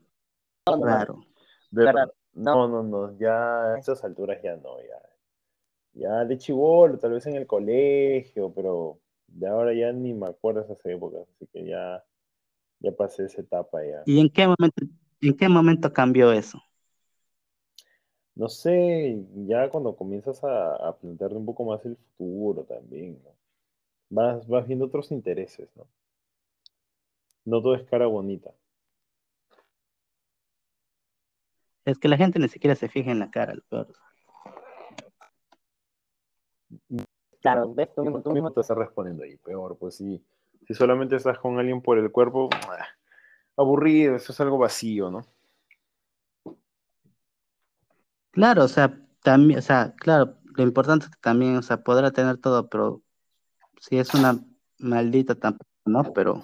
No, no, no. raro. De Verdad, no, no, no, ya a estas alturas ya no, ya. Ya de chivolo, tal vez en el colegio, pero de ahora ya ni me acuerdo de esas épocas, así que ya, ya pasé esa etapa ya. ¿Y en qué momento, en qué momento cambió eso? No sé, ya cuando comienzas a, a plantearte un poco más el futuro también, ¿no? Vas, vas viendo otros intereses, ¿no? No todo es cara bonita. Es que la gente ni siquiera se fija en la cara, lo peor. Claro, ves, tú mismo, Tú mismo te estás respondiendo ahí, peor, pues sí. Si solamente estás con alguien por el cuerpo, aburrido, eso es algo vacío, ¿no? Claro, o sea, también, o sea, claro, lo importante es que también, o sea, podrá tener todo, pero si es una maldita tampoco, ¿no? Pero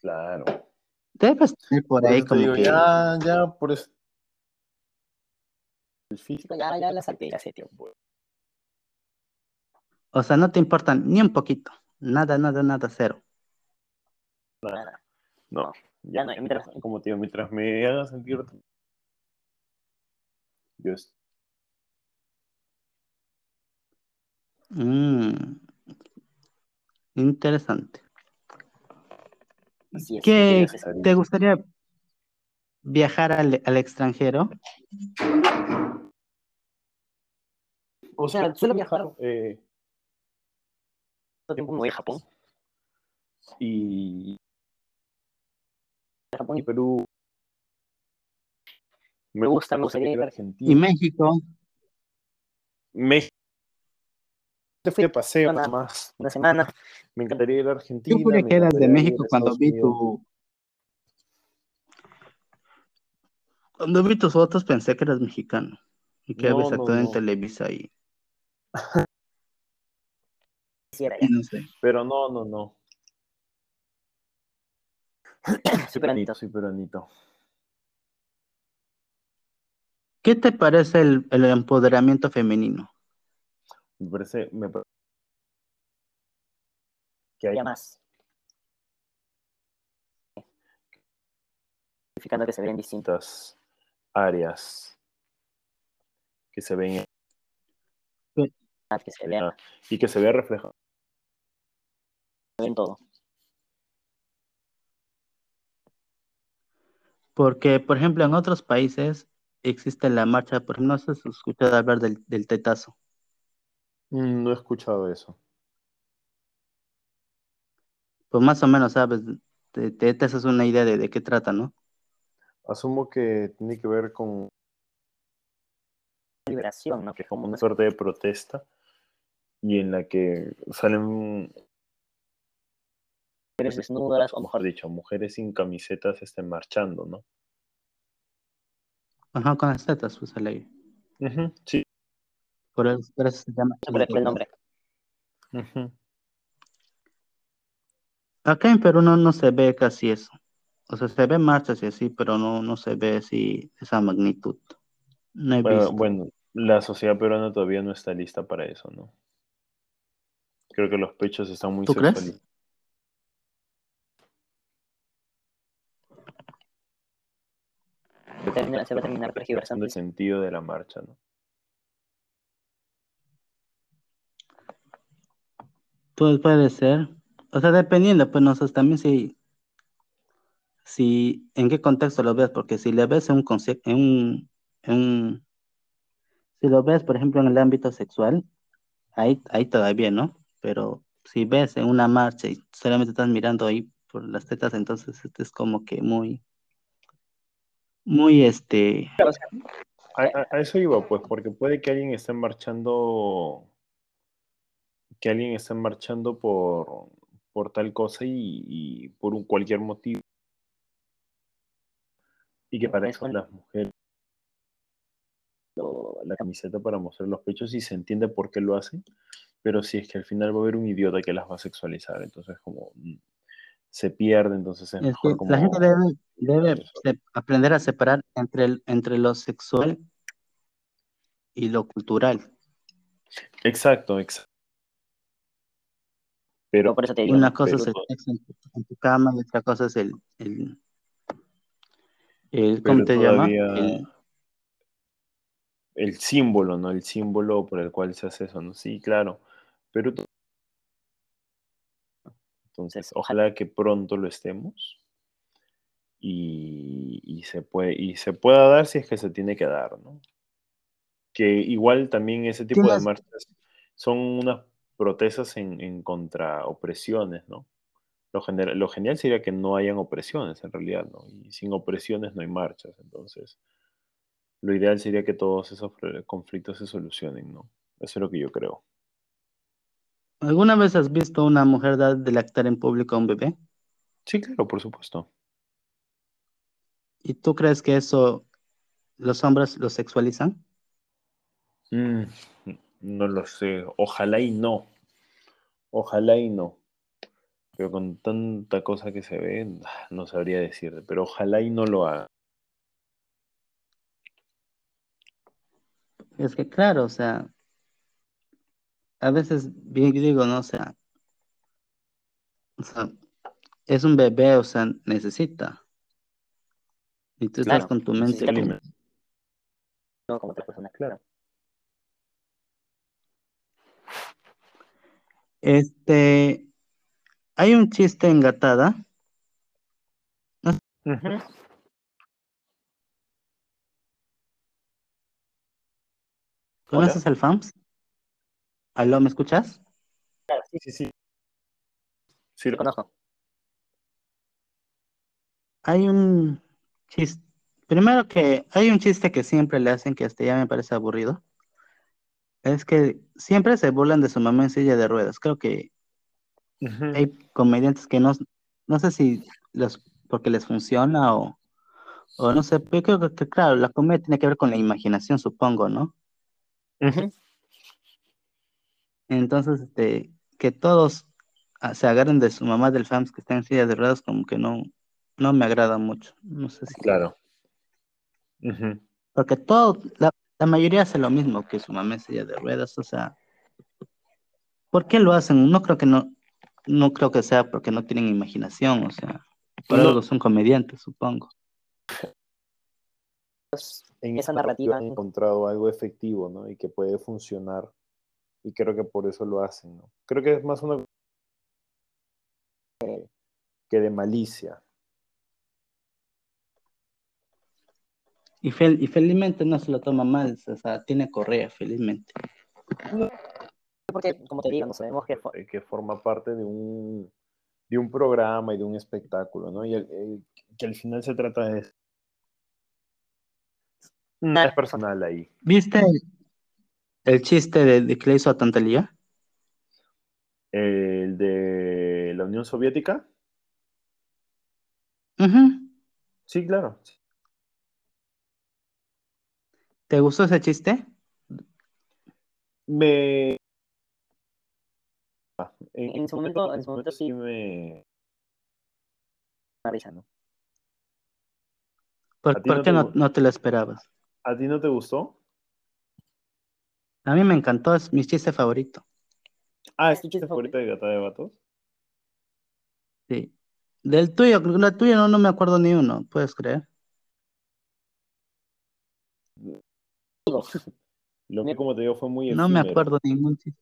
Claro. debes tener por Por ahí como digo, que, ya, ya, por eso. El físico, ya, ya la salté hace tiempo. o sea, no te importan ni un poquito, nada, nada, nada, cero. Nada. no, Ya no, mientras, como te digo, mientras me haga sentir. Yo est- Mm, interesante. es, ¿Qué te gustaría viajar al, al extranjero? O sea, suelo viajar. eh, tiempo me voy a Japón. y, Japón y Perú. Me gusta, me gustaría ir a Argentina. Y México, México. Te fui de paseo nada más. una semana. Me encantaría ir a Argentina. yo juré que eras de México cuando vi tu... Cuando vi tus fotos pensé que eras mexicano y que No, habías no, actuado en. Televisa y, sé. Pero no, no, no. Soy peruanito. Soy peruanito. ¿Qué te parece el, el empoderamiento femenino? Me parece, me parece que hay Ya más. Significando que se ven distintas áreas que se ven Que se vean y que se vea reflejado. en todo. Porque, por ejemplo, en otros países existe la marcha, por ejemplo, no sé si has escuchado hablar del, del tetazo. Mm, No he escuchado eso. Pues más o menos sabes, te, te, te haces una idea de, de qué trata, ¿no? Asumo que tiene que ver con Liberación, ¿no? Que es como una suerte de protesta y en la que salen, mujeres desnudas o mejor dicho, mujeres sin camisetas estén marchando, ¿no? Ajá, con las tetas, pues al aire. Ujú, Sí. Por eso, por eso se llama. por el nombre. Ujú. Acá en Perú no, no se ve casi eso. O sea, se ve marchas y así, pero no, no se ve así esa magnitud. No he Bueno, visto. bueno, la sociedad peruana todavía no está lista para eso, ¿no? Creo que los pechos están muy ¿Tú crees? Se va a terminar en tergiversando. el sentido de la marcha, ¿no? Pues puede ser. O sea, dependiendo, pues nosotros también si, si en qué contexto lo ves, porque si le ves en un en un, en un- si lo ves, por ejemplo, en el ámbito sexual, ahí, ahí todavía, ¿no? Pero si ves en una marcha y solamente estás mirando ahí por las tetas, entonces este es como que muy, muy este, A, a- a eso iba, pues, porque puede que alguien esté marchando, que alguien esté marchando por, por tal cosa y, y por un, cualquier motivo. Y que para Es eso las mujeres la camiseta para mostrar los pechos y se entiende por qué lo hacen, pero si es que al final va a haber un idiota que las va a sexualizar, entonces como mm, se pierde, entonces es, Es que mejor como... la gente debe, aprender a separar entre, el- entre lo sexual y lo cultural. Exacto, exacto. Pero Por eso te digo, Una cosa pero es el sexo en tu, cama y otra cosa es el, el, el- ¿cómo te llama? todavía El, el símbolo, ¿no? El símbolo por el cual se hace eso, ¿no? Sí, claro. Pero entonces, ojalá que pronto lo estemos y, y se puede, y se pueda dar si es que se tiene que dar, ¿no? Que igual también ese tipo de marchas son unas protestas en, en contra opresiones, ¿no? Lo, gener- lo genial sería que no hayan opresiones en realidad, ¿no? Y sin opresiones no hay marchas, entonces lo ideal sería que todos esos conflictos se solucionen, ¿no? Eso es lo que yo creo. ¿Alguna vez has visto una mujer dar de lactar en público a un bebé? Sí, claro, por supuesto. ¿Y tú crees que eso los hombres lo sexualizan? Mm, no lo sé. Ojalá y no. Ojalá y no. Pero con tanta cosa que se ve, no sabría decirte. Pero ojalá y no lo haga. Es que claro, o sea, a veces bien digo, ¿no? O sea, o sea, es un bebé, o sea, necesita. Y tú Claro, estás con tu mente. No como otra persona. Claro. Este, hay un chiste en Gatada. Ujú. ¿Conoces el FAMS? ¿Aló, me escuchas? Claro, sí, Sí, sí. Sí, lo conozco. Hay un chiste. Primero que hay un chiste que siempre le hacen que hasta ya me parece aburrido. Es que siempre se burlan de su mamá en silla de ruedas. Creo que hay comediantes que no, no sé si los porque les funciona o, o no sé, pero creo que, que, claro, la comedia tiene que ver con la imaginación, supongo, ¿no? Ujú. Entonces, este, que todos ah, se agarren de su mamá del FAMS que está en silla de ruedas, como que no, no me agrada mucho. No sé si. Claro. Porque todo, la, la mayoría hace lo mismo que su mamá en silla de ruedas, o sea, ¿por qué lo hacen? No creo que no, no creo que sea porque no tienen imaginación, o sea, por No. algo son comediantes, supongo. En Esa narrativa. han encontrado algo efectivo, ¿no? Y que puede funcionar. Y creo que por eso lo hacen, ¿no? Creo que es más una que- de malicia. Y, fel- y felizmente no se lo toma mal, o sea, tiene correa, felizmente. Porque, como te digo, no sabemos que eh, que forma parte de un, de un programa y de un espectáculo, ¿no? Y el- el- que al final se trata de... Nada es personal ahí. ¿Viste el, chiste de, de que le hizo a Tantalía? El de la Unión Soviética. Sí, claro. ¿Te gustó ese chiste? Me... En, En su momento- en su momento sí. me... ¿no? ¿Por, ¿A ti por no qué te no, no te lo esperabas? ¿A ti no te gustó? A mí me encantó, es mi chiste favorito. Ah, ¿Es ¿es tu chiste favorita de Gata de Vatos? Sí. Del tuyo, la tuya no, no me acuerdo ni uno, ¿puedes creer? Digo, Lo que, como te digo, fue muy No me acuerdo ningún chiste.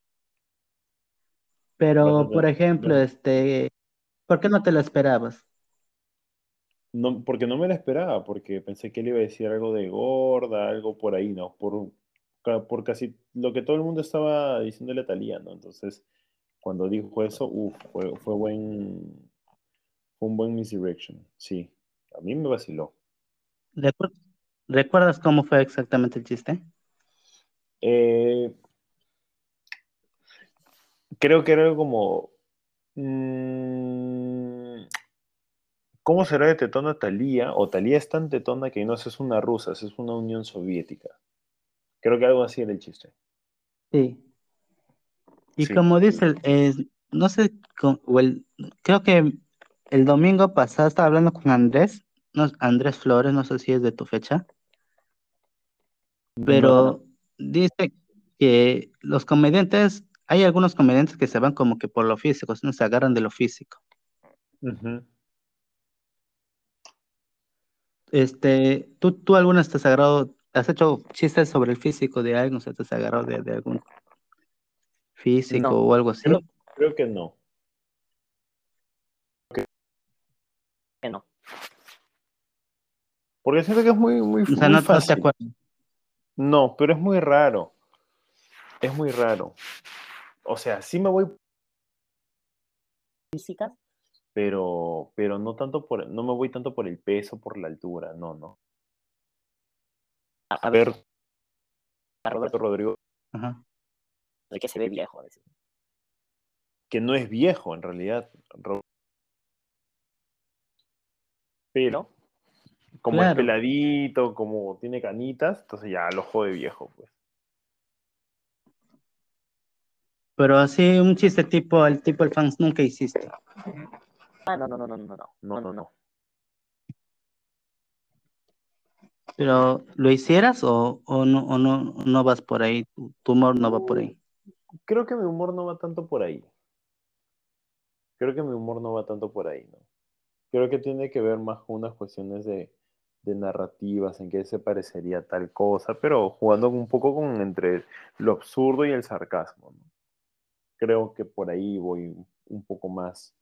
Pero, por ejemplo, bueno. este, ¿por qué no te lo esperabas? No, porque no me la esperaba, porque pensé que él iba a decir algo de gorda, algo por ahí, ¿no? Por, por casi lo que todo el mundo estaba diciéndole a Talía, ¿no? Entonces, cuando dijo eso, uff, fue, fue buen, fue un buen misdirection, sí. A mí me vaciló. Recu- ¿Recuerdas cómo fue exactamente el chiste? Eh, creo que era algo como. mm, ¿Cómo será de tetona Talía? O Talía es tan tetona que no es una rusa, es una Unión Soviética. Creo que algo así era el chiste. Sí. Y Sí. como dice, no sé, con- o el, creo que el domingo pasado estaba hablando con Andrés, no, Andrés Flores, no sé si es de tu fecha, pero No, dice que los comediantes, hay algunos comediantes que se van como que por lo físico, no se agarran de lo físico. Este, ¿tú, tú alguna te has agarrado, has hecho chistes sobre el físico de alguien, o sea, te has agarrado de, de algún físico No. o algo así? Creo, creo que no. Que no. Porque siento que es muy, muy, O sea, muy no, no te fácil. acuerdas. No, pero es muy raro. Es muy raro. O sea, sí me voy, Físicas, pero, pero no tanto por, no me voy tanto por el peso, por la altura, no, no. A, ver, a Roberto, Rodrigo, Ajá. de que se ve viejo. a veces. que no es viejo en realidad, Ro- pero como es peladito, como tiene canitas, entonces ya lo jode viejo, pues. Pero así un chiste tipo el tipo el fans nunca hiciste. Ah, no, no, no, no, no, no. No, no, no. Pero ¿lo hicieras o, o no o no no vas por ahí? Tu, humor no va por ahí. Creo que mi humor no va tanto por ahí. Creo que mi humor no va tanto por ahí. Creo que tiene que ver más con unas cuestiones de, de narrativas, en qué se parecería tal cosa, pero jugando un poco con entre lo absurdo y el sarcasmo, ¿no? Creo que por ahí voy un poco más.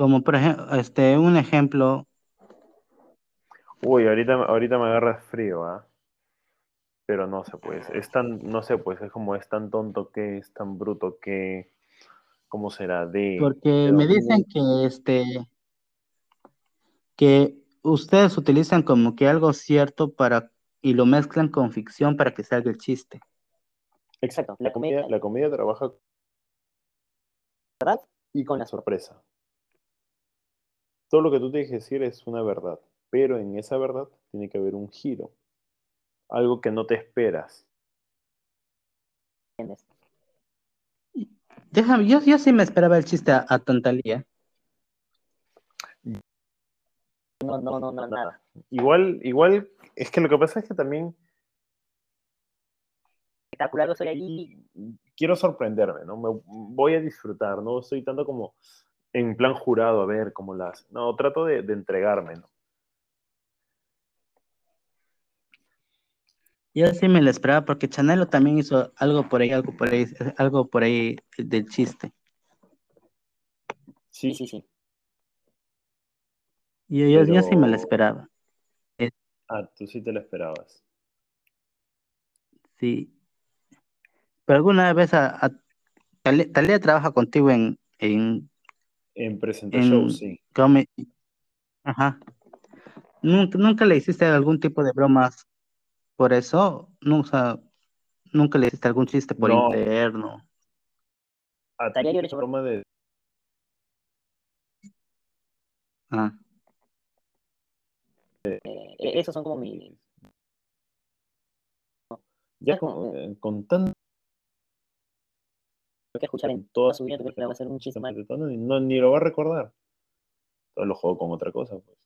Como por ejemplo, este un ejemplo, Uy, ahorita, ahorita me agarras frío, ¿ah? Pero no sé, pues, es tan, no sé, pues, es como es tan tonto que, es tan bruto que, ¿cómo será? De, porque de me dicen que este que ustedes utilizan como que algo cierto para y lo mezclan con ficción para que salga el chiste. Exacto, la comedia, la comedia trabaja ¿verdad? y con la sorpresa. Todo lo que tú tienes que decir es una verdad, pero en esa verdad tiene que haber un giro, algo que no te esperas. Déjame, yo, yo sí me esperaba el chiste a, a Tantalía. No, no, no, no, nada. Igual, igual, es que lo que pasa es que también Espectacular, soy ahí. quiero sorprenderme, ¿no? Me voy a disfrutar, no estoy tanto como en plan jurado a ver cómo las. No, trato de, de entregarme, ¿no? Yo sí me lo esperaba porque Chanelo también hizo algo por ahí, algo por ahí, algo por ahí del chiste. Sí, sí, sí. Yo, yo, yo sí me lo esperaba. Ah, tú sí te lo esperabas. Sí. Pero alguna vez a, a- Talía, Talía trabaja contigo en, en, En Presenta en Show, sí. come- Ajá. ¿Nunca, nunca le hiciste algún tipo de bromas por eso? Nunca, nunca le hiciste algún chiste por No. interno. A Tarea ti, yo le he hecho- broma de. Ah. Eh, esos son como mi. Ya con, eh, con tanto. Que escuchar en toda su vida, ¿tú crees que le va a hacer un chiste mal? No, ni lo va a recordar. Todo lo juego con otra cosa, pues.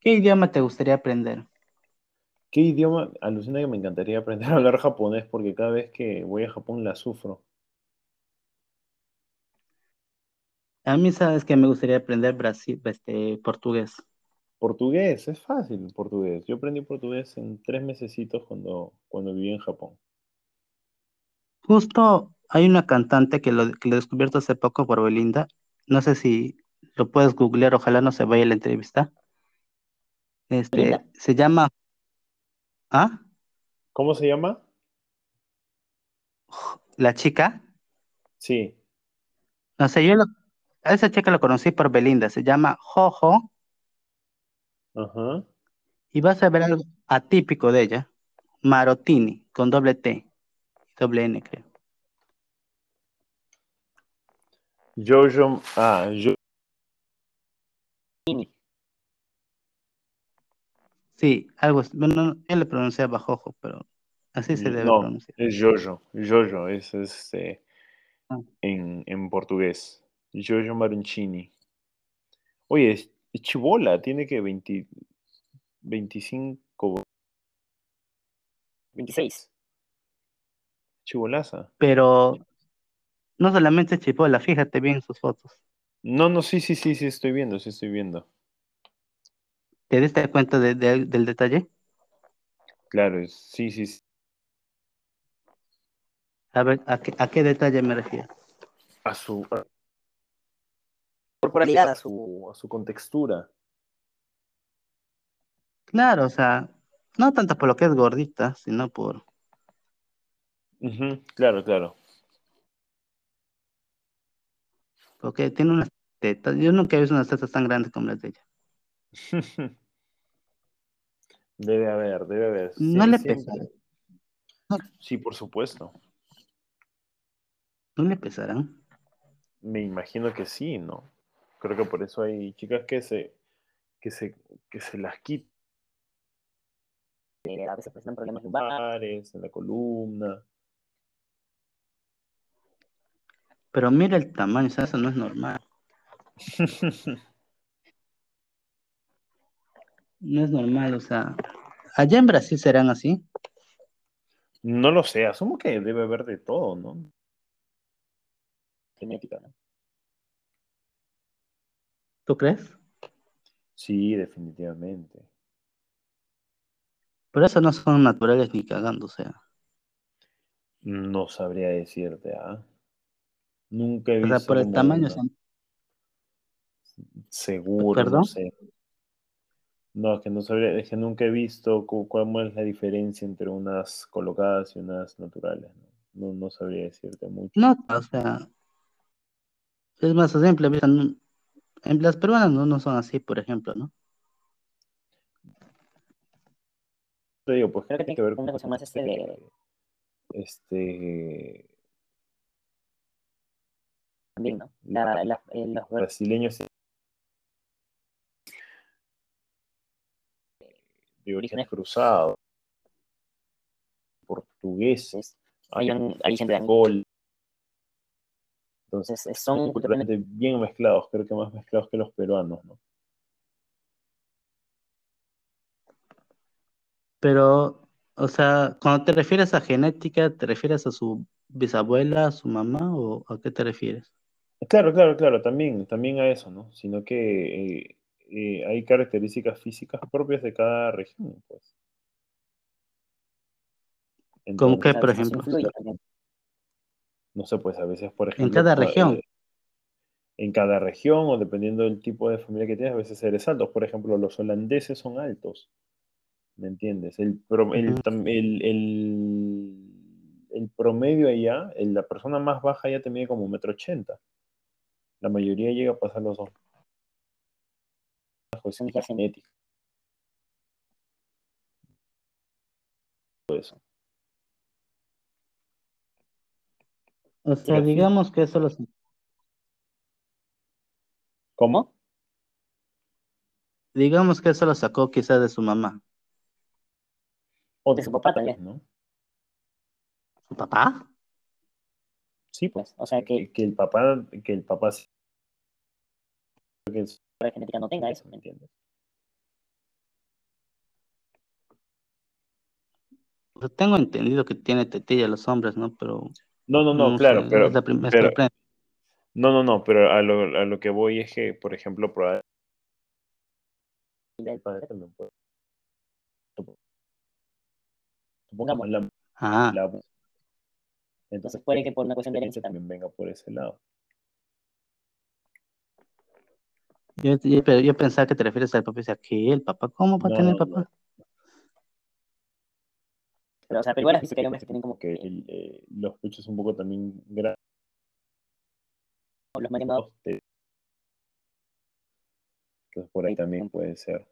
¿Qué idioma te gustaría aprender? ¿Qué idioma? Alucina que me encantaría aprender a hablar japonés porque cada vez que voy a Japón la sufro. A mí sabes que me gustaría aprender Brasil, este, portugués. Portugués, es fácil portugués. Yo aprendí portugués en tres mesecitos cuando, cuando viví en Japón. Justo hay una cantante que lo, que lo he descubierto hace poco por Belinda. No sé si lo puedes googlear, ojalá no se vaya la entrevista. Este, Belinda. se llama ¿Ah? ¿Cómo se llama? La chica. Sí. No sé, yo lo- a esa chica la conocí por Belinda, se llama Jojo, Ajá. y vas a ver algo atípico de ella. Marotini, con doble T, doble N, creo. Jojo. Ah, yo. Mini. Sí, algo, así. bueno, no, él le pronunciaba Jojo, pero Así se debe No, pronunciar. es Jojo. Jojo es este Ah. en, en portugués. Jojo Maroncini. Oye, es, es chibola, tiene que 20, 25 26. Chibolaza. Pero no solamente es chipola, fíjate bien en sus fotos. No, no, sí, sí, sí, sí, estoy viendo, sí estoy viendo. ¿Te diste cuenta de- de- del detalle? Claro, sí, sí, sí. A ver, ¿a qué, a qué detalle me refiero? A su, a Corporalidad a su, a su contextura. Claro, o sea, no tanto por lo que es gordita, sino por... Claro, claro. Porque tiene unas tetas. Yo nunca he visto unas tetas tan grandes como las de ella. Debe haber, debe haber. No Sí, le siempre. pesará. Sí, por supuesto. No le pesarán. Me imagino que sí, ¿no? Creo que por eso hay chicas que se, que se, que se las quitan eh, a veces presentan problemas en lumbares. en la columna. Pero mira el tamaño, o sea, eso no es normal. No es normal, o sea. Allá en Brasil serán así. No lo sé, asumo que debe haber de todo, ¿no? Genética, ¿no? ¿Tú crees? Sí, definitivamente. Pero eso no son naturales ni cagando, o sea. No sabría decirte, ¿ah? Nunca he O visto sea, por el tamaño una- son. Seguro, ¿Perdón? no sé. No, es que no sabría, es que nunca he visto cu- cuál es la diferencia entre unas colocadas y unas naturales, ¿no? No, no sabría decirte mucho. No, o sea. Es más simple, en las peruanas no, no son así, por ejemplo, ¿no? Te digo, pues Creo que tiene que ver una cosa más este de. este También, ¿no? La, la, eh, los brasileños de origen cruzado, portugueses, hay un origen de Angola, Entonces, son culturalmente culturalmente bien mezclados, creo que más mezclados que los peruanos, ¿no? Pero, o sea, cuando te refieres a genética, ¿te refieres a su bisabuela, a su mamá o a qué te refieres? Claro, claro, claro, también, también a eso, ¿no? Sino que eh, eh, hay características físicas propias de cada región, pues. ¿Cómo qué, Entonces, por ejemplo? no sé, pues a veces, por En ejemplo, cada por- región. eh, en cada región o dependiendo del tipo de familia que tienes, a veces eres alto. Por ejemplo, los holandeses son altos, ¿me entiendes? El, pro- el, Ujú. tam- el, el- el promedio allá, el- la persona más baja ya te mide como un metro ochenta. La mayoría llega a pasar los dos. Bajo esa genética. Todo eso. O sea, digamos que eso lo, ¿Cómo? digamos que eso lo sacó quizás de su mamá. O De su papá también. ¿no? ¿Su papá? Sí, pues. O sea, que Que, que el papá, que el papá sí- que es- la genética no tenga eso. ¿me entiendes? Tengo entendido que tiene tetilla los hombres, ¿no? Pero No, no, no, no claro, sé, pero, es la pero- no, no, no, pero a lo, a lo que voy es que, por ejemplo, probablemente el padre también puede. Supongamos la, Ah, la- Entonces puede que por una cuestión de herencia también venga por ese lado. yo, yo- pero yo pensaba que te refieres al papá. Y decía, ¿qué? ¿El papá? ¿Cómo va a No, tener no, papá? Pero, o sea, pero igual dice que hay hombres que tienen como Que que el, eh, los pechos un poco también grandes. los más llamados Entonces por ahí también puede ser.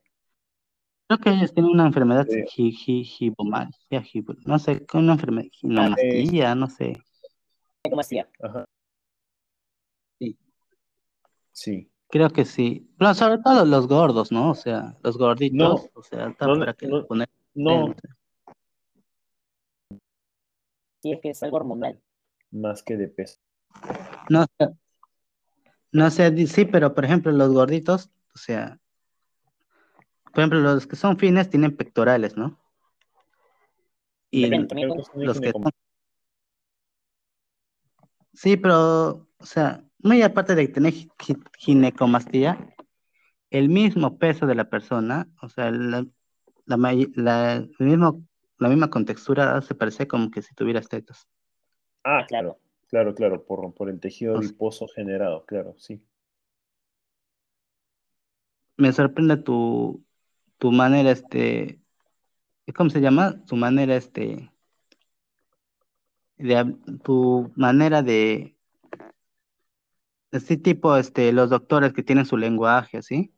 Creo que ellos tienen una enfermedad Sí. no sé, con una enfermedad, ginomastía, no sé. Ajá. Sí. Sí. Creo que sí. Pero sobre todo los gordos, ¿no? O sea, los gorditos, No, o sea, no, para qué no, poner. No, Sí, es que es algo hormonal. más que de peso. No sé, no sé, sí, pero por ejemplo los gorditos, o sea, por ejemplo los que son fines tienen pectorales, ¿no? Y una los que son... Sí, pero, o sea, muy aparte de tener gi- gi- ginecomastía, el mismo peso de la persona, o sea, la, la, la- el mismo, la misma contextura se parece como que si tuvieras tetas. Ah, claro, claro, claro, por, por el tejido O sea- adiposo generado, claro, sí. Me sorprende tu, tu manera, este, ¿cómo se llama? Tu manera, este, de, tu manera de, así tipo, este, los doctores que tienen su lenguaje, así,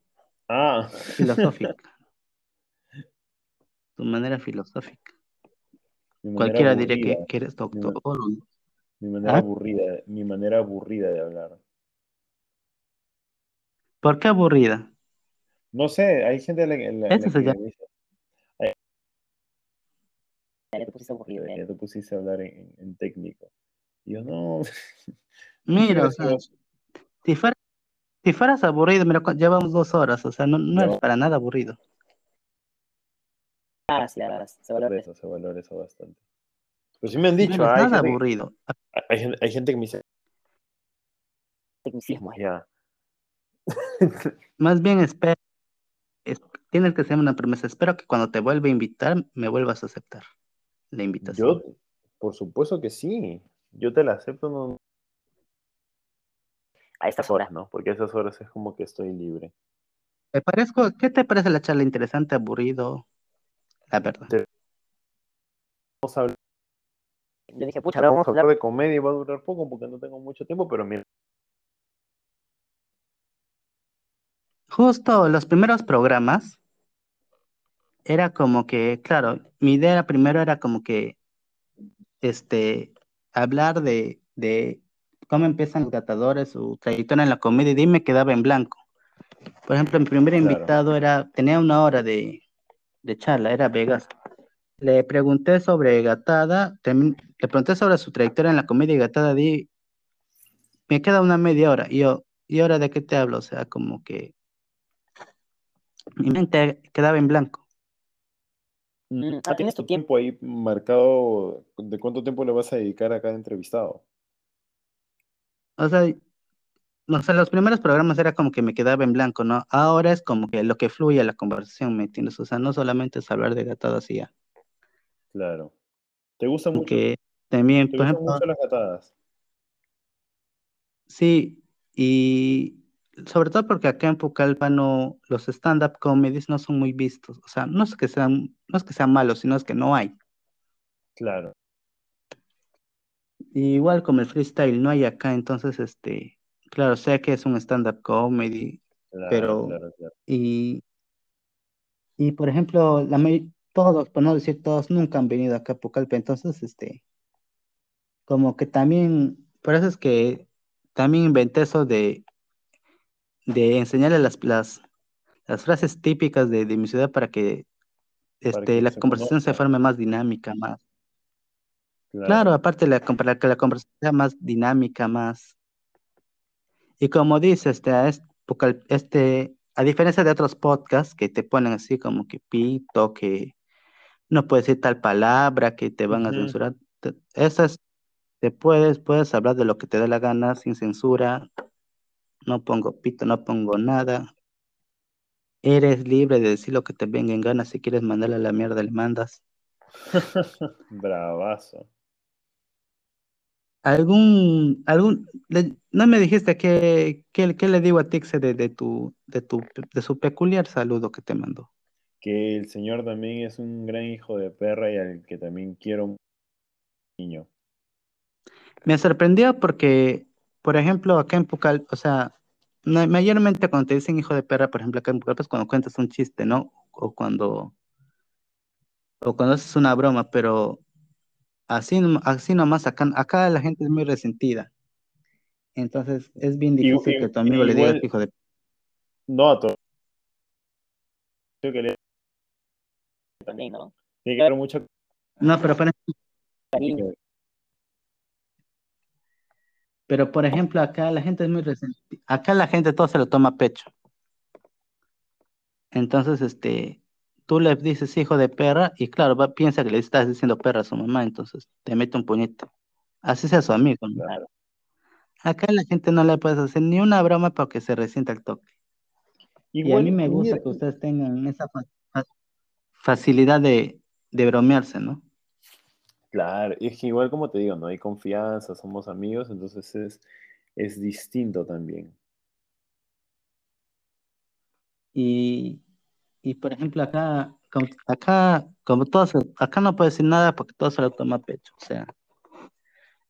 Ah, filosófica. Tu manera filosófica. mi manera Cualquiera diría que, aburrida, que eres doctor. o- mi manera ¿Ah? aburrida, mi manera aburrida de hablar. ¿Por qué aburrida? No sé, hay gente a la, Eso se llama- Ya te pusiste aburrido. ya ya. te pusiste a hablar en, en- en técnico. Y yo, no, Mira, o sea, si fuera, si fueras aburrido, mira, llevamos dos horas, o sea, no, no eres No. para nada aburrido. Ah, sí, se valora eso. Se valora eso bastante. Pero sí me han No dicho, eres hay nada gente, aburrido. hay, gente, hay gente que me dice, Tecnicismo. ya, Más bien espera, es- tienes que hacer una promesa. Espero que cuando te vuelva a invitar, me vuelvas a aceptar la invitación. yo, por supuesto que sí, yo te la acepto, no, A estas horas, ¿no? Porque a esas horas es como que estoy libre. ¿Te parezco, ¿Qué te parece la charla interesante, aburrido? La verdad. Vamos a hablar, Yo dije, pucha, vamos vamos a hablar de comedia y va a durar poco porque no tengo mucho tiempo, pero mira, Justo los primeros programas era como que, claro, mi idea primero era como que, este, hablar de, de cómo empiezan los gatadores, su trayectoria en la comedia, y de ahí me quedaba en blanco. Por ejemplo, mi primer Claro. invitado era, tenía una hora de, de charla, era Vegas. Le pregunté sobre Gatada, tem- le pregunté sobre su trayectoria en la comedia y Gatada di, me queda una media hora. Y yo, ¿y ahora de qué te hablo? O sea, como que mi mente quedaba en blanco. Mm, ah, tienes tu tiempo. ahí marcado, ¿de cuánto tiempo le vas a dedicar a cada entrevistado? O sea, no sé, los primeros programas era como que me quedaba en blanco, ¿no? Ahora es como que lo que fluye la conversación, ¿me entiendes? O sea, no solamente es hablar de Gatada así ya. Claro. ¿Te gusta mucho, Porque también, te por gustan ejemplo, mucho las gatadas? sí, y sobre todo porque acá en Pucallpa no, los stand-up comedies no son muy vistos. O sea, no es que sean, no es que sean malos, sino es que no hay. Claro. Y igual como el freestyle no hay acá, entonces, este, claro, sé que es un stand-up comedy, Claro, Pero- claro, claro. y, y por ejemplo, la todos, por no decir todos, nunca han venido acá a Pucallpa, entonces, este, como que también, por eso es que también inventé eso de, de enseñarle las, las, las frases típicas de, de mi ciudad para que, este, que la se conversación se forme más dinámica, más. Claro. Claro, aparte la, para que la conversación sea más dinámica, más. Y como dice, este, este, a diferencia de otros podcasts que te ponen así como que pito, que no puedes decir tal palabra, que te van a censurar, esas te puedes, puedes hablar de lo que te dé la gana sin censura, no pongo pito, no pongo nada. Eres libre de decir lo que te venga en gana, si quieres mandarle a la mierda, le mandas. Bravazo. ¿Algún, algún, le- no me dijiste qué, qué le digo a Tixe de, de tu, de tu, de su peculiar saludo que te mandó? Que el señor también es un gran hijo de perra y al que también quiero un niño. Me sorprendió porque, por ejemplo, acá en Pucal, o sea, mayormente cuando te dicen hijo de perra, por ejemplo, acá en Pucallpa es cuando cuentas un chiste, ¿no? O cuando, o cuando haces una broma, pero así, así nomás acá, acá la gente es muy resentida. Entonces es bien difícil y- que tu amigo le igual- hijo de No a todos. Creo que le También, ¿no? tiene que haber mucha No, pero ejemplo, Cariño. Pero, por ejemplo, acá la gente es muy resentida. Acá la gente todo se lo toma a pecho. Entonces, este, tú le dices hijo de perra y claro, va, piensa que le estás diciendo perra a su mamá, entonces te mete un puñito. Así sea su amigo. Claro. Acá la gente no le puedes hacer ni una broma para que se resienta el toque. y a Igual, mí me gusta mira, que ustedes tengan esa fa- facilidad de, de bromearse, ¿no? Claro, es que igual como te digo, no hay confianza, somos amigos, entonces es, es distinto también. Y, y por ejemplo, acá, como, acá, como todos, acá no puedo decir nada porque todo se lo toma a pecho. O sea,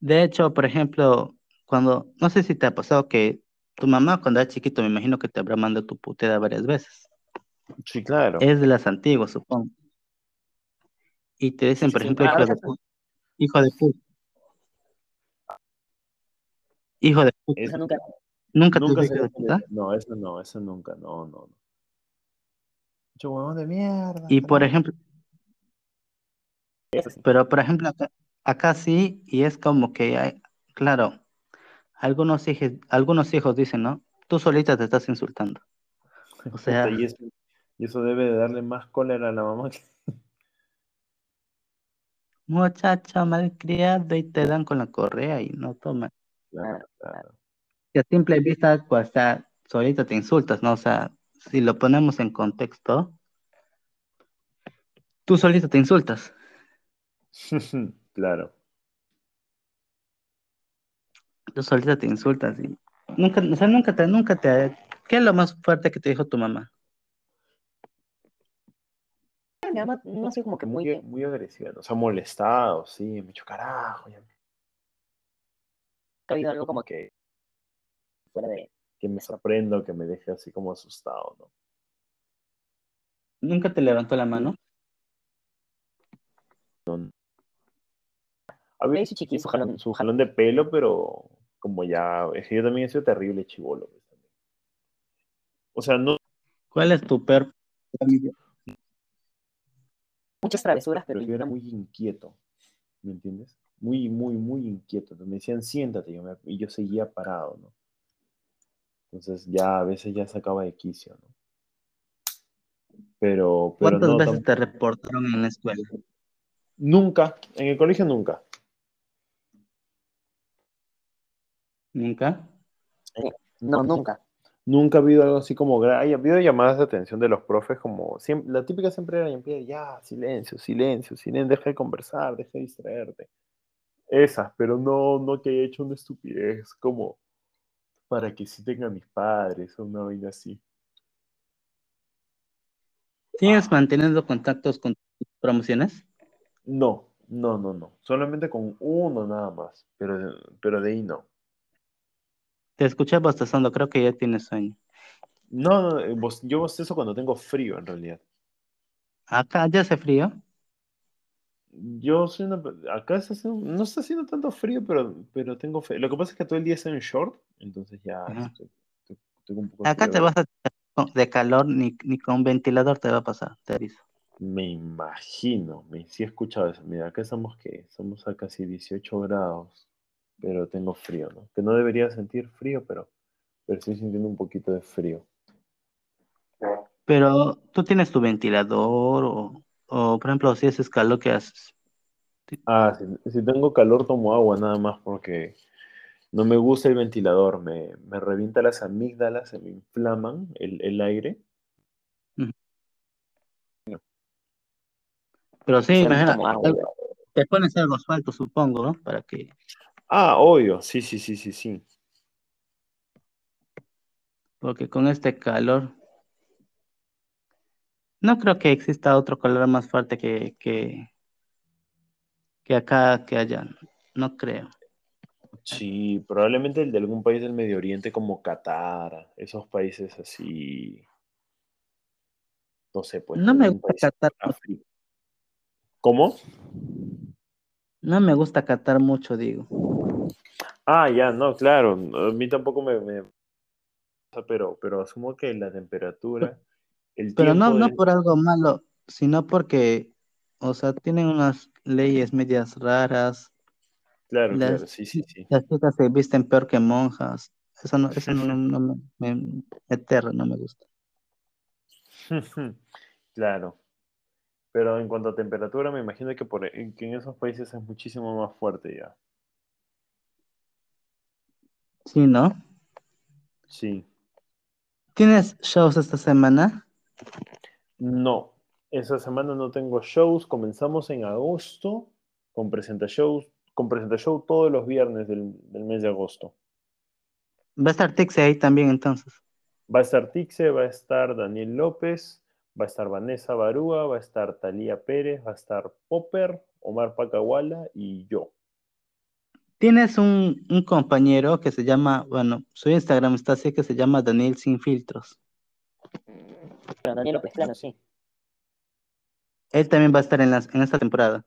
de hecho, por ejemplo, cuando, no sé si te ha pasado que tu mamá cuando era chiquito, me imagino que te habrá mandado tu puteada varias veces. Sí, claro. Es de las antiguas, supongo. Y te dicen, por sí, ejemplo, hijo de eso- puta. Hijo de puta. Hijo de puta. Eso nunca. Nunca Nunca hijo de puta. No, eso no, eso nunca, no, no, no. Mucho huevón de mierda. Y por ejemplo, sí. pero por ejemplo, acá, acá sí, y es como que hay, claro, algunos hijos, algunos hijos dicen, ¿no? Tú solita te estás insultando. O sea, y, eso, y eso debe de darle más cólera a la mamá que... muchacha malcriada y te dan con la correa y no toman. Claro, claro. Y a simple vista, pues, o sea, solita te insultas, ¿no? O sea, si lo ponemos en contexto, tú solito te insultas. claro. Tú solita te insultas y nunca, o sea, nunca te, nunca te, ¿qué es lo más fuerte que te dijo tu mamá? Mi mamá no sé como que muy. Muy, muy agresiva, nos ha molestado, sí, me ha hecho carajo, ya Ha habido algo como que. que, Fuera de. que me sorprendo, que me deje así como asustado, ¿no? ¿Nunca te levantó la mano? A Me ver, hizo chiquito, su jalón, su jalón de pelo, pero como ya, es que yo también he sido terrible chivolo. O sea, no, ¿Cuál es tu peor? Muchas travesuras, pero yo era muy inquieto, ¿me entiendes? Muy, muy, muy inquieto. Entonces me decían, siéntate, yo me- y yo seguía parado, ¿no? Entonces ya a veces ya sacaba de quicio, ¿no? Pero, pero ¿Cuántas no, veces te reportaron en la escuela? nunca, en el colegio nunca. ¿Nunca? No, nunca. Nunca ha habido algo así como, hay habido llamadas de atención de los profes como, siempre, la típica siempre era en pie, ya, silencio, silencio, silencio, deja de conversar, deja de distraerte. Esas, pero no, no que haya hecho una estupidez como para que sí tenga mis padres o una vaina así. ¿Sigues manteniendo contactos con tus promociones? No, no, no, no. Solamente con uno nada más, pero, pero de ahí no. Te escuché bostezando, creo que ya tienes sueño. No, no, eh, bos- yo bostezo cuando tengo frío en realidad. Acá ya hace frío. Yo soy una... Acá está haciendo- no está haciendo tanto frío, pero, pero tengo frío. Lo que pasa es que todo el día estoy en short, entonces ya estoy, estoy- tengo un poco Acá frío. te vas a de calor ni, ni con ventilador te va a pasar, te aviso. Me imagino, me, sí he escuchado eso. Mira, acá estamos que somos a casi 18 grados, pero tengo frío, ¿no? Que no debería sentir frío, pero, pero estoy sintiendo un poquito de frío. Pero tú tienes tu ventilador o, o por ejemplo, si haces calor, ¿qué haces? Ah, si, si tengo calor tomo agua nada más porque no me gusta el ventilador, me, me revienta las amígdalas, se me inflaman el, el aire. Pero sí, imagina, te pones algo asfalto, supongo, ¿no? Para que, Ah, obvio, sí, sí, sí, sí, sí. porque con este calor, no creo que exista otro calor más fuerte que, que, que acá, que allá, no creo. Sí, probablemente el de algún país del Medio Oriente como Qatar, esos países así, no sé, pues. No me gusta Qatar, África. ¿Cómo? No me gusta Qatar mucho, digo. Ah, ya, no, claro, a mí tampoco me, me- pero, pero asumo que la temperatura, el Pero no, no del- por algo malo, sino porque, o sea, tienen unas leyes medias raras. Claro, Las, claro, sí, sí, sí. las chicas se visten peor que monjas. Eso no, eso no, no me, me, me aterra, no me gusta. claro. Pero en cuanto a temperatura, me imagino que, por, que en esos países es muchísimo más fuerte ya. Sí, ¿no? Sí. ¿Tienes shows esta semana? No, esa semana no tengo shows. Comenzamos en agosto con presenta shows, con presenta show todos los viernes del, del mes de agosto. Va a estar Tixe ahí también entonces. Va a estar Tixe, va a estar Daniel López, va a estar Vanessa Barúa, va a estar Talía Pérez, va a estar Popper, Omar Pacahuala y yo. Tienes un, un, compañero que se llama, bueno, su Instagram está así que se llama Daniel Sin Filtros. Daniel López, claro, sí. Él también va a estar en, las, en esta temporada.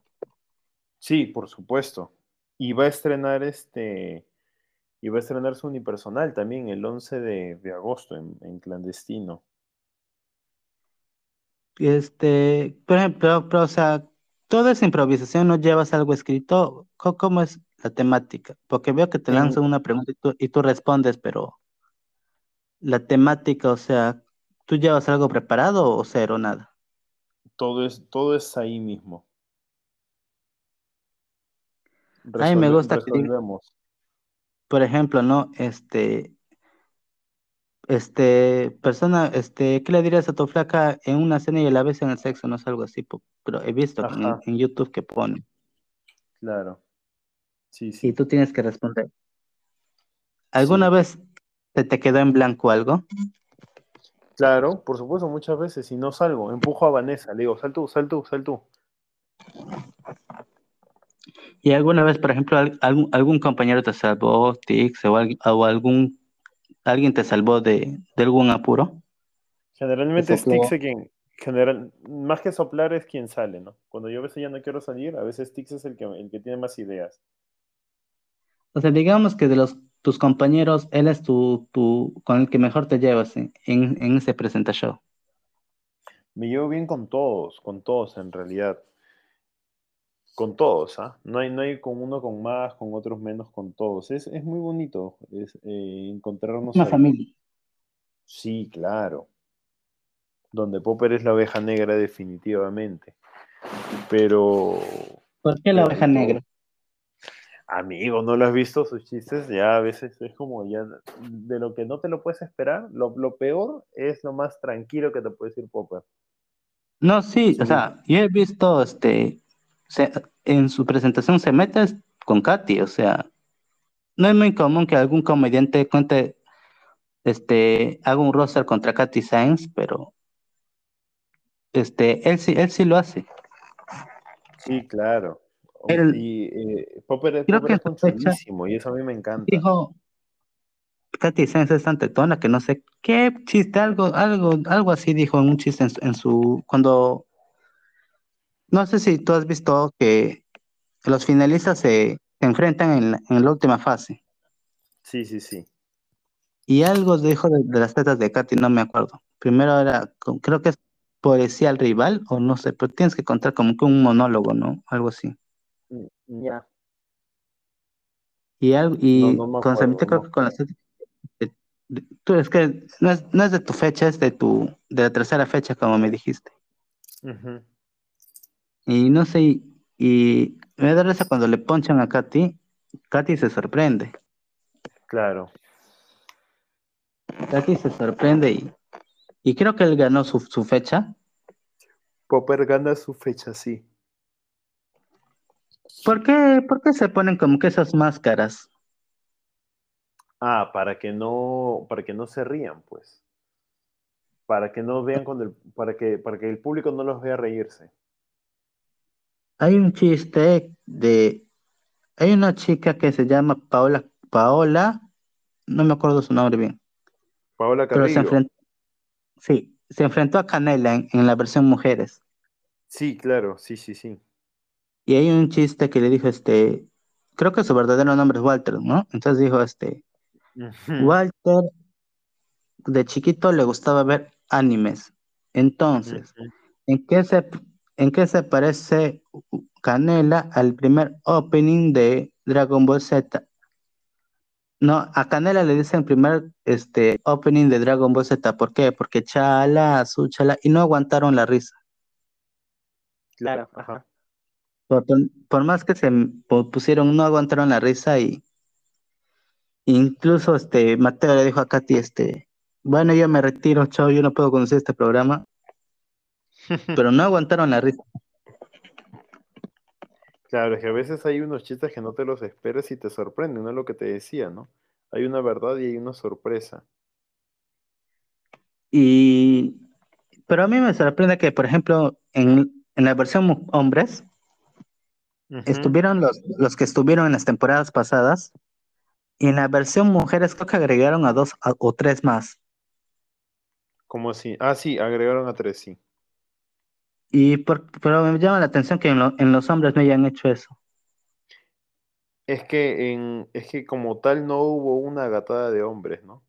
Sí, por supuesto. Y va a estrenar este, y va a estrenar su unipersonal también el 11 de, de agosto en, en, clandestino. Este, por ejemplo, pero, o sea, toda esa improvisación no llevas algo escrito. ¿Cómo es la temática? Porque veo que te lanzan una pregunta y tú, y tú respondes, pero la temática, o sea, ¿tú llevas algo preparado o cero, nada? Todo es, todo es ahí mismo. Resolve, a mí me gusta que, por ejemplo, ¿no? Este, este, persona, este, ¿qué le dirías a tu flaca en una cena y a la vez en el sexo? No es algo así, pero he visto en, en, YouTube que pone. Claro. Sí, sí. Y tú tienes que responder. ¿Alguna sí. vez se te quedó en blanco algo? Claro, por supuesto, muchas veces. Si no salgo, empujo a Vanessa, le digo, sal tú, sal tú, sal tú. ¿Y alguna vez, por ejemplo, algún, algún compañero te salvó, Tix, o, o algún alguien te salvó de, de algún apuro? Generalmente es Tix quien, general, más que soplar es quien sale, ¿no? Cuando yo a veces ya no quiero salir, a veces Tix es el que, el que tiene más ideas. O sea, digamos que de los tus compañeros, él es tu, tu con el que mejor te llevas en, en, en ese presenta show. Me llevo bien con todos, con todos en realidad. Con todos, ¿ah? No hay, no hay con uno con más, con otros menos, con todos. Es, es muy bonito es, eh, encontrarnos. Una ahí. familia. Sí, claro. Donde Popper es la oveja negra, definitivamente. Pero. ¿Por qué la oveja negra? Amigo, ¿no lo has visto sus chistes? Ya a veces es como ya de lo que no te lo puedes esperar. Lo, lo peor es lo más tranquilo que te puede decir Popper. No, sí, sí. o sea, yo he visto este se, en su presentación se mete con Katy, o sea, no es muy común que algún comediante cuente, este, haga un roster contra Katy Sainz, pero este, él sí, él sí lo hace. Sí, claro. Y eh, Popper, creo Popper que es chulísimo y eso a mí me encanta. Dijo, Katy Sainz es tan tetona que no sé qué chiste, algo, algo, algo así dijo en un chiste en, en su, cuando no sé si tú has visto que los finalistas se, se enfrentan en la, en la, última fase. Sí, sí, sí. Y algo dijo de, de, las tetas de Katy, no me acuerdo. Primero era, creo que es poesía al rival, o no sé, pero tienes que contar como que un monólogo, ¿no? Algo así. Ya. Yeah. Y, algo, y no, no con acuerdo, creo no. que con las tetas. Tú, es que no es, no es de tu fecha, es de tu, de la tercera fecha, como me dijiste. Uh -huh. Y no sé, y, y me da risa cuando le ponchan a Katy, Katy se sorprende. Claro. Katy se sorprende y, y creo que él ganó su, su fecha. Popper gana su fecha, sí. ¿Por qué, ¿Por qué se ponen como que esas máscaras? Ah, para que no, para que no se rían, pues. Para que no vean cuando el, para que, para que el público no los vea reírse hay un chiste de hay una chica que se llama Paola Paola no me acuerdo su nombre bien. Paola Carrillo. Pero se enfrentó, sí se enfrentó a Canela en, en, la versión mujeres. Sí claro sí sí sí. Y hay un chiste que le dijo este creo que su verdadero nombre es Walter no entonces dijo este. Walter de chiquito le gustaba ver animes. Entonces en qué se ¿En qué se parece Canela al primer opening de Dragon Ball Z. No, a Canela le dicen primer este, opening de Dragon Ball Z. ¿Por qué? Porque chala, su chala, y no aguantaron la risa. Claro, ajá. Por, por más que se pu- pusieron, no aguantaron la risa y incluso este Mateo le dijo a Katy, este, bueno, yo me retiro, chao, yo no puedo conocer este programa, pero no aguantaron la risa. Claro, es que a veces hay unos chistes que no te los esperas y te sorprenden, ¿no? Es lo que te decía, ¿no? Hay una verdad y hay una sorpresa. Y, pero a mí me sorprende que, por ejemplo, en, en la versión hombres, estuvieron los, los que estuvieron en las temporadas pasadas, y en la versión mujeres creo que agregaron a dos a- o tres más. ¿Cómo así? Ah, sí, agregaron a tres, sí. Y por, pero me llama la atención que en, lo- en los hombres no hayan hecho eso. Es que en, es que como tal no hubo una gatada de hombres, ¿no?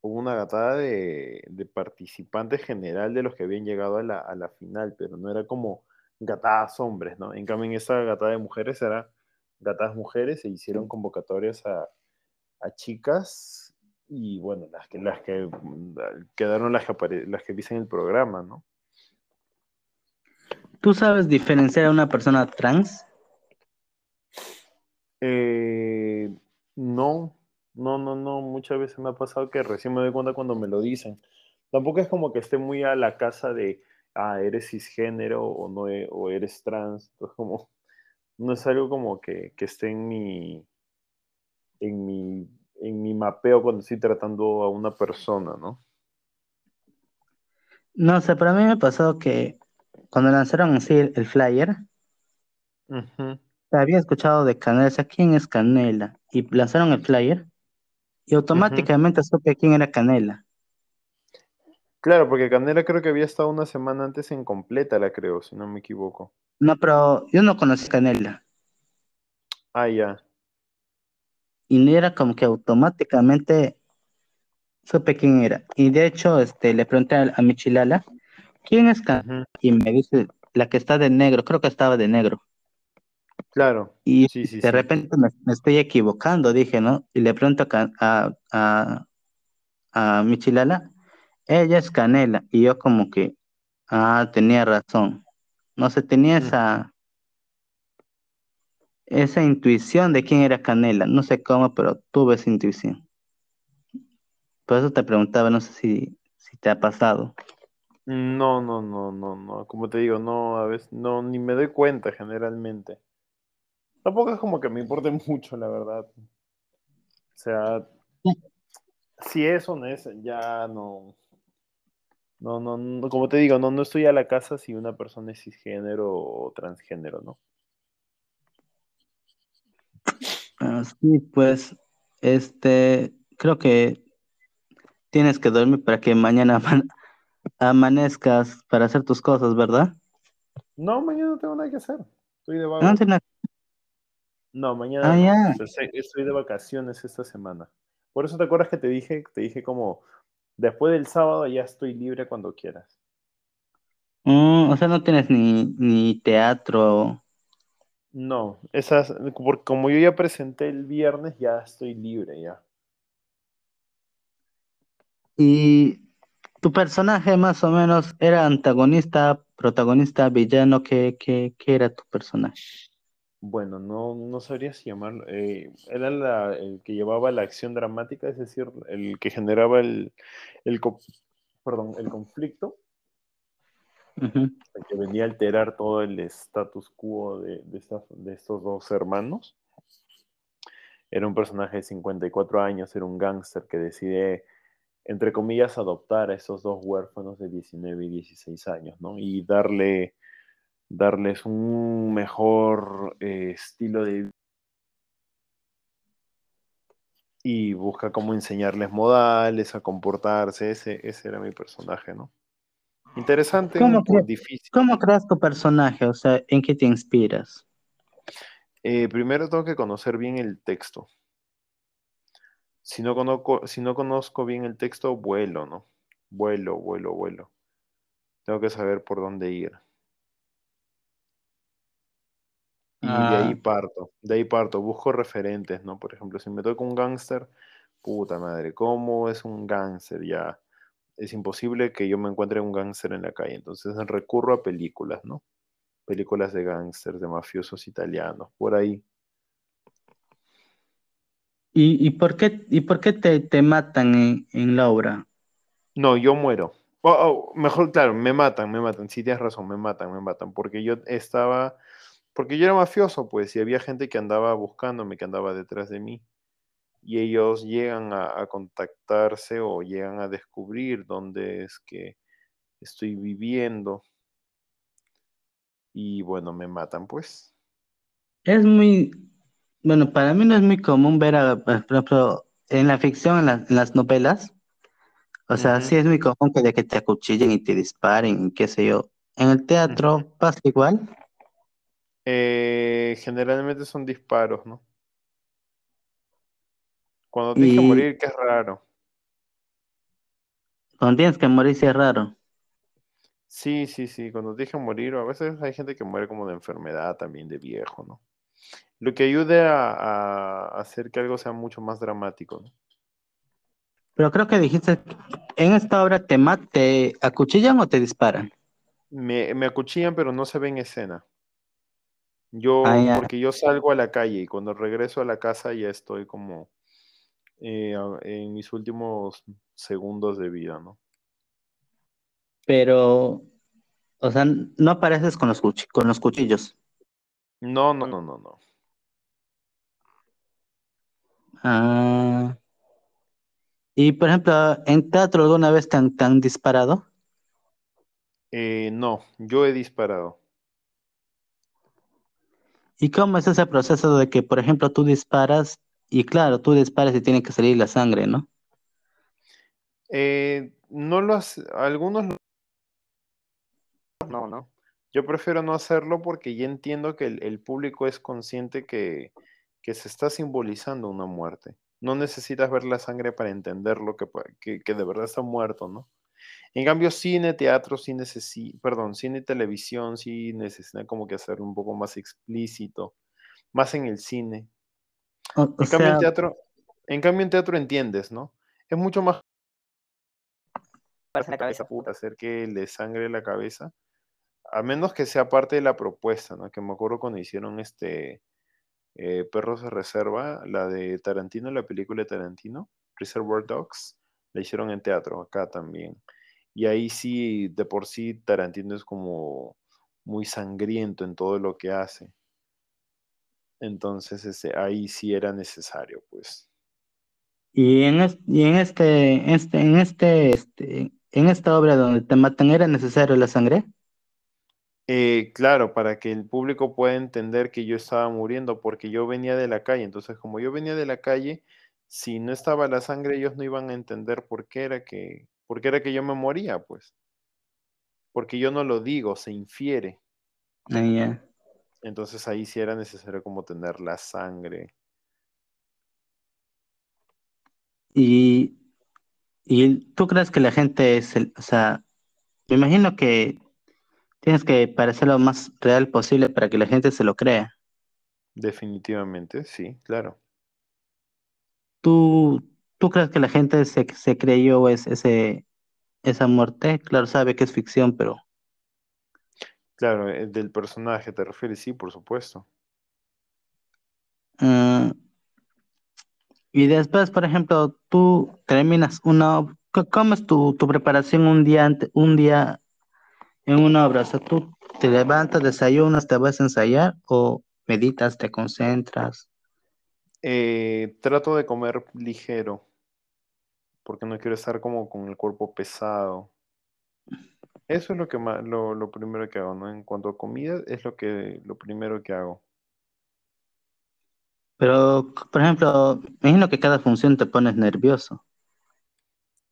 Hubo una gatada de, participantes general de los que habían llegado a la, final, pero no era como gatadas hombres, ¿no? En cambio, en esa gatada de mujeres era gatadas mujeres, se hicieron convocatorias a, chicas y bueno, las que, las que quedaron las que, las que viste en el programa, ¿no? ¿Tú sabes diferenciar a una persona trans? Eh, no, no, no, no. Muchas veces me ha pasado que recién me doy cuenta cuando me lo dicen. Tampoco es como que esté muy a la casa de, ah, eres cisgénero o no, e- o eres trans. Entonces, como, no es algo como que, que esté en mi, en mi, en mi mapeo cuando estoy tratando a una persona, ¿no? No sé, para mí me pasó que cuando lanzaron así el, el flyer, había escuchado de Canela, decía, ¿quién es Canela? Y lanzaron el flyer y automáticamente supe quién era Canela. Claro, porque Canela creo que había estado una semana antes en completa, la creo, si no me equivoco. No, pero yo no conocí Canela. Ah, ya. Y era como que automáticamente supe quién era. Y de hecho, este, le pregunté a, a mi chilala, ¿quién es Canela? Y me dice, la que está de negro, creo que estaba de negro. Claro. Y Sí, sí, de sí. repente me, me estoy equivocando, dije, ¿no? Y le pregunto a, a, a, a mi chilala, ella es Canela. Y yo como que, ah, tenía razón. No sé, tenía Mm. esa, esa intuición de quién era Canela. No sé cómo, pero tuve esa intuición. Por eso te preguntaba, no sé si, si te ha pasado. No, no, no, no, no. Como te digo, no, a veces no, ni me doy cuenta generalmente. Tampoco es como que me importe mucho, la verdad. O sea, si es o no es, ya no. No, no, no, como te digo, no, no estoy a la casa si una persona es cisgénero o transgénero, ¿no? Ah, sí, pues, este, creo que tienes que dormir para que mañana amanezcas para hacer tus cosas, ¿verdad? No, mañana no tengo nada que hacer. Estoy de. No, tiene- No, mañana Ah, estoy de vacaciones esta semana. Por eso te acuerdas que te dije, te dije como, después del sábado ya estoy libre cuando quieras. Mm, o sea, no tienes ni, ni teatro. No, esas, porque como yo ya presenté el viernes, ya estoy libre ya. Y tu personaje más o menos era antagonista, protagonista, villano, ¿qué, qué, qué era tu personaje? Bueno, no, no sabría si llamarlo. eh, era la- el que llevaba la acción dramática, es decir, el que generaba el, el, perdón, el conflicto, el que venía a alterar todo el status quo de, de, esta- de estos dos hermanos. Era un personaje de 54 años, era un gángster que decide, entre comillas, adoptar a esos dos huérfanos de 19 y 16 años, ¿no? Y darle, darles un mejor eh, estilo de vida. Y busca cómo enseñarles modales, a comportarse. Ese, ese era mi personaje, ¿no? Interesante, ¿Cómo difícil. ¿Cómo creas tu personaje? O sea, ¿en qué te inspiras? Eh, primero tengo que conocer bien el texto. Si no, conozco, si no conozco bien el texto, vuelo, ¿no? Vuelo, vuelo, vuelo. Tengo que saber por dónde ir. Y de ahí Ah, parto, de ahí parto, busco referentes, ¿no? Por ejemplo, si me toca un gángster, puta madre, ¿cómo es un gángster? Ya, es imposible que yo me encuentre un gángster en la calle, entonces recurro a películas, ¿no? Películas de gángsters, de mafiosos italianos, por ahí. ¿Y, y por qué, y por qué te, te matan en, en la obra? No, yo muero. O- o, mejor, claro, me matan, me matan. Sí, tienes razón, me matan, me matan. Porque yo estaba, porque yo era mafioso, pues, y había gente que andaba buscándome, que andaba detrás de mí. Y ellos llegan a, a contactarse o llegan a descubrir dónde es que estoy viviendo. Y bueno, me matan, pues. Es muy, bueno, para mí no es muy común ver, a, por ejemplo, en la ficción, en, la- en las novelas, o sea, sí es muy común que, de que te acuchillen y te disparen, y qué sé yo. En el teatro pasa igual, Eh, generalmente son disparos, ¿no? Cuando tienes que y morir, que es raro. cuando tienes que morir sí es raro. Sí, sí, sí, cuando te dejan morir, o a veces hay gente que muere como de enfermedad también, de viejo, ¿no? Lo que ayude a, a hacer que algo sea mucho más dramático, ¿no? Pero creo que dijiste, en esta obra te, te acuchillan o te disparan. Me, me acuchillan, pero no se ve en escena. Ah, Yo, ya. porque yo salgo a la calle y cuando regreso a la casa ya estoy como eh, en mis últimos segundos de vida, ¿no? Pero, o sea, no apareces con los, con los cuchillos. No, no, no, no, no. Ah, y por ejemplo, ¿en teatro alguna vez te han, te han disparado? Eh, no, yo he disparado. ¿Y cómo es ese proceso de que, por ejemplo, tú disparas y claro, tú disparas y tiene que salir la sangre, ¿no? Eh, no lo hace, algunos lo- no, no. Yo prefiero no hacerlo porque ya entiendo que el, el público es consciente que, que se está simbolizando una muerte. No necesitas ver la sangre para entender lo que, que, que de verdad está muerto, ¿no? En cambio, cine, teatro, sí necesita, perdón, cine y televisión sí necesitan como que hacerlo un poco más explícito, más en el cine. O, o En cambio, en teatro, en cambio, en teatro entiendes, ¿no? Es mucho más Parece en la cabeza. puta hacer que le sangre la cabeza, a menos que sea parte de la propuesta, ¿no? Que me acuerdo cuando hicieron este eh, Perros de Reserva, la de Tarantino, la película de Tarantino, Reservoir Dogs, la hicieron en teatro, acá también. Y ahí sí, de por sí, Tarantino es como muy sangriento en todo lo que hace. Entonces, ese, ahí sí era necesario, pues. y en, es- en este, este, en este, este, en esta obra donde te matan, ¿era necesario la sangre? Eh, claro, para que el público pueda entender que yo estaba muriendo, porque yo venía de la calle. Entonces, como yo venía de la calle, si no estaba la sangre, ellos no iban a entender por qué era que, por qué era que yo me moría, pues. Porque yo no lo digo, se infiere. Ah, ya. Entonces ahí sí era necesario como tener la sangre. Y, y tú crees que la gente es el, o sea, me imagino que tienes que parecer lo más real posible para que la gente se lo crea. Definitivamente, sí, claro. ¿Tú, tú crees que la gente se, se creyó es, ese, esa muerte? Claro, sabe que es ficción, pero Claro, eh, del personaje te refieres, sí, por supuesto. ah, y después, por ejemplo, tú terminas una, ¿cómo es tu, tu preparación un día ante- un día en una obra? O sea, tú te levantas, desayunas, te vas a ensayar o meditas, te concentras. Eh, trato de comer ligero, porque no quiero estar como con el cuerpo pesado. Eso es lo que ma- lo, lo primero que hago, ¿no? En cuanto a comida, es lo que, lo primero que hago. Pero, por ejemplo, me imagino que cada función te pones nervioso.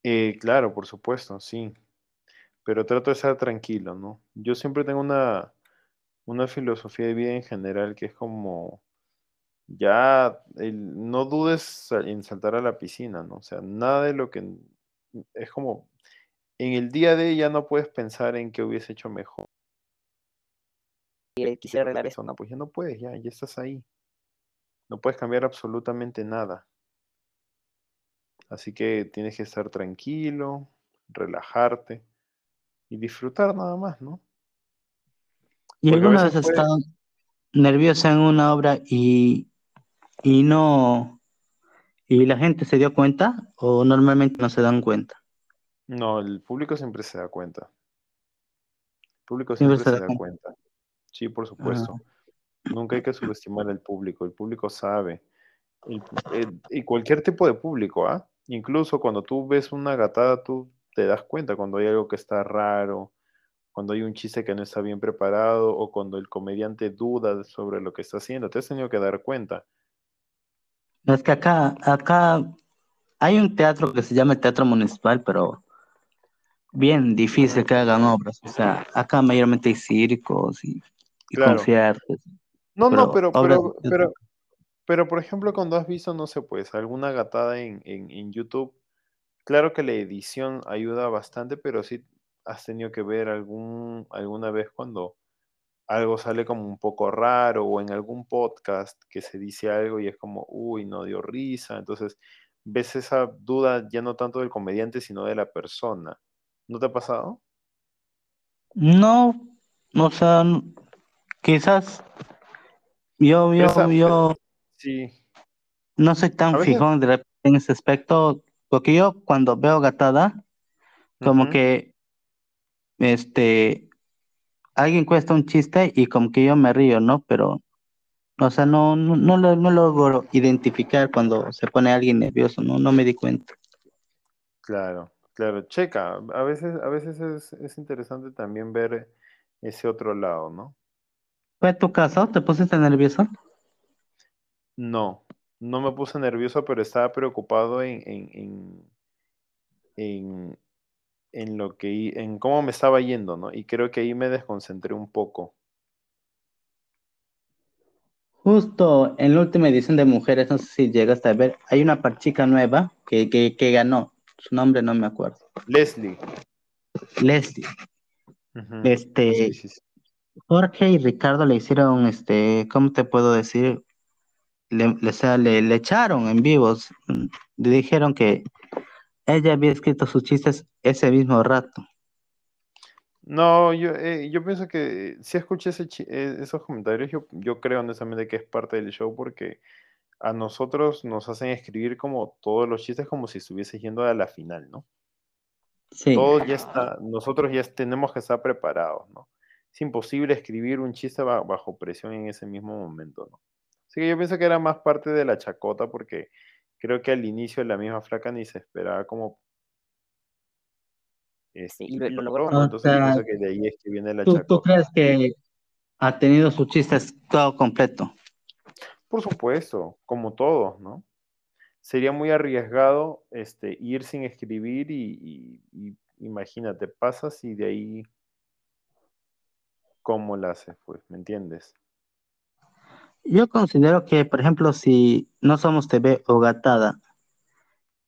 Eh, claro, por supuesto, sí. Pero trato de estar tranquilo, ¿no? Yo siempre tengo una, una filosofía de vida en general que es como, ya, el- no dudes en saltar a la piscina, ¿no? O sea, nada de lo que, es como, en el día de ya no puedes pensar en qué hubiese hecho mejor. quisiera arreglar eso. persona, pues ya no puedes, ya, ya estás ahí. No puedes cambiar absolutamente nada. Así que tienes que estar tranquilo, relajarte y disfrutar nada más, ¿no? ¿Y Porque alguna vez has puede- estado nerviosa en una obra y, y no, y la gente se dio cuenta o normalmente no se dan cuenta? No, el público siempre se da cuenta. El público Siempre siempre se da cuenta. Sí, por supuesto. Nunca hay que subestimar al público. El público sabe. Y cualquier tipo de público, ¿ah? Incluso cuando tú ves una gatada, tú te das cuenta cuando hay algo que está raro, cuando hay un chiste que no está bien preparado o cuando el comediante duda sobre lo que está haciendo. Te has tenido que dar cuenta. Es que acá, acá hay un teatro que se llama el Teatro Municipal, pero bien difícil que hagan obras. O sea, acá mayormente hay circos y, y Claro. conciertos. No, no, pero, pero, pero, pero, por ejemplo, cuando has visto, no sé, pues, alguna gatada en, en, en YouTube, claro que la edición ayuda bastante, pero sí has tenido que ver algún, alguna vez cuando algo sale como un poco raro o en algún podcast que se dice algo y es como, uy, no dio risa. Entonces, ves esa duda ya no tanto del comediante, sino de la persona. ¿No te ha pasado? No, o sea, quizás yo, yo, esa- yo Sí, no soy tan fijón de en ese aspecto, porque yo cuando veo gatada, como que este alguien cuesta un chiste y como que yo me río, ¿no? Pero, o sea, no, no, no, lo- no logro identificar cuando se pone alguien nervioso, no, no me di cuenta. Claro, claro, checa. A veces, a veces es, es interesante también ver ese otro lado, ¿no? ¿Fue tu caso? ¿Te pusiste nervioso? No, no me puse nervioso, pero estaba preocupado en, en, en, en, lo que, en cómo me estaba yendo, ¿no? Y creo que ahí me desconcentré un poco. Justo en la última edición de Mujeres, no sé si llegaste a ver, hay una parchica nueva que, que, que ganó, su nombre no me acuerdo, Leslie. Leslie. Este, Sí, sí, sí. Jorge y Ricardo le hicieron, este, ¿cómo te puedo decir? Le, o sea, le, le echaron en vivos. Le dijeron que ella había escrito sus chistes ese mismo rato. No, yo, eh, yo pienso que si escuché ese eh, esos comentarios, yo, yo creo honestamente que es parte del show porque a nosotros nos hacen escribir como todos los chistes como si estuviese yendo a la final, ¿no? Sí, Todo ya está, nosotros ya tenemos que estar preparados, ¿no? Es imposible escribir un chiste ba- bajo presión en ese mismo momento, ¿no? Así que yo pienso que era más parte de la chacota porque creo que al inicio la misma flaca ni se esperaba como... Este, Sí, lo- lo logró. ¿no? O Entonces yo pienso que de ahí es que viene la ¿tú, tú chacota. crees que ha tenido sus chistes todo completo? Por supuesto, como todos, ¿no? Sería muy arriesgado este, ir sin escribir y, y- y imagínate, pasas y de ahí, ¿cómo la haces? Pues, ¿me entiendes? Yo considero que, por ejemplo, si no somos TV o Gatada,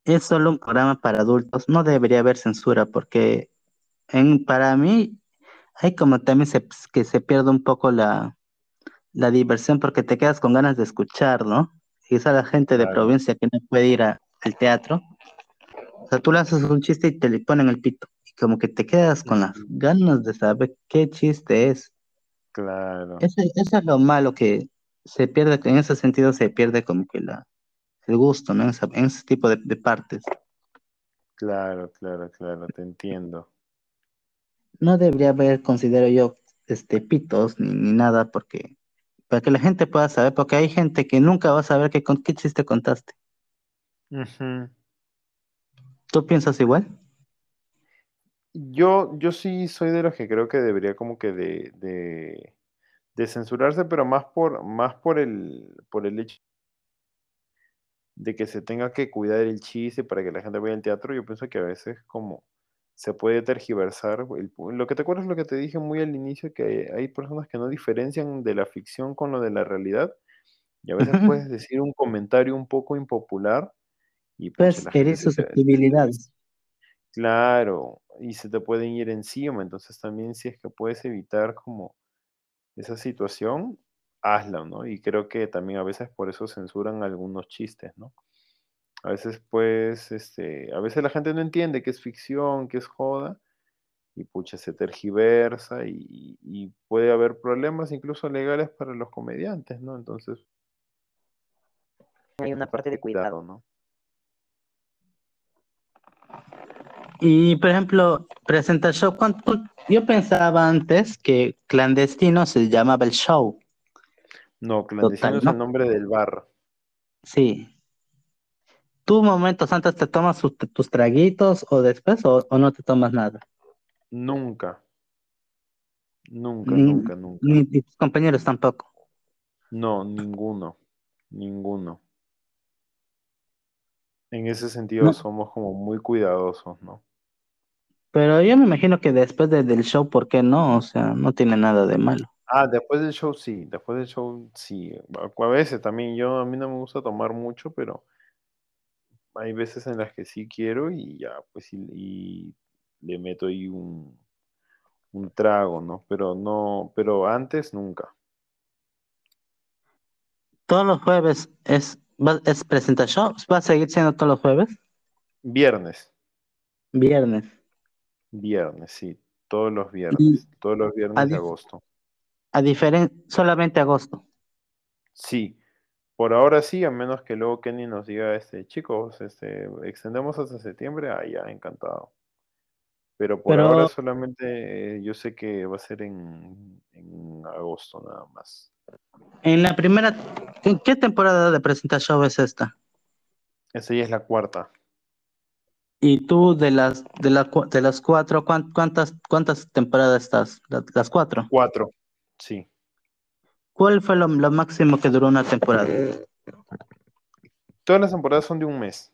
es solo un programa para adultos, no debería haber censura, porque en, para mí hay como también se, que se pierde un poco la, la diversión porque te quedas con ganas de escuchar, ¿no? Esa la gente de Claro. provincia que no puede ir a- al teatro. O sea, tú haces un chiste y te le ponen el pito. Y como que te quedas con las ganas de saber qué chiste es. Claro, Eso, eso es lo malo que se pierde, en ese sentido se pierde como que la, el gusto, ¿no? En, esa- en ese tipo de, de partes. claro, claro, claro, te entiendo. No debería haber, considero yo, este, pitos ni, ni nada, porque para que la gente pueda saber, porque hay gente que nunca va a saber qué, con- qué chiste contaste. Ujú. ¿Tú piensas igual? Yo, yo sí soy de los que creo que debería como que de, de, de censurarse, pero más por, más por el, por el hecho de que se tenga que cuidar el chiste para que la gente vaya al teatro. Yo pienso que a veces como se puede tergiversar. el lo que te acuerdas lo que te dije muy al inicio, que hay personas que no diferencian de la ficción con lo de la realidad. Y a veces puedes decir un comentario un poco impopular y Pues te- susceptibilidades. Claro, y se te pueden ir encima, entonces también si es que puedes evitar como esa situación, hazla, ¿no? Y creo que también a veces por eso censuran algunos chistes, ¿no? A veces, pues, este, a veces la gente no entiende que es ficción, que es joda, y pucha, se tergiversa y, y puede haber problemas incluso legales para los comediantes, ¿no? Entonces, Hay una parte de cuidado. ¿no? Y por ejemplo, presenta el show. ¿cuánto- Yo pensaba antes que clandestino se llamaba el show. No, clandestino Total, es ¿no? el nombre del bar. Sí. ¿Tú momentos antes te tomas sus- tus traguitos o después o, o no te tomas nada? Nunca. Nunca, Ni- nunca, nunca. Ni tus compañeros tampoco. No, ninguno. Ninguno. En ese sentido No. somos como muy cuidadosos, ¿no? Pero yo me imagino que después de- del show, ¿por qué no? O sea, no tiene nada de malo. Ah, después del show sí, después del show sí. A veces también yo, a mí no me gusta tomar mucho, pero hay veces en las que sí quiero y ya, pues y, y le meto ahí un, un trago, ¿no? Pero no, pero antes nunca. Todos los jueves es, va- es presenta show. ¿Va a seguir siendo todos los jueves? Viernes, Viernes. Viernes, sí, todos los viernes, todos los viernes de agosto. A diferencia, solamente agosto. Sí, por ahora sí, a menos que luego Kenny nos diga, este, chicos, este, extendemos hasta septiembre, ah, ya, encantado. Pero por Pero- ahora solamente eh, yo sé que va a ser en, en agosto nada más. En la primera, ¿en qué temporada de presenta show es esta? Esa ya es la cuarta. Y tú de las de, la de las cuatro, ¿cuán- ¿cuántas cuántas temporadas estás? La- Las cuatro. Cuatro, sí. ¿Cuál fue lo, lo máximo que duró una temporada? Todas las temporadas son de un mes.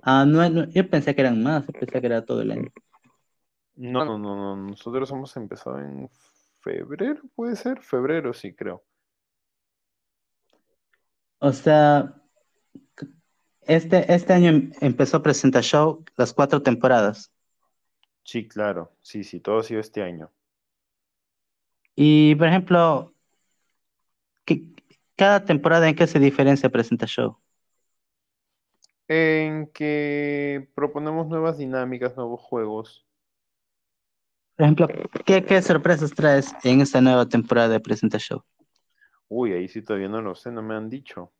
Ah, no, no, yo pensé que eran más, yo pensé que era todo el año. No, no, no, no. Nosotros hemos empezado en febrero, puede ser. Febrero, sí, creo. O sea, este, este año em- empezó Presenta Show las cuatro temporadas. Sí, claro. Sí, sí, todo ha sido este año. Y, por ejemplo, ¿qué- cada temporada en qué se diferencia Presenta Show? En que proponemos nuevas dinámicas, nuevos juegos. Por ejemplo, ¿qué, qué sorpresas traes en esta nueva temporada de Presenta Show? Uy, ahí sí todavía no lo sé, no me han dicho.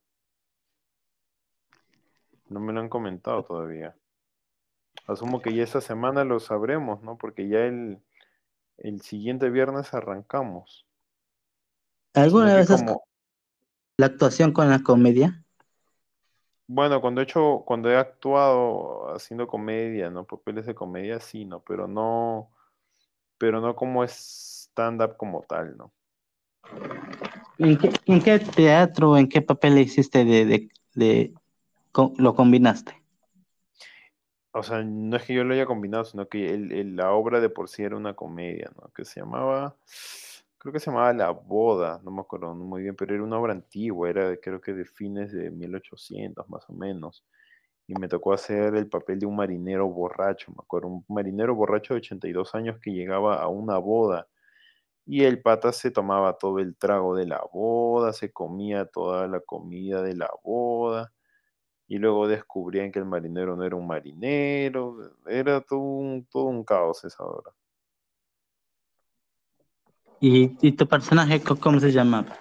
No me lo han comentado todavía. Asumo que ya esta semana lo sabremos, ¿no? Porque ya el, el siguiente viernes arrancamos. ¿Alguna vez has como- la actuación con la comedia? Bueno, cuando he hecho, cuando he actuado haciendo comedia, ¿no? Papeles de comedia, sí, ¿no? Pero no, pero no como stand-up como tal, ¿no? ¿En qué, en qué teatro, en qué papel hiciste de, de, de- lo combinaste? O sea, no es que yo lo haya combinado, sino que la obra de por sí era una comedia, ¿no? Que se llamaba, creo que se llamaba La Boda, no me acuerdo muy bien, pero era una obra antigua, era creo que de fines de 1800 más o menos. Y me tocó hacer el papel de un marinero borracho, me acuerdo, un marinero borracho de 82 años que llegaba a una boda. Y el pata se tomaba todo el trago de la boda, se comía toda la comida de la boda. Y luego descubrían que el marinero no era un marinero. Era todo un, todo un caos esa hora. ¿Y, y tu personaje cómo se llamaba?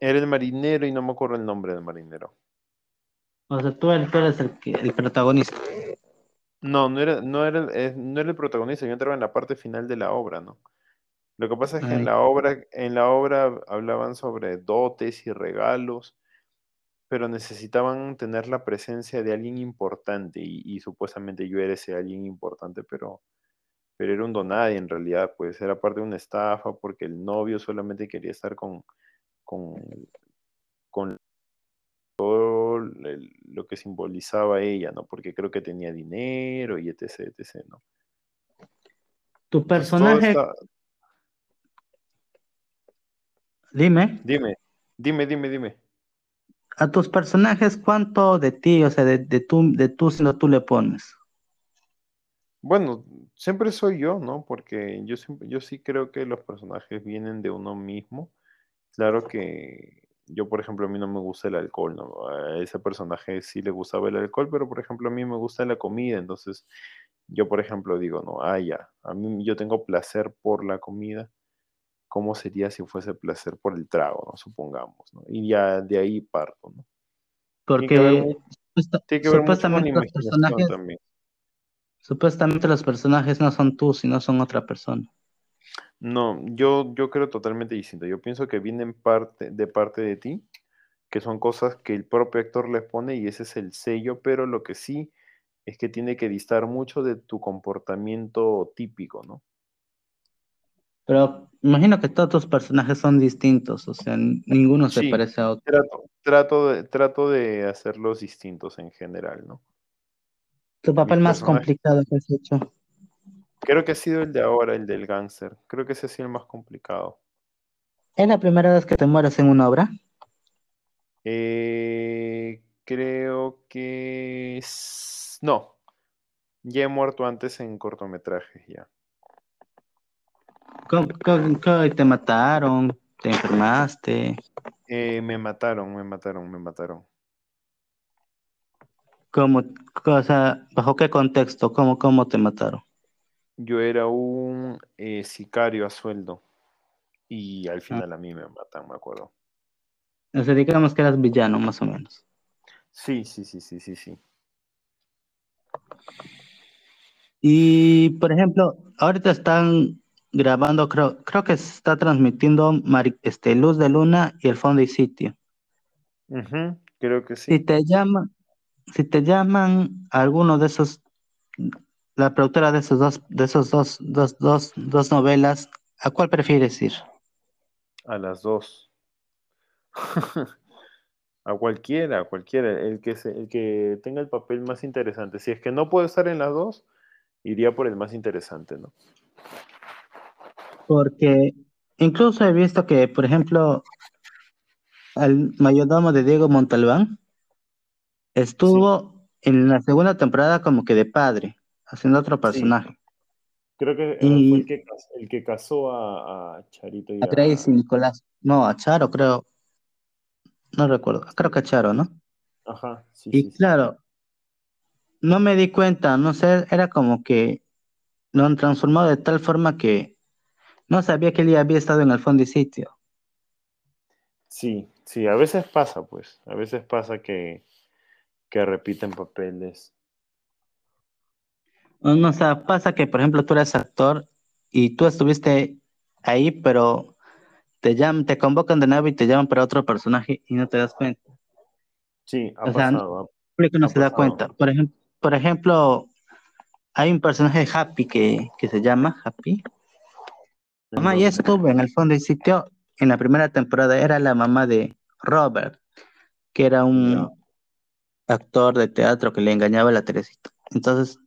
Era el marinero y no me acuerdo el nombre del marinero. O sea, tú eres, tú eres el, protagonista. No, no era, no era, el- no era el protagonista, yo entraba en la parte final de la obra, ¿no? Lo que pasa es que Ay. en la obra, en la obra hablaban sobre dotes y regalos, pero necesitaban tener la presencia de alguien importante y, y supuestamente yo era ese alguien importante, pero, pero era un donadie en realidad, pues era parte de una estafa porque el novio solamente quería estar con, con, con todo el- lo que simbolizaba ella, ¿no? Porque creo que tenía dinero y etc, etc, ¿no? Tu personaje, dime, Dime, dime, dime, dime. A tus personajes, ¿cuánto de ti, o sea, de, de tú, de tú siendo tú le pones? Bueno, siempre soy yo, ¿no? Porque yo, siempre, yo sí creo que los personajes vienen de uno mismo. Claro que yo, por ejemplo, a mí no me gusta el alcohol, ¿no? A ese personaje sí le gustaba el alcohol, pero por ejemplo a mí me gusta la comida, entonces yo, por ejemplo, digo, no, ah, ya, a mí yo tengo placer por la comida, ¿cómo sería si fuese placer por el trago, ¿no? Supongamos, ¿no? Y ya de ahí parto, ¿no? Porque supuestamente los personajes, supuestamente los personajes no son tú, sino son otra persona. No, yo, yo creo totalmente distinto. Yo pienso que vienen parte, de parte de ti, que son cosas que el propio actor les pone y ese es el sello, pero lo que sí es que tiene que distar mucho de tu comportamiento típico, ¿no? Pero imagino que todos tus personajes son distintos, o sea, ninguno se parece a otro. Trato, trato, de, trato de hacerlos distintos en general, ¿no? Tu papel más complicado que has hecho. Creo que ha sido el de ahora, el del gánster. Creo que ese ha sido el más complicado. ¿Es la primera vez que te mueres en una obra? Eh, creo que no. Ya he muerto antes en cortometrajes ya. ¿Cómo, te mataron? ¿Te enfermaste? Eh, me mataron, me mataron, me mataron. ¿Cómo, cosa, ¿Bajo qué contexto? ¿Cómo, cómo te mataron? Yo era un eh, sicario a sueldo y al ah. final a mí me matan, me acuerdo. O sea, digamos que eras villano, más o menos. Sí, sí, sí, sí, sí, sí. Y, por ejemplo, ahorita están grabando, creo, creo que se está transmitiendo este, Luz de Luna y el Fondo y Sitio. creo que sí. Si te llaman, si te llaman alguno de esos, la productora de esos dos, de esos dos, dos, dos, dos novelas, ¿a cuál prefieres ir? A las dos. a cualquiera, a cualquiera, el que, se, el que tenga el papel más interesante. Si es que no puede estar en las dos, iría por el más interesante, ¿no? Porque incluso he visto que, por ejemplo, el mayordomo de Diego Montalbán estuvo en la segunda temporada como que de padre, haciendo otro personaje. Creo que fue el que, casó a, Charito y a, Tracy Nicolás. No, a Charo, creo. No recuerdo. Creo que a Charo, ¿no? Ajá, sí. Y claro, no me di cuenta, no sé, era como que lo han transformado de tal forma que no sabía que él había estado en el fondo y sitio. Sí, sí, a veces pasa, pues. A veces pasa que, que repiten papeles. No, o sea, pasa que, por ejemplo, tú eres actor y tú estuviste ahí, pero te llaman, te convocan de nuevo y te llaman para otro personaje y no te das cuenta. Sí, ha pasado. Sea, no, no se da cuenta. Por ejemplo, por ejemplo, hay un personaje Happy que, que se llama Happy, mamá ya estuvo en el fondo y sitio en la primera temporada, era la mamá de Robert, que era un actor de teatro que le engañaba a la Teresita. Entonces,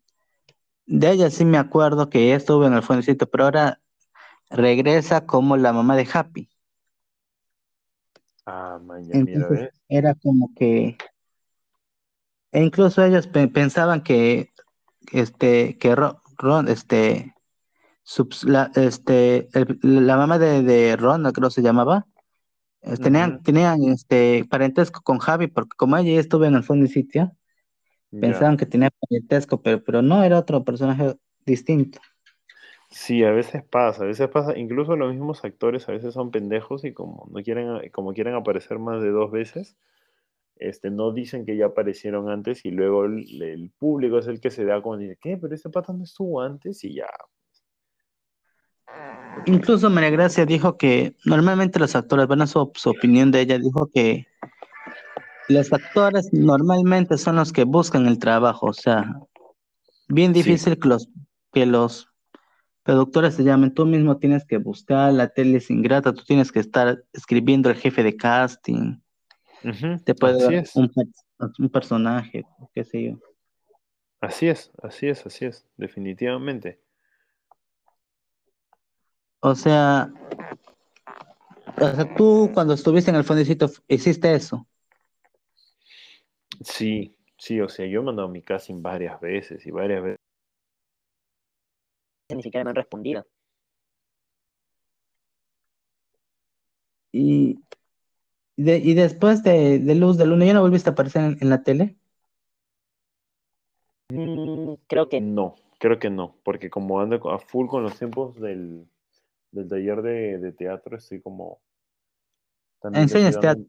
de ella sí me acuerdo que estuvo en el fondo y sitio, pero ahora regresa como la mamá de Happy. Ah, mira, Era como que. E incluso ellos pensaban que este que Ron, este la, este, la mamá de, de Ron, creo que se llamaba, tenían, tenían este parentesco con Javi, porque como ella estuve en el fondo y sitio, pensaban que tenía parentesco, pero, pero no era otro personaje distinto. Sí, a veces pasa, a veces pasa, incluso los mismos actores a veces son pendejos y como no quieren, como quieren aparecer más de dos veces, este, no dicen que ya aparecieron antes y luego el, público es el que se da como dice, ¿qué? Pero ese pata no estuvo antes y ya, Incluso María Gracia dijo que normalmente los actores, bueno, su, su opinión de ella, dijo que los actores normalmente son los que buscan el trabajo, o sea, bien difícil que los que los productores se llamen, tú mismo tienes que buscar, la tele es ingrata, tú tienes que estar escribiendo el jefe de casting, te puede dar un, un, personaje, qué sé yo. Así es, así es, así es, definitivamente. O sea, o sea, tú cuando estuviste en el fondecito, ¿hiciste eso? Sí, sí, o sea, yo he mandado mi casting varias veces y varias veces. ni siquiera me han respondido. Y, de- y después de, de Luz de Luna, ¿ya no volviste a aparecer en, en la tele? Mm, creo que No, creo que no, porque como ando a full con los tiempos del, del taller de, de teatro, estoy como... ¿Enseñas dando-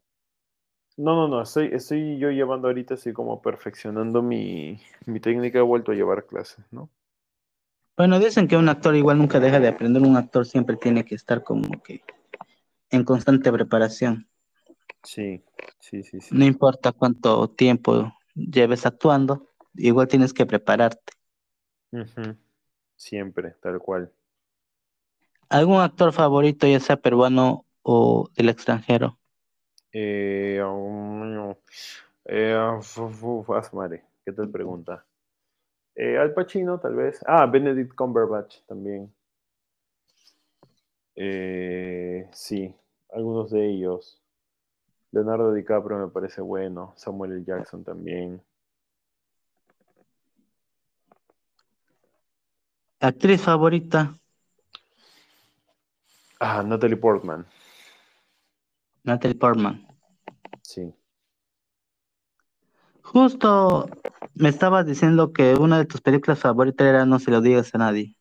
No, no, no, estoy, estoy yo llevando ahorita así como perfeccionando mi, mi técnica, he vuelto a llevar clases, ¿no? Bueno, dicen que un actor igual nunca deja de aprender, un actor siempre tiene que estar como que en constante preparación. Sí, sí, sí, sí. No importa cuánto tiempo lleves actuando, igual tienes que prepararte. Siempre, tal cual. ¿Algún actor favorito, ya sea peruano o del extranjero? Eh, um, eh, madre, ¿qué tal pregunta? Eh, Al Pacino, tal vez. Ah, Benedict Cumberbatch también. Eh, sí, algunos de ellos. Leonardo DiCaprio me parece bueno. Samuel L. Jackson también. ¿Actriz favorita? Ah, Natalie Portman. Natalie Portman. Sí. Justo me estabas diciendo que una de tus películas favoritas era No se lo digas a nadie.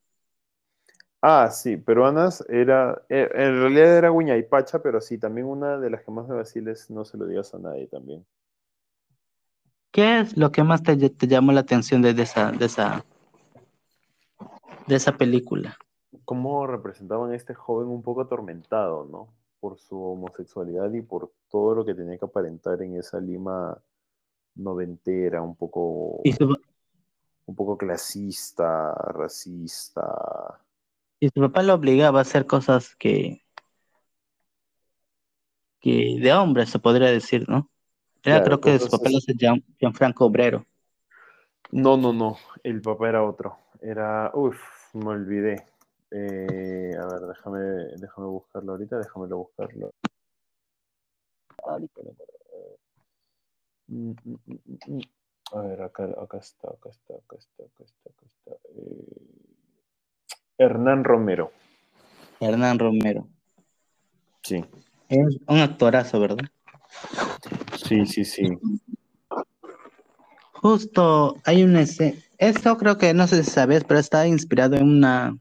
Ah, sí, peruanas era. eh, en realidad era Guña y Pacha, pero sí, también una de las que más me vacila es No se lo digas a nadie también. ¿Qué es lo que más te, te llamó la atención de, de esa, de esa, de esa película? Cómo representaban a este joven un poco atormentado, ¿no? Por su homosexualidad y por todo lo que tenía que aparentar en esa Lima noventera, un poco, Y su, un poco clasista, racista. y su papá lo obligaba a hacer cosas que, que de hombre se podría decir, ¿no? Era Claro, creo que su papá lo hace Gian- Gianfranco Obrero. No, no, no, el papá era otro. Era, uff, me olvidé. Eh, a ver, déjame, déjame buscarlo ahorita, déjamelo buscarlo. ahorita. Mm, mm, mm. A ver, acá, acá está, acá está, acá está, acá está, acá está. Eh, Hernán Romero. Hernán Romero. Sí, Es un actorazo, ¿verdad? sí, sí, sí. Justo hay un ese. Esto creo que no sé si sabes, pero está inspirado en una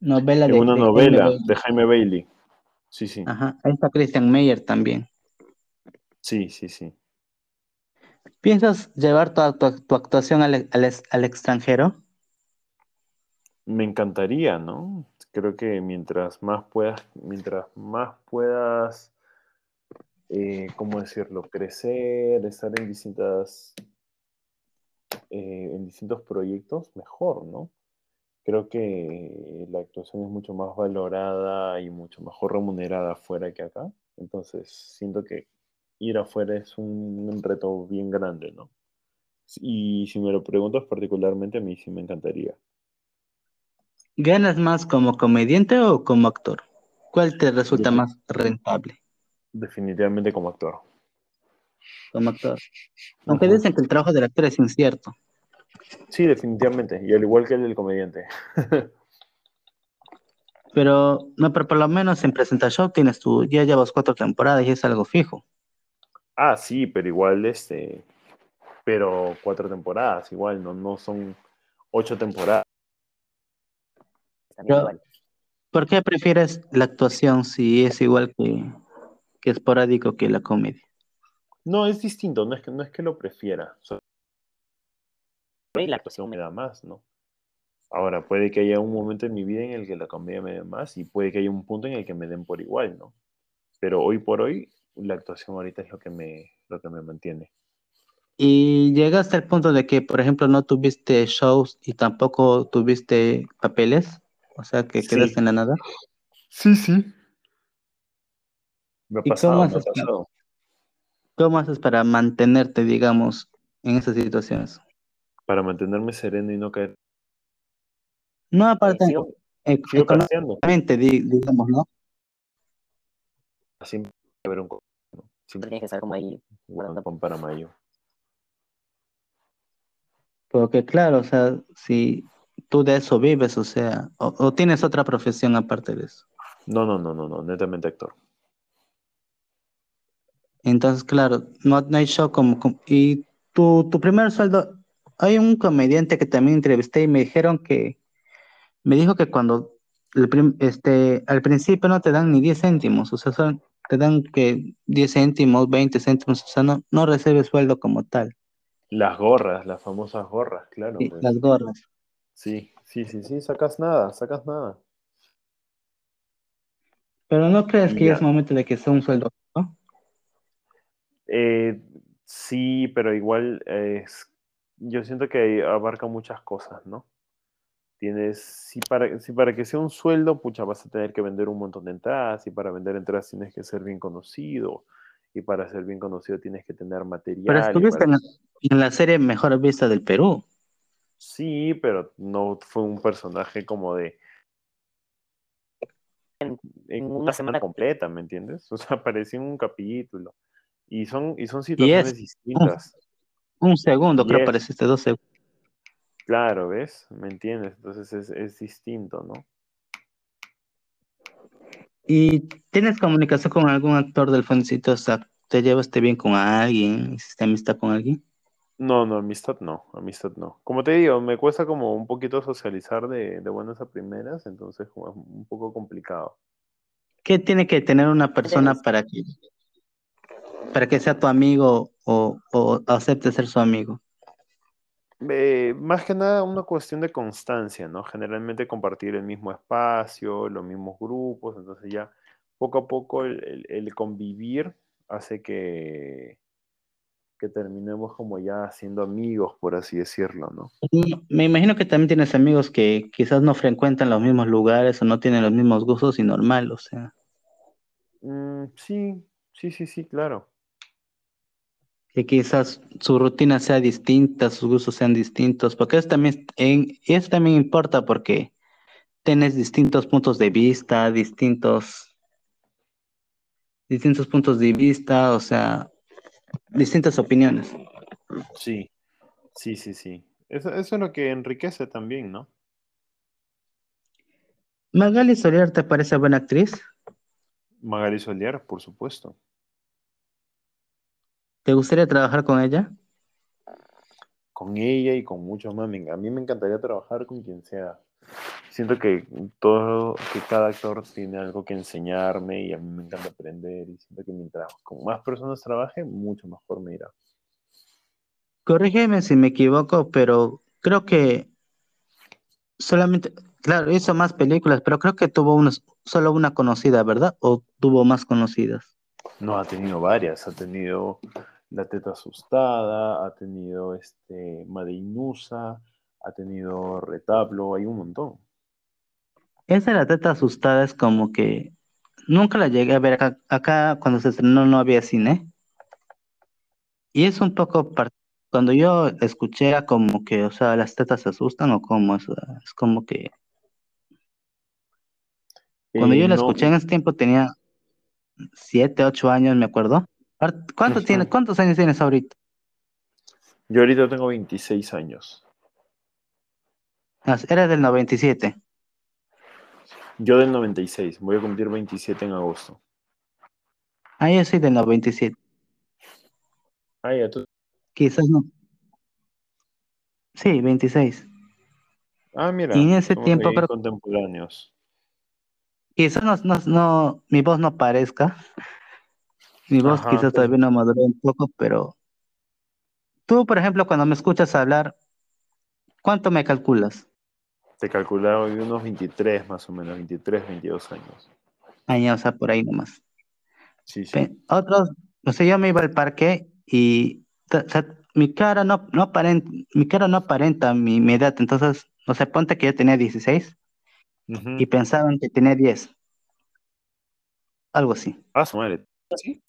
novela de una de novela Jaime de Jaime Bailey. Sí, sí, Ajá, ahí está Christian Meyer también. sí, sí, sí. ¿Piensas llevar tu, actu- tu actuación al, al ex- al extranjero? Me encantaría, ¿no? Creo que mientras más puedas, mientras más puedas, eh, ¿cómo decirlo? Crecer, estar en distintas, eh, en distintos proyectos, mejor, ¿no? Creo que la actuación es mucho más valorada y mucho mejor remunerada afuera que acá. Entonces, siento que ir afuera es un reto bien grande, ¿no? Y si me lo preguntas particularmente, a mí sí me encantaría. ¿Ganas más como comediante o como actor? ¿Cuál te resulta más rentable Definitivamente como actor. como actor? Aunque dicen que el trabajo del actor es incierto. Sí, definitivamente. Y al igual que el del comediante. Pero, no, pero por lo menos en Presenta Show tienes tu, ya llevas cuatro temporadas y es algo fijo. Ah, sí, pero igual, este, pero cuatro temporadas, igual, no, no son ocho temporadas. Pero- igual. ¿Por qué prefieres la actuación si es igual que, que esporádico que la comedia? No, es distinto, no es que, no es que lo prefiera, solo Y la actuación me da más, ¿no? Ahora, puede que haya un momento en mi vida en el que la comedia me dé más y puede que haya un punto en el que me den por igual, ¿no? Pero hoy por hoy, la actuación ahorita es lo que me, lo que me mantiene. Y llegaste al punto de que, por ejemplo, no tuviste shows y tampoco tuviste papeles, o sea, que Sí. quedaste en la nada. Sí, sí. Me ha ¿Y pasado, cómo me ha haces para- pasado. ¿Cómo haces para mantenerte, digamos, en esas situaciones? Para mantenerme sereno y no caer. No aparte sigo- eh, Sigo económicamente, di- digamos, ¿no? Siempre hay que haber un ¿no? Siempre tienes que estar como ahí. guardando para mayo. Porque claro, o sea, si tú de eso vives, o sea, o, o tienes otra profesión aparte de eso. No, no, no, no, no, netamente actor. Entonces, claro, no, no hay show como, como- y tu, tu primer sueldo, hay un comediante que también entrevisté y me dijeron que, me dijo que cuando el prim- este, al principio no te dan ni 10 céntimos, o sea, son- te dan que 10 céntimos, 20 céntimos, o sea, no, no recibes sueldo como tal, Las gorras, las famosas gorras, claro. pues. las gorras. Sí, sí, sí, sí, sacas nada, sacas nada. Pero no crees que ya ya. es momento de que sea un sueldo, ¿no? Eh, sí, pero igual es, yo siento que abarca muchas cosas, ¿no? Tienes, si para, si para que sea un sueldo, pucha, vas a tener que vender un montón de entradas, y para vender entradas tienes que ser bien conocido, y para ser bien conocido tienes que tener Pero material. y estuviste para- en, en la serie Mejor Vista del Perú. Sí, pero no fue un personaje como de... En, en una semana completa, ¿me entiendes? O sea, apareció en un capítulo. Y son, y son situaciones distintas. Un segundo, creo, Yes. apareciste dos segundos. Claro, ¿ves? ¿Me entiendes? Entonces es, es distinto, ¿no? ¿Y tienes comunicación con algún actor del Foncito? O sea, ¿te llevaste bien con alguien? ¿Hiciste amistad con alguien? No, no, amistad no, amistad no. Como te digo, me cuesta como un poquito socializar de, de buenas a primeras, entonces como es un poco complicado. ¿Qué tiene que tener una persona para que, para que sea tu amigo o, o acepte ser su amigo? Eh, más que nada una cuestión de constancia, ¿no? Generalmente compartir el mismo espacio, los mismos grupos, entonces ya poco a poco el, el- el convivir hace que, que terminemos como ya siendo amigos, por así decirlo, ¿no? Mm, Me imagino que también tienes amigos que quizás no frecuentan los mismos lugares o no tienen los mismos gustos y normal, o sea, Mm, sí, sí, sí, sí, claro. Que quizás su rutina sea distinta, sus gustos sean distintos, porque eso también, en, eso también importa porque tienes distintos puntos de vista, distintos, distintos puntos de vista, o sea, distintas opiniones. Sí, sí, sí, sí. Eso, eso es lo que enriquece también, ¿no? Magali Soler, ¿te parece buena actriz? Magali Solier, por supuesto. ¿Te gustaría trabajar con ella? Con ella y con muchos más. A mí me encantaría trabajar con quien sea. Siento que todo, que cada actor tiene algo que enseñarme y a mí me encanta aprender y siento que mientras con más personas trabaje, mucho mejor me irá. Corrígeme si me equivoco, pero creo que solamente, claro, hizo más películas, pero creo que tuvo unos, solo una conocida, ¿verdad? ¿O tuvo más conocidas? No, ha tenido varias. Ha tenido La Teta Asustada, ha tenido este, Madeinusa, ha tenido Retablo, hay un montón. Esa de la teta asustada es como que nunca la llegué a ver acá, acá cuando se estrenó no había cine. Y es un poco, par- cuando yo escuché era como que, o sea, las tetas se asustan o cómo es, es como que, cuando Eh, yo la no- escuché en ese tiempo tenía siete, ocho años, me acuerdo. ¿Cuánto Ujú. tiene, ¿Cuántos años tienes ahorita? Yo ahorita tengo 26 años. Ah, Era del 97. Yo del 96, voy a cumplir 27 en agosto. Ah, yo soy del 97. Ah, ya, tú. Quizás no. Sí, 26. Ah, mira, Y en ese tiempo creo- contemporáneos. Quizás no, no, no- mi voz no parezca. Mi voz Ajá, quizás pero- todavía no maduró un poco, pero tú, por ejemplo, cuando me escuchas hablar, ¿cuánto me calculas? Te calculaba hoy unos 23 más o menos, 23, 22 años. Años, o sea, por ahí nomás. Sí, sí. Otros, o sea, yo me iba al parque y o sea, mi cara no, no aparenta, mi cara no aparenta mi, mi edad, entonces, o sea, ponte que yo tenía 16 Ujú. y pensaban que tenía 10. Algo así. Ah, su madre. ¿Sí?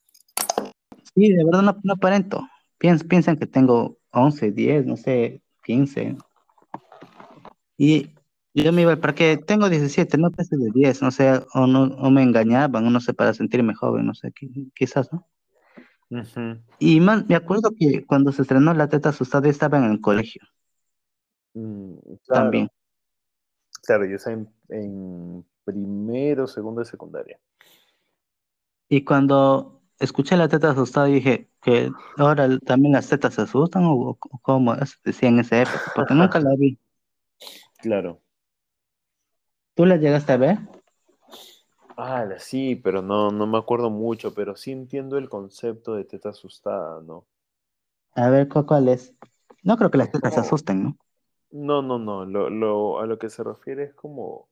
Sí, de verdad no, no aparento. Piens- piensan que tengo 11, 10, no sé, 15. Y yo me iba al parque, tengo 17, no pese de 10, no sé, o, no, o me engañaban, o no sé, para sentirme joven, no sé, qui- quizás, ¿no? Ujú. Y más, me acuerdo que cuando se estrenó La Teta Asustada yo estaba en el colegio Mm, claro. también. Claro, yo estaba en, en primero, segundo de secundaria. Y cuando escuché la teta asustada dije que ahora también las tetas se asustan o, o cómo es, decía en esa época, porque nunca la vi. Claro. ¿Tú la llegaste a ver? Ah, sí, pero no, no me acuerdo mucho, pero sí entiendo el concepto de teta asustada, ¿no? A ver, ¿cu- ¿cuál es? No creo que las tetas se asusten, ¿no? No, no, no. Lo, lo- a lo que se refiere es como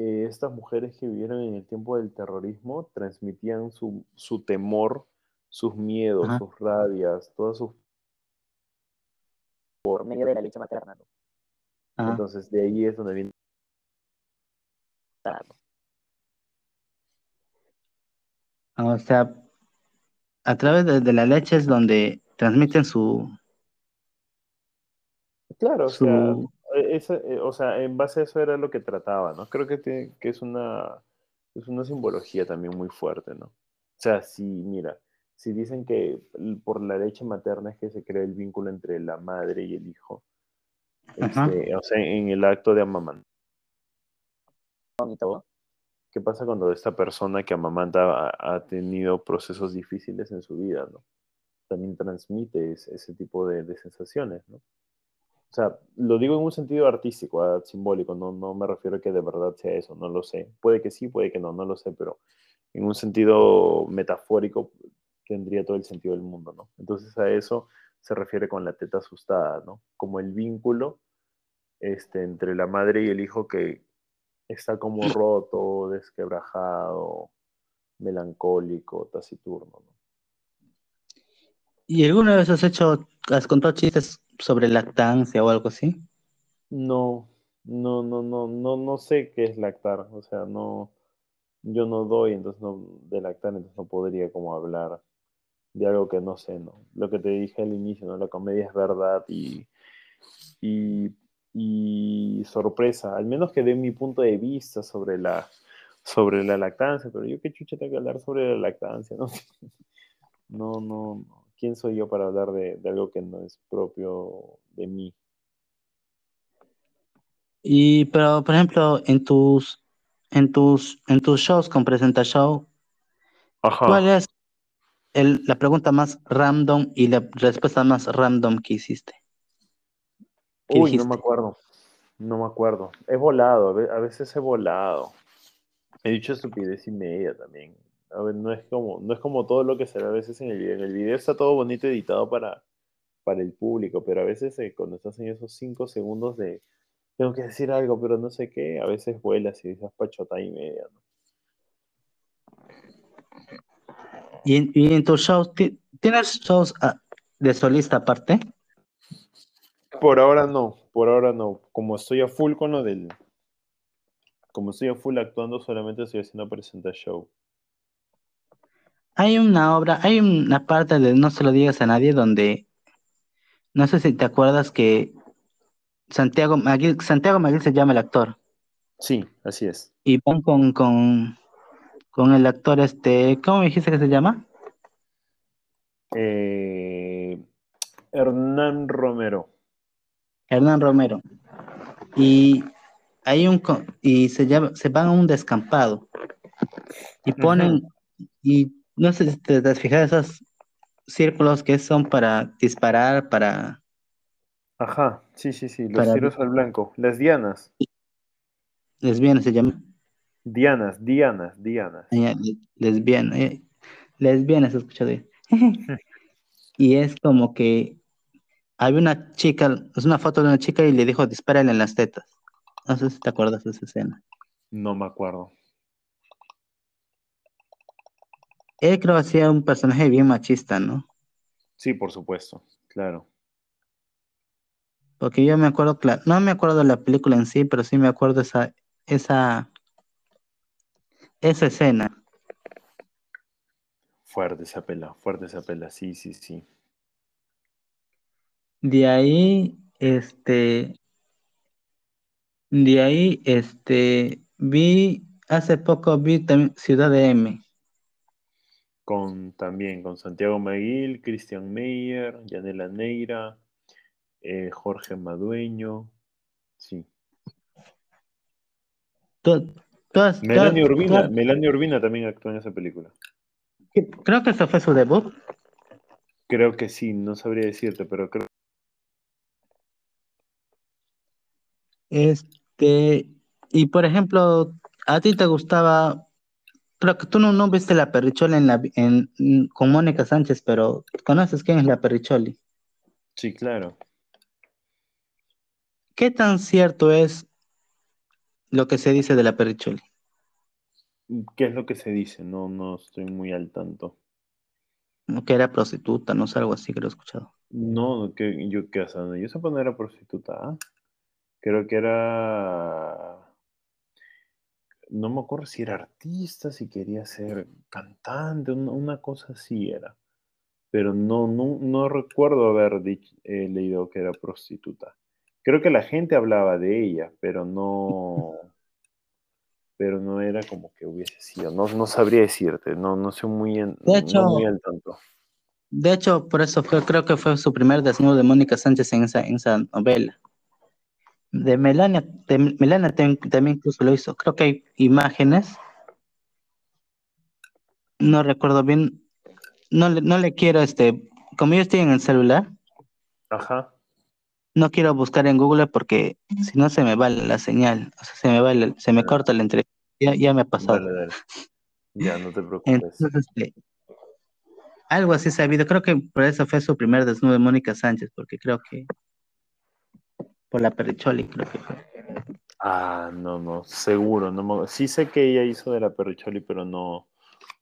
eh, estas mujeres que vivieron en el tiempo del terrorismo transmitían su, su temor, sus miedos, Ajá. sus rabias, todas sus... por medio de la leche materna. Entonces de ahí es donde viene... Claro. O sea, a través de, de la leche es donde transmiten su, Claro, o sea, su, esa- eh, o sea, en base a eso era lo que trataba, ¿no? Creo que, que es una, es una simbología también muy fuerte, ¿no? O sea, si, mira, si dicen que por la leche materna es que se crea el vínculo entre la madre y el hijo, este, o sea, en el acto de amamantar. ¿qué pasa cuando esta persona que amamanta ha, ha tenido procesos difíciles en su vida, ¿no? También transmite ese, ese tipo de, de sensaciones, ¿no? O sea, lo digo en un sentido artístico, ah, simbólico, no, no me refiero a que de verdad sea eso, no lo sé. Puede que sí, puede que no, no lo sé, pero en un sentido metafórico tendría todo el sentido del mundo, ¿no? Entonces a eso se refiere con la teta asustada, ¿no? Como el vínculo este, entre la madre y el hijo que está como roto, desquebrajado, melancólico, taciturno, ¿no? ¿Y alguna vez has hecho, has contado chistes sobre lactancia o algo así? No, no, no, no, no, no sé qué es lactar, o sea, no, yo no doy, entonces no, de lactar, entonces no podría como hablar de algo que no sé, ¿no? Lo que te dije al inicio, ¿no? La comedia es verdad y, y, sorpresa, al menos que dé mi punto de vista sobre la, sobre la lactancia, pero yo qué chucha tengo que hablar sobre la lactancia, ¿no? No, no, no. ¿Quién soy yo para hablar de, de algo que no es propio de mí? Y, pero, por ejemplo, en tus, en tus, en tus shows con Presenta Show, Ajá. ¿cuál es el, la pregunta más random y la respuesta más random que hiciste? ¿Qué Uy, no me acuerdo. No me acuerdo. He volado, a veces he volado. He dicho estupidez y media también. A ver, no es como, no es como todo lo que se ve a veces en el video. En el video está todo bonito editado para, para el público, pero a veces eh, cuando estás en esos cinco segundos de tengo que decir algo, pero no sé qué, a veces vuelas y dices pachota y media, ¿no? ¿Y en, y en tus shows, ti- tienes shows ah, de solista aparte? Por ahora no, por ahora no. Como estoy a full con lo del. Como estoy a full actuando, solamente estoy haciendo presenta show. Hay una obra, hay una parte de No se lo digas a nadie donde, no sé si te acuerdas que Santiago Maguil, Santiago Maguil se llama el actor, Sí, así es. y van con, con, con el actor este, ¿cómo me dijiste que se llama? Eh, Hernán Romero. Hernán Romero. Y hay un y se llama, se van a un descampado y ponen, y no sé si te, te has fijado esos círculos que son para disparar, para Ajá, sí, sí, sí. Los Para- tiros al blanco. Las dianas. lesbianas se llama. Dianas, dianas, dianas. Le- lesbiana, eh, lesbiana se escucha de. y es como que había una chica, es una foto de una chica y le dijo dispárale en las tetas. No sé si te acuerdas de esa escena. No me acuerdo. Él creo que hacía un personaje bien machista, ¿no? Sí, por supuesto, claro. Porque yo me acuerdo, no me acuerdo de la película en sí, pero sí me acuerdo esa, esa, esa escena. Fuerte esa pela, fuerte esa pela, sí, sí, sí. De ahí, este, de ahí, este, vi, hace poco vi también Ciudad de M. Con también con Santiago Maguil, Cristian Meyer, Yanela Neira, eh, Jorge Madueño. Sí. to- todas- Melania todas- Urbina, todas- Melania Urbina también actuó en esa película. creo que ese fue su debut. Creo que sí, no sabría decirte, pero creo Este, y por ejemplo, a ti te gustaba, creo que tú no, no viste la Perricholi en la, en, con Mónica Sánchez, pero ¿conoces quién es la Perricholi? sí, claro. ¿Qué tan cierto es lo que se dice de la Perricholi? ¿Qué es lo que se dice? No, no estoy muy al tanto. ¿No? Que era prostituta, no sé, algo así que lo he escuchado. No, que yo qué yo sepa no era prostituta, ¿ah? Creo que era. No me acuerdo si era artista, si quería ser cantante, una, cosa así era. Pero no, no, no recuerdo haber eh, leído que era prostituta. Creo que la gente hablaba de ella, pero no. Pero no era como que hubiese sido. No, no sabría decirte, no, no soy muy, en- De hecho- no muy al tanto. De hecho, por eso fue, creo que fue su primer desnudo de Mónica Sánchez en esa, en esa novela. De Melania, de Melania tam- también incluso lo hizo. Creo que hay imágenes. No recuerdo bien. No, le- no le quiero, este, como yo estoy en el celular, Ajá. no quiero buscar en Google porque si no se me va la señal, o sea, se me va, se me Ah. corta la entrevista. Ya, ya me ha pasado. Dale, dale. Ya, no te preocupes. Entonces, este, algo así sabido. Creo que por eso fue su primer desnudo de Mónica Sánchez, porque creo que por la Perricholi, creo que fue. Ah, no, no, seguro. No me- Sí sé que ella hizo de la Perricholi, pero no,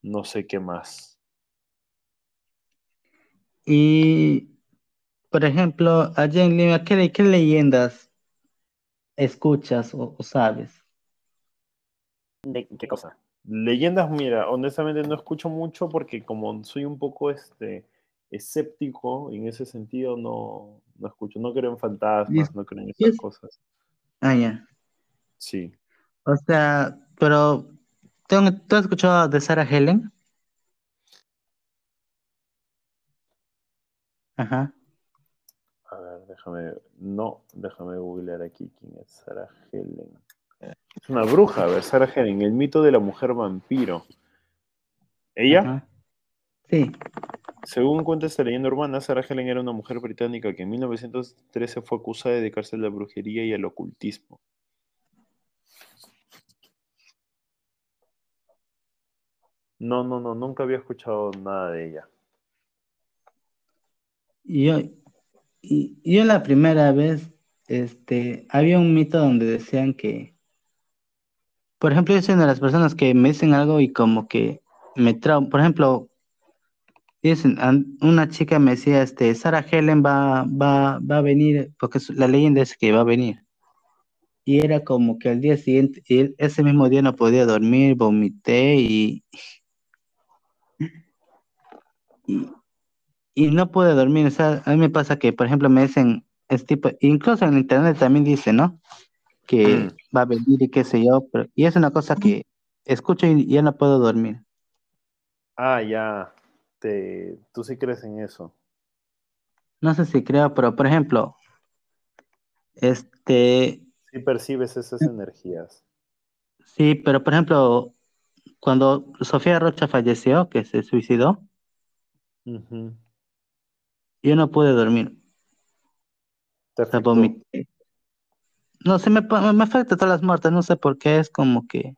no sé qué más. Y, por ejemplo, allá en Lima, ¿qué, le- qué leyendas escuchas o, o sabes? ¿De qué cosa? Leyendas, mira, honestamente no escucho mucho porque como soy un poco este escéptico en ese sentido, no, no escucho. No creo en fantasmas, no creo en esas es- cosas. Ah, ya. Sí. O sea, pero, ¿tú, tú has escuchado de Sarah Helen? Ajá. A ver, déjame. No, déjame googlear aquí quién es Sarah Helen. Es una bruja, a ver, Sarah Helen, el mito de la mujer vampiro. ¿Ella? ajá. Sí. Según cuenta esta leyenda urbana, Sarah Helen era una mujer británica que en 1913 fue acusada de dedicarse a la brujería y al ocultismo. No, no, no, nunca había escuchado nada de ella. Yo, y yo la primera vez, este, había un mito donde decían que, por ejemplo, yo soy una de las personas que me dicen algo y como que me trauma. Por ejemplo, dicen, una chica me decía, este, Sarah Helen va, va, va a venir, porque la leyenda es que va a venir. Y era como que al día siguiente, y ese mismo día no podía dormir, vomité y, y, y no pude dormir. O sea, a mí me pasa que, por ejemplo, me dicen, es tipo, incluso en internet también dice, ¿no? Que Mm. va a venir y qué sé yo, pero, y es una cosa que escucho y ya no puedo dormir. Ah, ya. Te, tú sí crees en eso. No sé si creo, pero por ejemplo, este, Sí percibes esas energías. sí, pero por ejemplo, cuando Sofía Rocha falleció, que se suicidó, yo no pude dormir. Te O sea. No sé, me, me afecta todas las muertes, no sé por qué, es como que,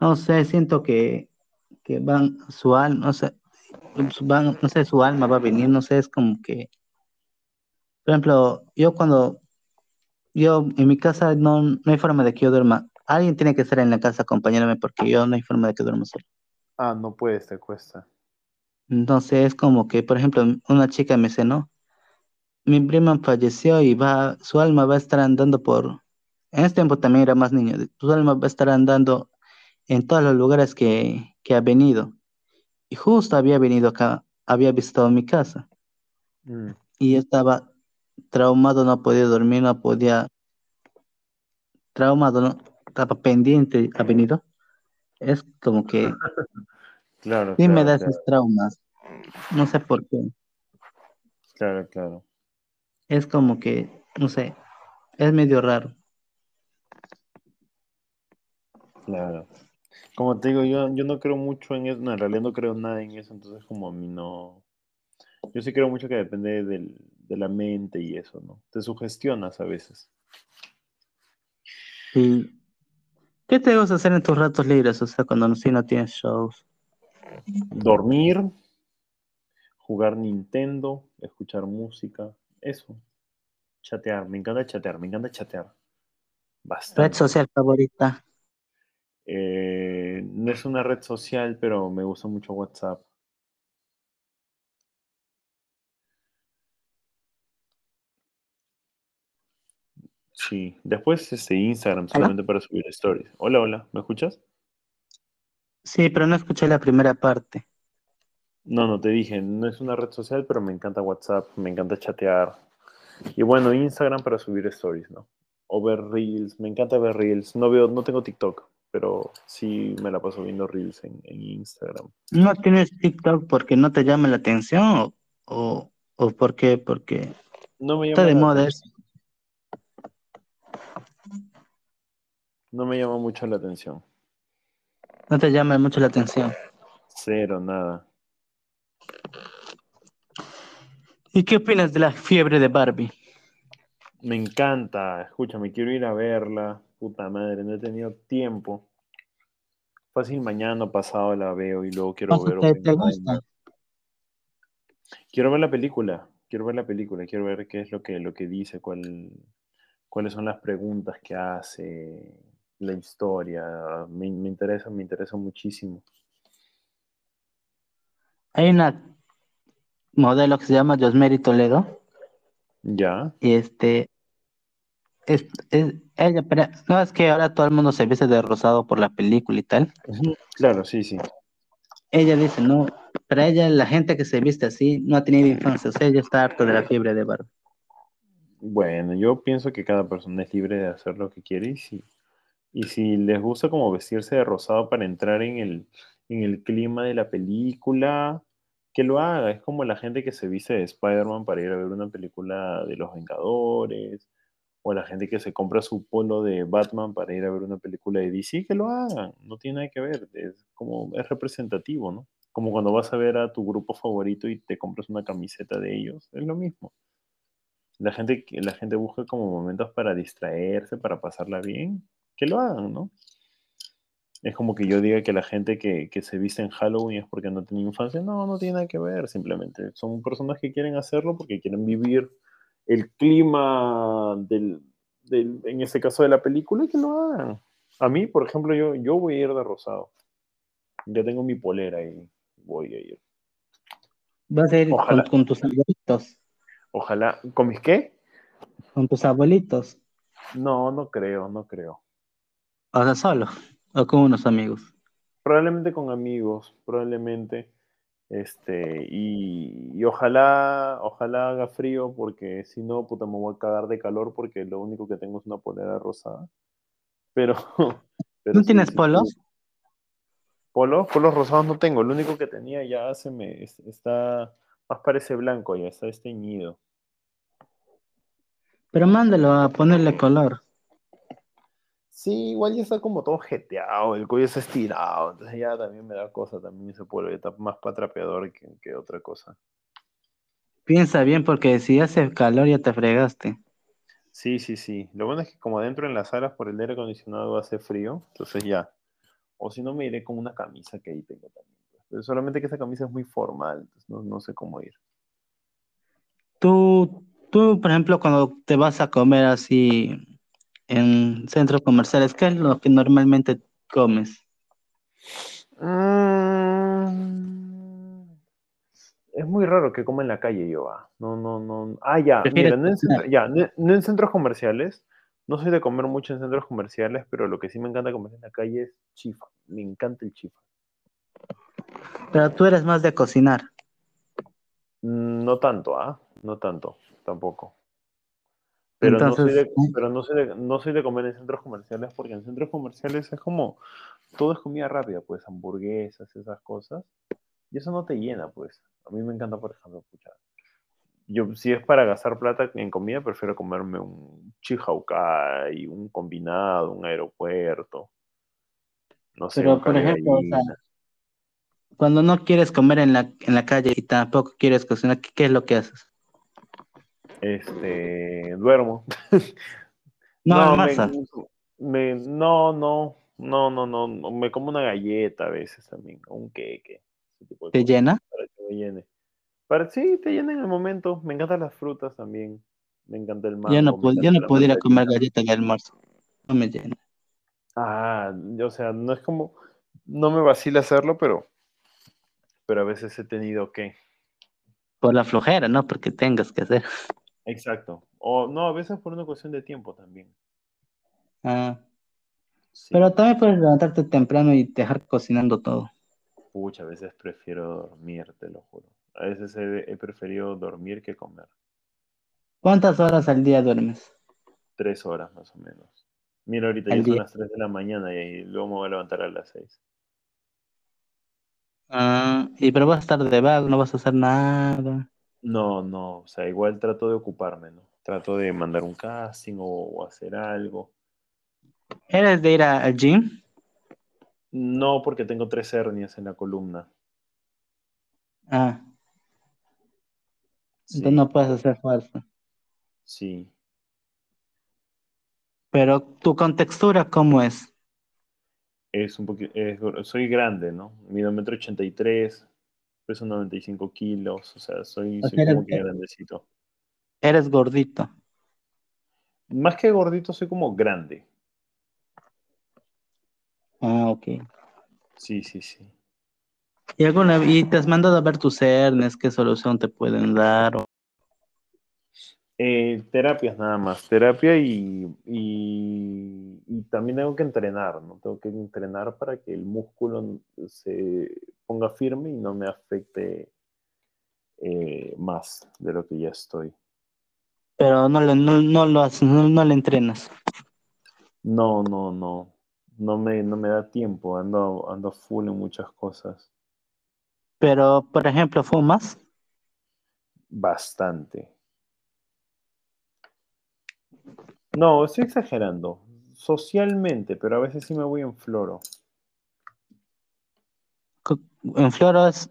no sé, siento que, que van, su alma, no sé, van, no sé, su alma va a venir, no sé, es como que, por ejemplo, yo cuando, yo en mi casa no, no hay forma de que yo duerma, alguien tiene que estar en la casa acompañándome porque yo no hay forma de que duerma solo. Ah, no puedes, te cuesta. Entonces es como que, por ejemplo, una chica me dice, no, mi prima falleció y va, su alma va a estar andando por, en ese tiempo también era más niño, su alma va a estar andando en todos los lugares que, que ha venido. Y justo había venido acá, había visitado mi casa Mm. y yo estaba traumado, no podía dormir, no podía, traumado, no, estaba pendiente, ha venido. Es como que Claro, sí me claro, da claro, esos traumas, no sé por qué. claro, claro. Es como que, no sé, es medio raro. Claro. Como te digo, yo, yo no creo mucho en eso, no, en realidad no creo nada en eso, entonces como a mí no... Yo sí creo mucho que depende del, de la mente y eso, ¿no? Te sugestionas a veces. ¿Y qué te gusta hacer en tus ratos libres? O sea, cuando no, si no tienes shows. Dormir, jugar Nintendo, escuchar música, eso. Chatear, me encanta chatear, me encanta chatear. Red Bastante. social favorita. Eh, no es una red social, pero me gusta mucho WhatsApp. Sí, después este Instagram solamente para subir stories. Hola, hola, ¿me escuchas? Sí, pero no escuché la primera parte. No, no te dije, no es una red social, pero me encanta WhatsApp, me encanta chatear. Y bueno, Instagram para subir stories, ¿no? O ver reels, me encanta ver reels. No veo, no tengo TikTok, pero sí me la paso viendo reels en, en Instagram. ¿No tienes TikTok porque no te llama la atención o, o, por qué? Porque No me está llama de la moda eso. no me llama mucho la atención. No te llama mucho la atención. Cero, nada. ¿Y qué opinas de la fiebre de Barbie? Me encanta, escúchame, quiero ir a verla. Puta madre, no he tenido tiempo. Fácil mañana pasado la veo y luego quiero ver ¿te, te gusta? Quiero ver la película, quiero ver la película, quiero ver qué es lo que, lo que dice, cuál, cuáles son las preguntas que hace, la historia. Me, me interesa, me interesa muchísimo. Hay una modelo que se llama Josmary Toledo Ya, y este es, es- ella, pero no es que ahora todo el mundo se viste de rosado por la película y tal. Claro, sí, sí. Ella dice, no, para ella la gente que se viste así no ha tenido infancia, o sea, ella está harta de la fiebre de Barbie. Bueno, yo pienso que cada persona es libre de hacer lo que quiere y si, y si les gusta como vestirse de rosado para entrar en el, en el clima de la película, que lo haga. Es como la gente que se viste de Spider-Man para ir a ver una película de los Vengadores, o la gente que se compra su polo de Batman para ir a ver una película de DC, que lo hagan. No tiene nada que ver, es como es representativo, ¿no? Como cuando vas a ver a tu grupo favorito y te compras una camiseta de ellos, es lo mismo. La gente, la gente busca como momentos para distraerse, para pasarla bien, que lo hagan, ¿no? Es como que yo diga que la gente que, que se viste en Halloween es porque no tiene infancia. No, no tiene nada que ver, simplemente. Son personas que quieren hacerlo porque quieren vivir el clima del, del- en este caso de la película y que lo hagan. A mí, por ejemplo, yo, yo voy a ir de rosado. Ya tengo mi polera y voy a ir. Vas a ir con, Ojalá. con tus abuelitos, Ojalá. ¿Con mis qué? con tus abuelitos, No, no creo, no creo. o sea, solo, o con unos amigos. Probablemente con amigos, probablemente. Este, y, y ojalá, ojalá haga frío, porque si no, puta, me voy a cagar de calor porque lo único que tengo es una polera rosada. Pero, pero ¿No tienes sí, polos? sí. Polos, polos rosados no tengo. Lo único que tenía ya se me es- está, más parece blanco, ya está esteñido. Pero mándalo a ponerle color. Sí, igual ya está como todo jeteado, el cuello está estirado, entonces ya también me da cosa también ese polvo, está más patrapeador que, que otra cosa. Piensa bien, porque si hace calor ya te fregaste. Sí, sí, sí. Lo bueno es que como adentro en las salas por el aire acondicionado hace frío, entonces ya. O si no me iré con una camisa que ahí tengo también. pues. Pero solamente que esa camisa es muy formal, entonces no, no sé cómo ir. Tú, tú, por ejemplo, cuando te vas a comer así en centros comerciales, ¿qué es lo que normalmente comes? Mm, Es muy raro que coma en la calle yo, ah. No, no, no. Ah, ya, ¿Prefieres mira, no en, ya, no, no en centros comerciales. No soy de comer mucho en centros comerciales, pero lo que sí me encanta comer en la calle es chifa. Me encanta el chifa. Pero tú eres más de cocinar. Mm, No tanto, ¿ah? No tanto, tampoco. Pero no soy de, pero no soy de, no soy de comer en centros comerciales porque en centros comerciales es como todo es comida rápida, pues hamburguesas, esas cosas. Y eso no te llena, pues. A mí me encanta, por ejemplo, pucha, Yo, si es para gastar plata en comida, prefiero comerme un chihaucay, un combinado, un aeropuerto. No sé, Pero, por ejemplo, o sea, cuando no quieres comer en la, en la calle y tampoco quieres cocinar, ¿qué, qué es lo que haces? Este, duermo. No, No, me, me- no, no, no, no, no, me como una galleta a veces también, un queque, tipo ¿Te llena? para que me llene. Para, sí, te llena en el momento, me encantan las frutas también, me encanta el Yo no, yo no pudiera comer galleta de almuerzo. No me llena. Ah, o sea, no es como, no me vacila hacerlo, pero, pero a veces he tenido que, Por la flojera, no porque tengas que hacer. Exacto, o no, a veces por una cuestión de tiempo también, Ah, sí. pero también puedes levantarte temprano y dejar cocinando todo. Pucha, a veces prefiero dormir, te lo juro. A veces he, he preferido dormir que comer. ¿Cuántas horas al día duermes? Tres horas más o menos. Mira, ahorita ya son las 3 de la mañana y luego me voy a levantar a las 6. Ah, y pero vas a estar de vago, no vas a hacer nada. No, no, o sea, igual trato de ocuparme, ¿no? Trato de mandar un casting o, o hacer algo. ¿Eres de ir a- al gym? No, porque tengo tres hernias en la columna. Ah, Sí, entonces no puedes hacer fuerza. sí. Pero tu contextura, ¿cómo es? Es un poquito, soy grande, ¿no? Mido metro ochenta y tres, peso 95 kilos, o sea, soy, soy como que grandecito. Eres gordito. Más que gordito, soy como grande. Ah, ok. Sí, sí, sí. ¿Y, alguna, y te has mandado a ver tus hernias? ¿Qué solución te pueden dar? O- Eh, terapias nada más, terapia y, y, y también tengo que entrenar, ¿no? Tengo que entrenar para que el músculo se ponga firme y no me afecte eh, más de lo que ya estoy. Pero no, no, no lo haces, no, no le entrenas. No, no, no, no me, no me da tiempo, ando, ando full en muchas cosas, Pero, por ejemplo, ¿fumas? bastante. No, estoy exagerando, socialmente, pero a veces sí me voy en floro. En Floros,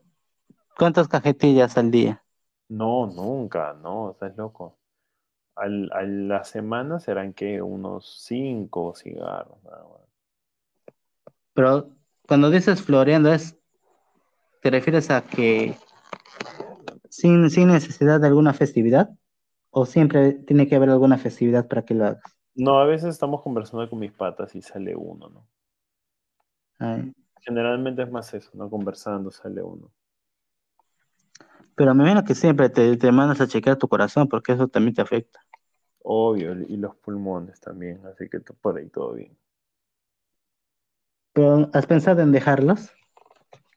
¿cuántas cajetillas al día? No, nunca, no, estás loco. Al, a la semana serán que unos cinco cigarros. Pero cuando dices floreando, es, ¿te refieres a que sin, sin necesidad de alguna festividad? ¿O siempre tiene que haber alguna festividad para que lo hagas? No, a veces estamos conversando con mis patas y sale uno, ¿no? Ay, Generalmente es más eso, ¿no? Conversando sale uno. Pero me imagino que siempre te, te mandas a chequear tu corazón porque eso también te afecta. Obvio, y los pulmones también, así que por ahí todo bien. ¿Pero has pensado en dejarlos?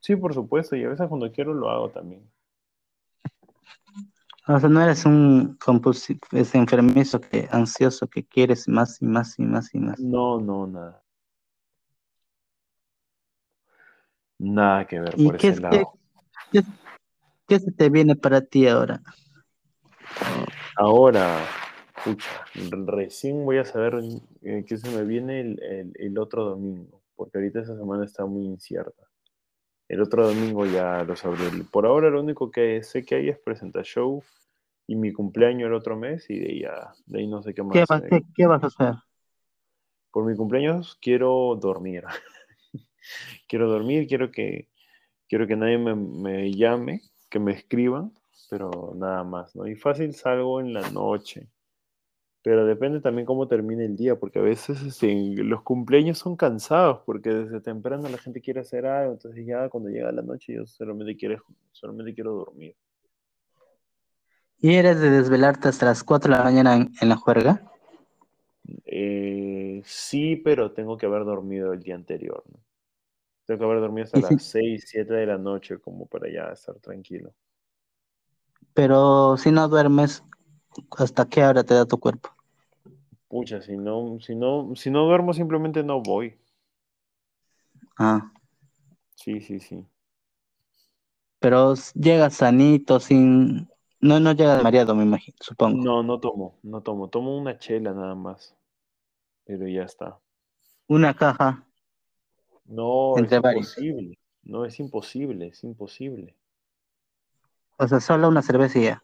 Sí, por supuesto, y a veces cuando quiero lo hago también. O sea, no eres un compulsivo, es enfermizo, que, ansioso, que quieres más y más y más y más. No, no, nada. Nada que ver ¿Y por qué ese es que- lado. ¿Qué, qué se te viene para ti ahora? Ahora, pucha, recién voy a saber eh, qué se me viene el, el- el otro domingo, porque ahorita esa semana está muy incierta. El otro domingo ya lo sabré. Por ahora lo único que sé que hay es presenta show y mi cumpleaños el otro mes y de ahí, ya, de ahí no sé qué más. ¿Qué, vas- qué- qué vas a hacer? Por mi cumpleaños quiero dormir. quiero dormir, quiero que, quiero que nadie me, me llame, que me escriban, pero nada más, ¿no? Y fácil salgo en la noche. Pero depende también cómo termine el día, porque a veces este, los cumpleaños son cansados, porque desde temprano la gente quiere hacer algo, entonces ya cuando llega la noche yo solamente quiero, solamente quiero dormir. ¿Y eres de desvelarte hasta las 4 de la mañana en, en la juerga? Eh, sí, pero tengo que haber dormido el día anterior, ¿no? Tengo que haber dormido hasta si- las 6, 7 de la noche como para ya estar tranquilo. Pero si no duermes, ¿hasta qué hora te da tu cuerpo? Pucha, si no, si no, si no duermo simplemente no voy. Ah, Sí, sí, sí. pero llegas sanito, sin... No, no llegas mareado, me imagino, supongo. No, no tomo, no tomo. Tomo una chela nada más. Pero ya está. Una caja. No, Entre es varios. imposible. No, es imposible, es imposible. O sea, solo una cerveza y ya.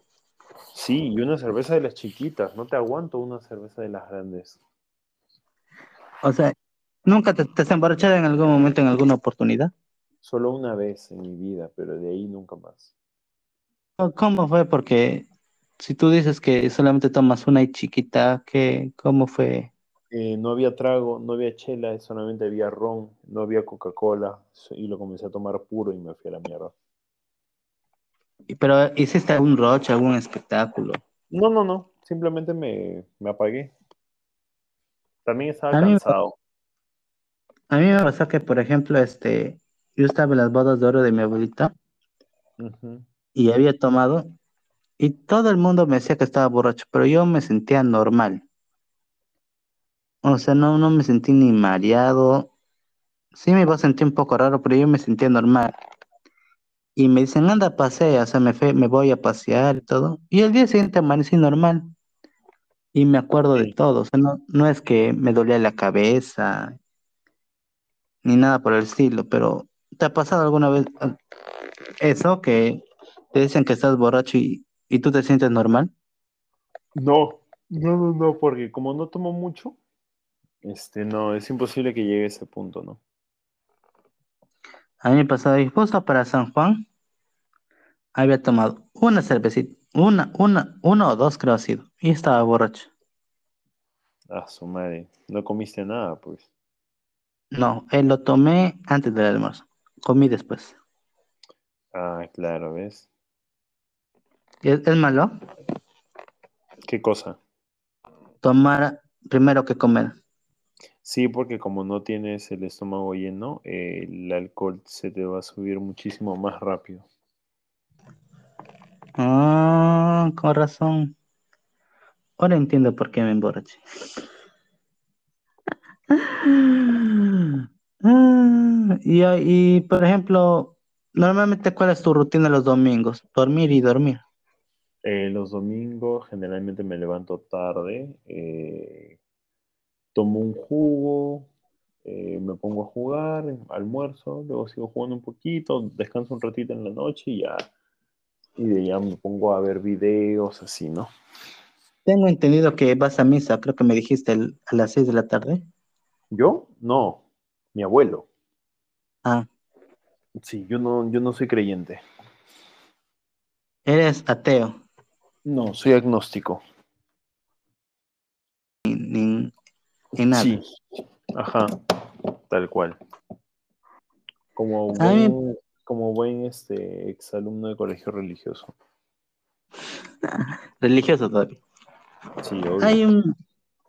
Sí, y una cerveza de las chiquitas. No te aguanto una cerveza de las grandes. O sea, ¿nunca te, te has emborrachado en algún momento, en alguna oportunidad? Solo una vez en mi vida, pero de ahí nunca más. ¿O ¿Cómo fue? Porque si tú dices que solamente tomas una y chiquita, ¿qué, ¿cómo fue? Eh, no había trago, no había chela, solamente había ron, no había Coca-Cola, y lo comencé a tomar puro y me fui a la mierda. Pero hiciste algún roche, algún espectáculo. No, no, no, simplemente me, me apagué. También estaba A mí me- cansado. A mí me pasó que, por ejemplo, este, yo estaba en las bodas de oro de mi abuelita. Y había tomado y todo el mundo me decía que estaba borracho, pero yo me sentía normal. O sea, no, no me sentí ni mareado. Sí me iba a sentir un poco raro, pero yo me sentía normal. Y me dicen, anda, pasea, o sea, me, fue- me voy a pasear y todo. Y el día siguiente amanecí normal. Y me acuerdo de todo. O sea, no, no es que me dolía la cabeza ni nada por el estilo, pero ¿te ha pasado alguna vez ah, eso que te dicen que estás borracho y, y tú te sientes normal? No, no, no, no, porque como no tomo mucho, este, no, es imposible que llegue a ese punto, ¿no? A mí me pasó justo para San Juan había tomado una cervecita, una, una, uno o dos creo ha sido, y estaba borracho. Ah, su madre, no comiste nada, pues. No, él lo tomé antes del almuerzo, comí después. Ah, claro, ¿ves? ¿Es, es malo? ¿Qué cosa? Tomar primero que comer. Sí, porque como no tienes el estómago lleno, eh, el alcohol se te va a subir muchísimo más rápido. Ah, con razón. Ahora entiendo por qué me emborraché. Ah, y, y, por ejemplo, normalmente, ¿cuál es tu rutina los domingos? Dormir y dormir. Eh, los domingos generalmente me levanto tarde, eh, tomo un jugo, eh, me pongo a jugar, almuerzo, luego sigo jugando un poquito, descanso un ratito en la noche y ya, y de ya me pongo a ver videos así, ¿no? Tengo entendido que vas a misa, creo que me dijiste el- a las 6 de la tarde. ¿Yo? No, mi abuelo. Ah, Sí, yo no, yo no soy creyente. eres ateo. No, soy agnóstico. Ni, ni nada. Sí, ajá, tal cual. Como buen, como buen este, exalumno de colegio religioso. Religioso todavía. Sí, obvio. Hay un,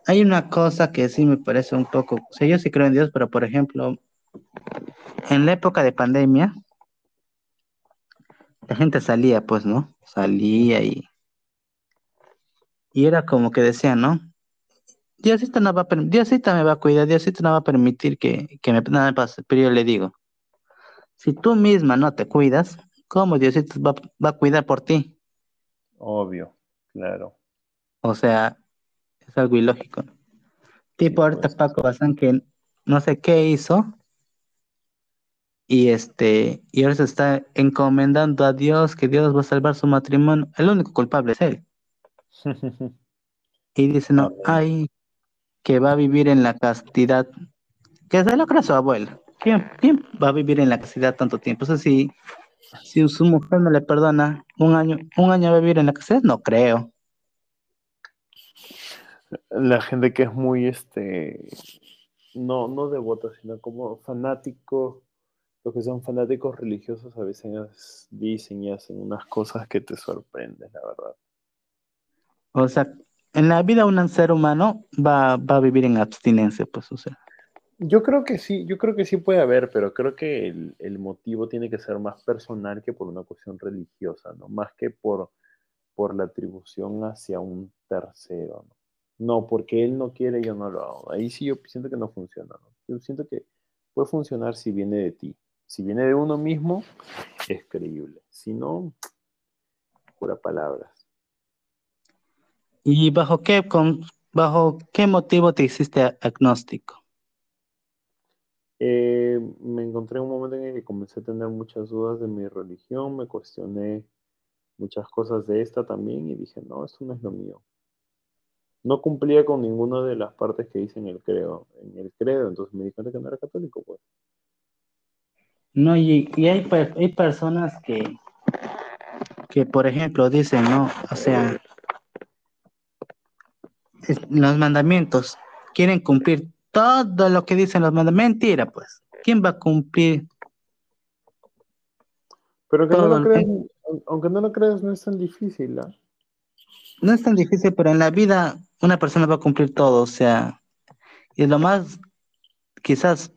hay una cosa que sí me parece un poco, o sea, yo sí creo en Dios, pero por ejemplo, en la época de pandemia, la gente salía, pues, ¿no? Salía y, y era como que decía, ¿no? Diosito no va a Diosito me va a cuidar, Diosito no va a permitir que, que me, nada me pase. Pero yo le digo, si tú misma no te cuidas, ¿cómo Diosito va, va a cuidar por ti? Obvio, claro. O sea, es algo ilógico. ¿no? Tipo, ahorita pues. Paco Bazán que no sé qué hizo y este y ahora se está encomendando a Dios que Dios va a salvar su matrimonio. El único culpable es él. Y dice, no, ay, que va a vivir en la castidad. Que se lo cree su abuela. ¿Quién, quién va a vivir en la castidad tanto tiempo? O sea, si, si su mujer no le perdona un año, un año va a vivir en la castidad, no creo. La gente que es muy, este, no, no devota, sino como fanático, los que son fanáticos religiosos a veces dicen y hacen unas cosas que te sorprenden, la verdad. O sea, en la vida un ser humano va, va a vivir en abstinencia, pues, o sea. Yo creo que sí, yo creo que sí puede haber, pero creo que el, motivo tiene que ser más personal que por una cuestión religiosa, ¿no? Más que por, por la atribución hacia un tercero, ¿no? No, porque él no quiere, yo no lo hago. Ahí sí yo siento que no funciona, ¿no? Yo siento que puede funcionar si viene de ti. Si viene de uno mismo, es creíble. Si no, pura palabras. ¿Y bajo qué, con, bajo qué motivo te hiciste agnóstico? Eh, encontré en un momento en el que comencé a tener muchas dudas de mi religión, me cuestioné muchas cosas de esta también y dije, no, esto no es lo mío. No cumplía con ninguna de las partes que dice en el credo, en el credo, entonces me di cuenta que no era católico, pues. No, y, y hay, hay personas que, que, por ejemplo, dicen, ¿no? O sea, los mandamientos, quieren cumplir todo lo que dicen los mandamientos. Mentira, pues. ¿Quién va a cumplir? Pero aunque no lo creas, aunque no lo creas, no es tan difícil, ¿ah? No es tan difícil, pero en la vida una persona va a cumplir todo, o sea, y lo más, quizás,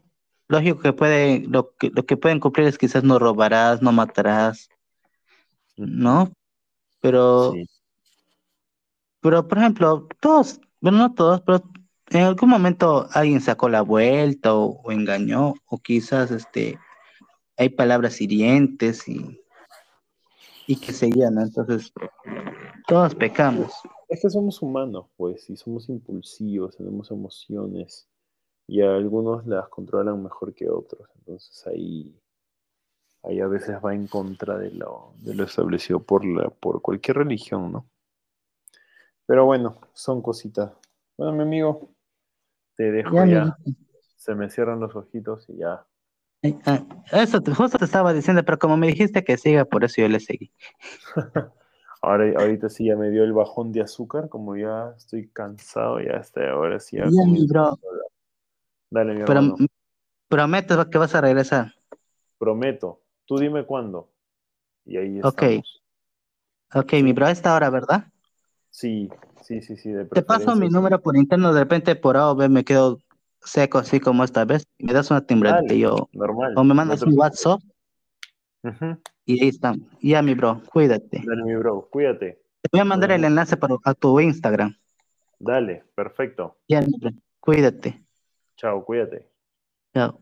lógico que puede, lo que, lo que pueden cumplir es quizás no robarás, no matarás, ¿no? Pero, Sí. Pero por ejemplo, todos, bueno, no todos, pero en algún momento alguien sacó la vuelta o, engañó, o quizás este, hay palabras hirientes y, y que se ¿no? Entonces, todos pecamos. Es que somos humanos, pues, y somos impulsivos, tenemos emociones, y algunos las controlan mejor que otros. Entonces ahí, ahí a veces va en contra de lo, de lo establecido por, la, por cualquier religión, ¿no? Pero bueno, son cositas. Bueno, mi amigo, te dejo Ya. Se me cierran los ojitos y ya. Ay, ah, Eso justo te estaba diciendo, pero como me dijiste que siga, por eso yo le seguí. Ahora, ahorita sí ya me dio el bajón de azúcar, como ya estoy cansado, ya hasta ahora sí ya mi bro. Dale, mi Pero hermano. prometes que vas a regresar. Prometo. Tú dime cuándo. Y ahí Ok. estamos. Ok, mi bro, a esta hora, ¿verdad? Sí, sí, sí, sí. De Te paso mi número por interno, de repente por A o B me quedo seco así como esta vez. Me das una timbradita y yo, Normal. o me mandas un. WhatsApp y ahí estamos. Ya, mi bro, cuídate. Dale, mi bro. Cuídate. Te voy a mandar el enlace para, a tu Instagram. Dale. Perfecto. Ya, mi bro, cuídate. Chao, cuídate. Chao.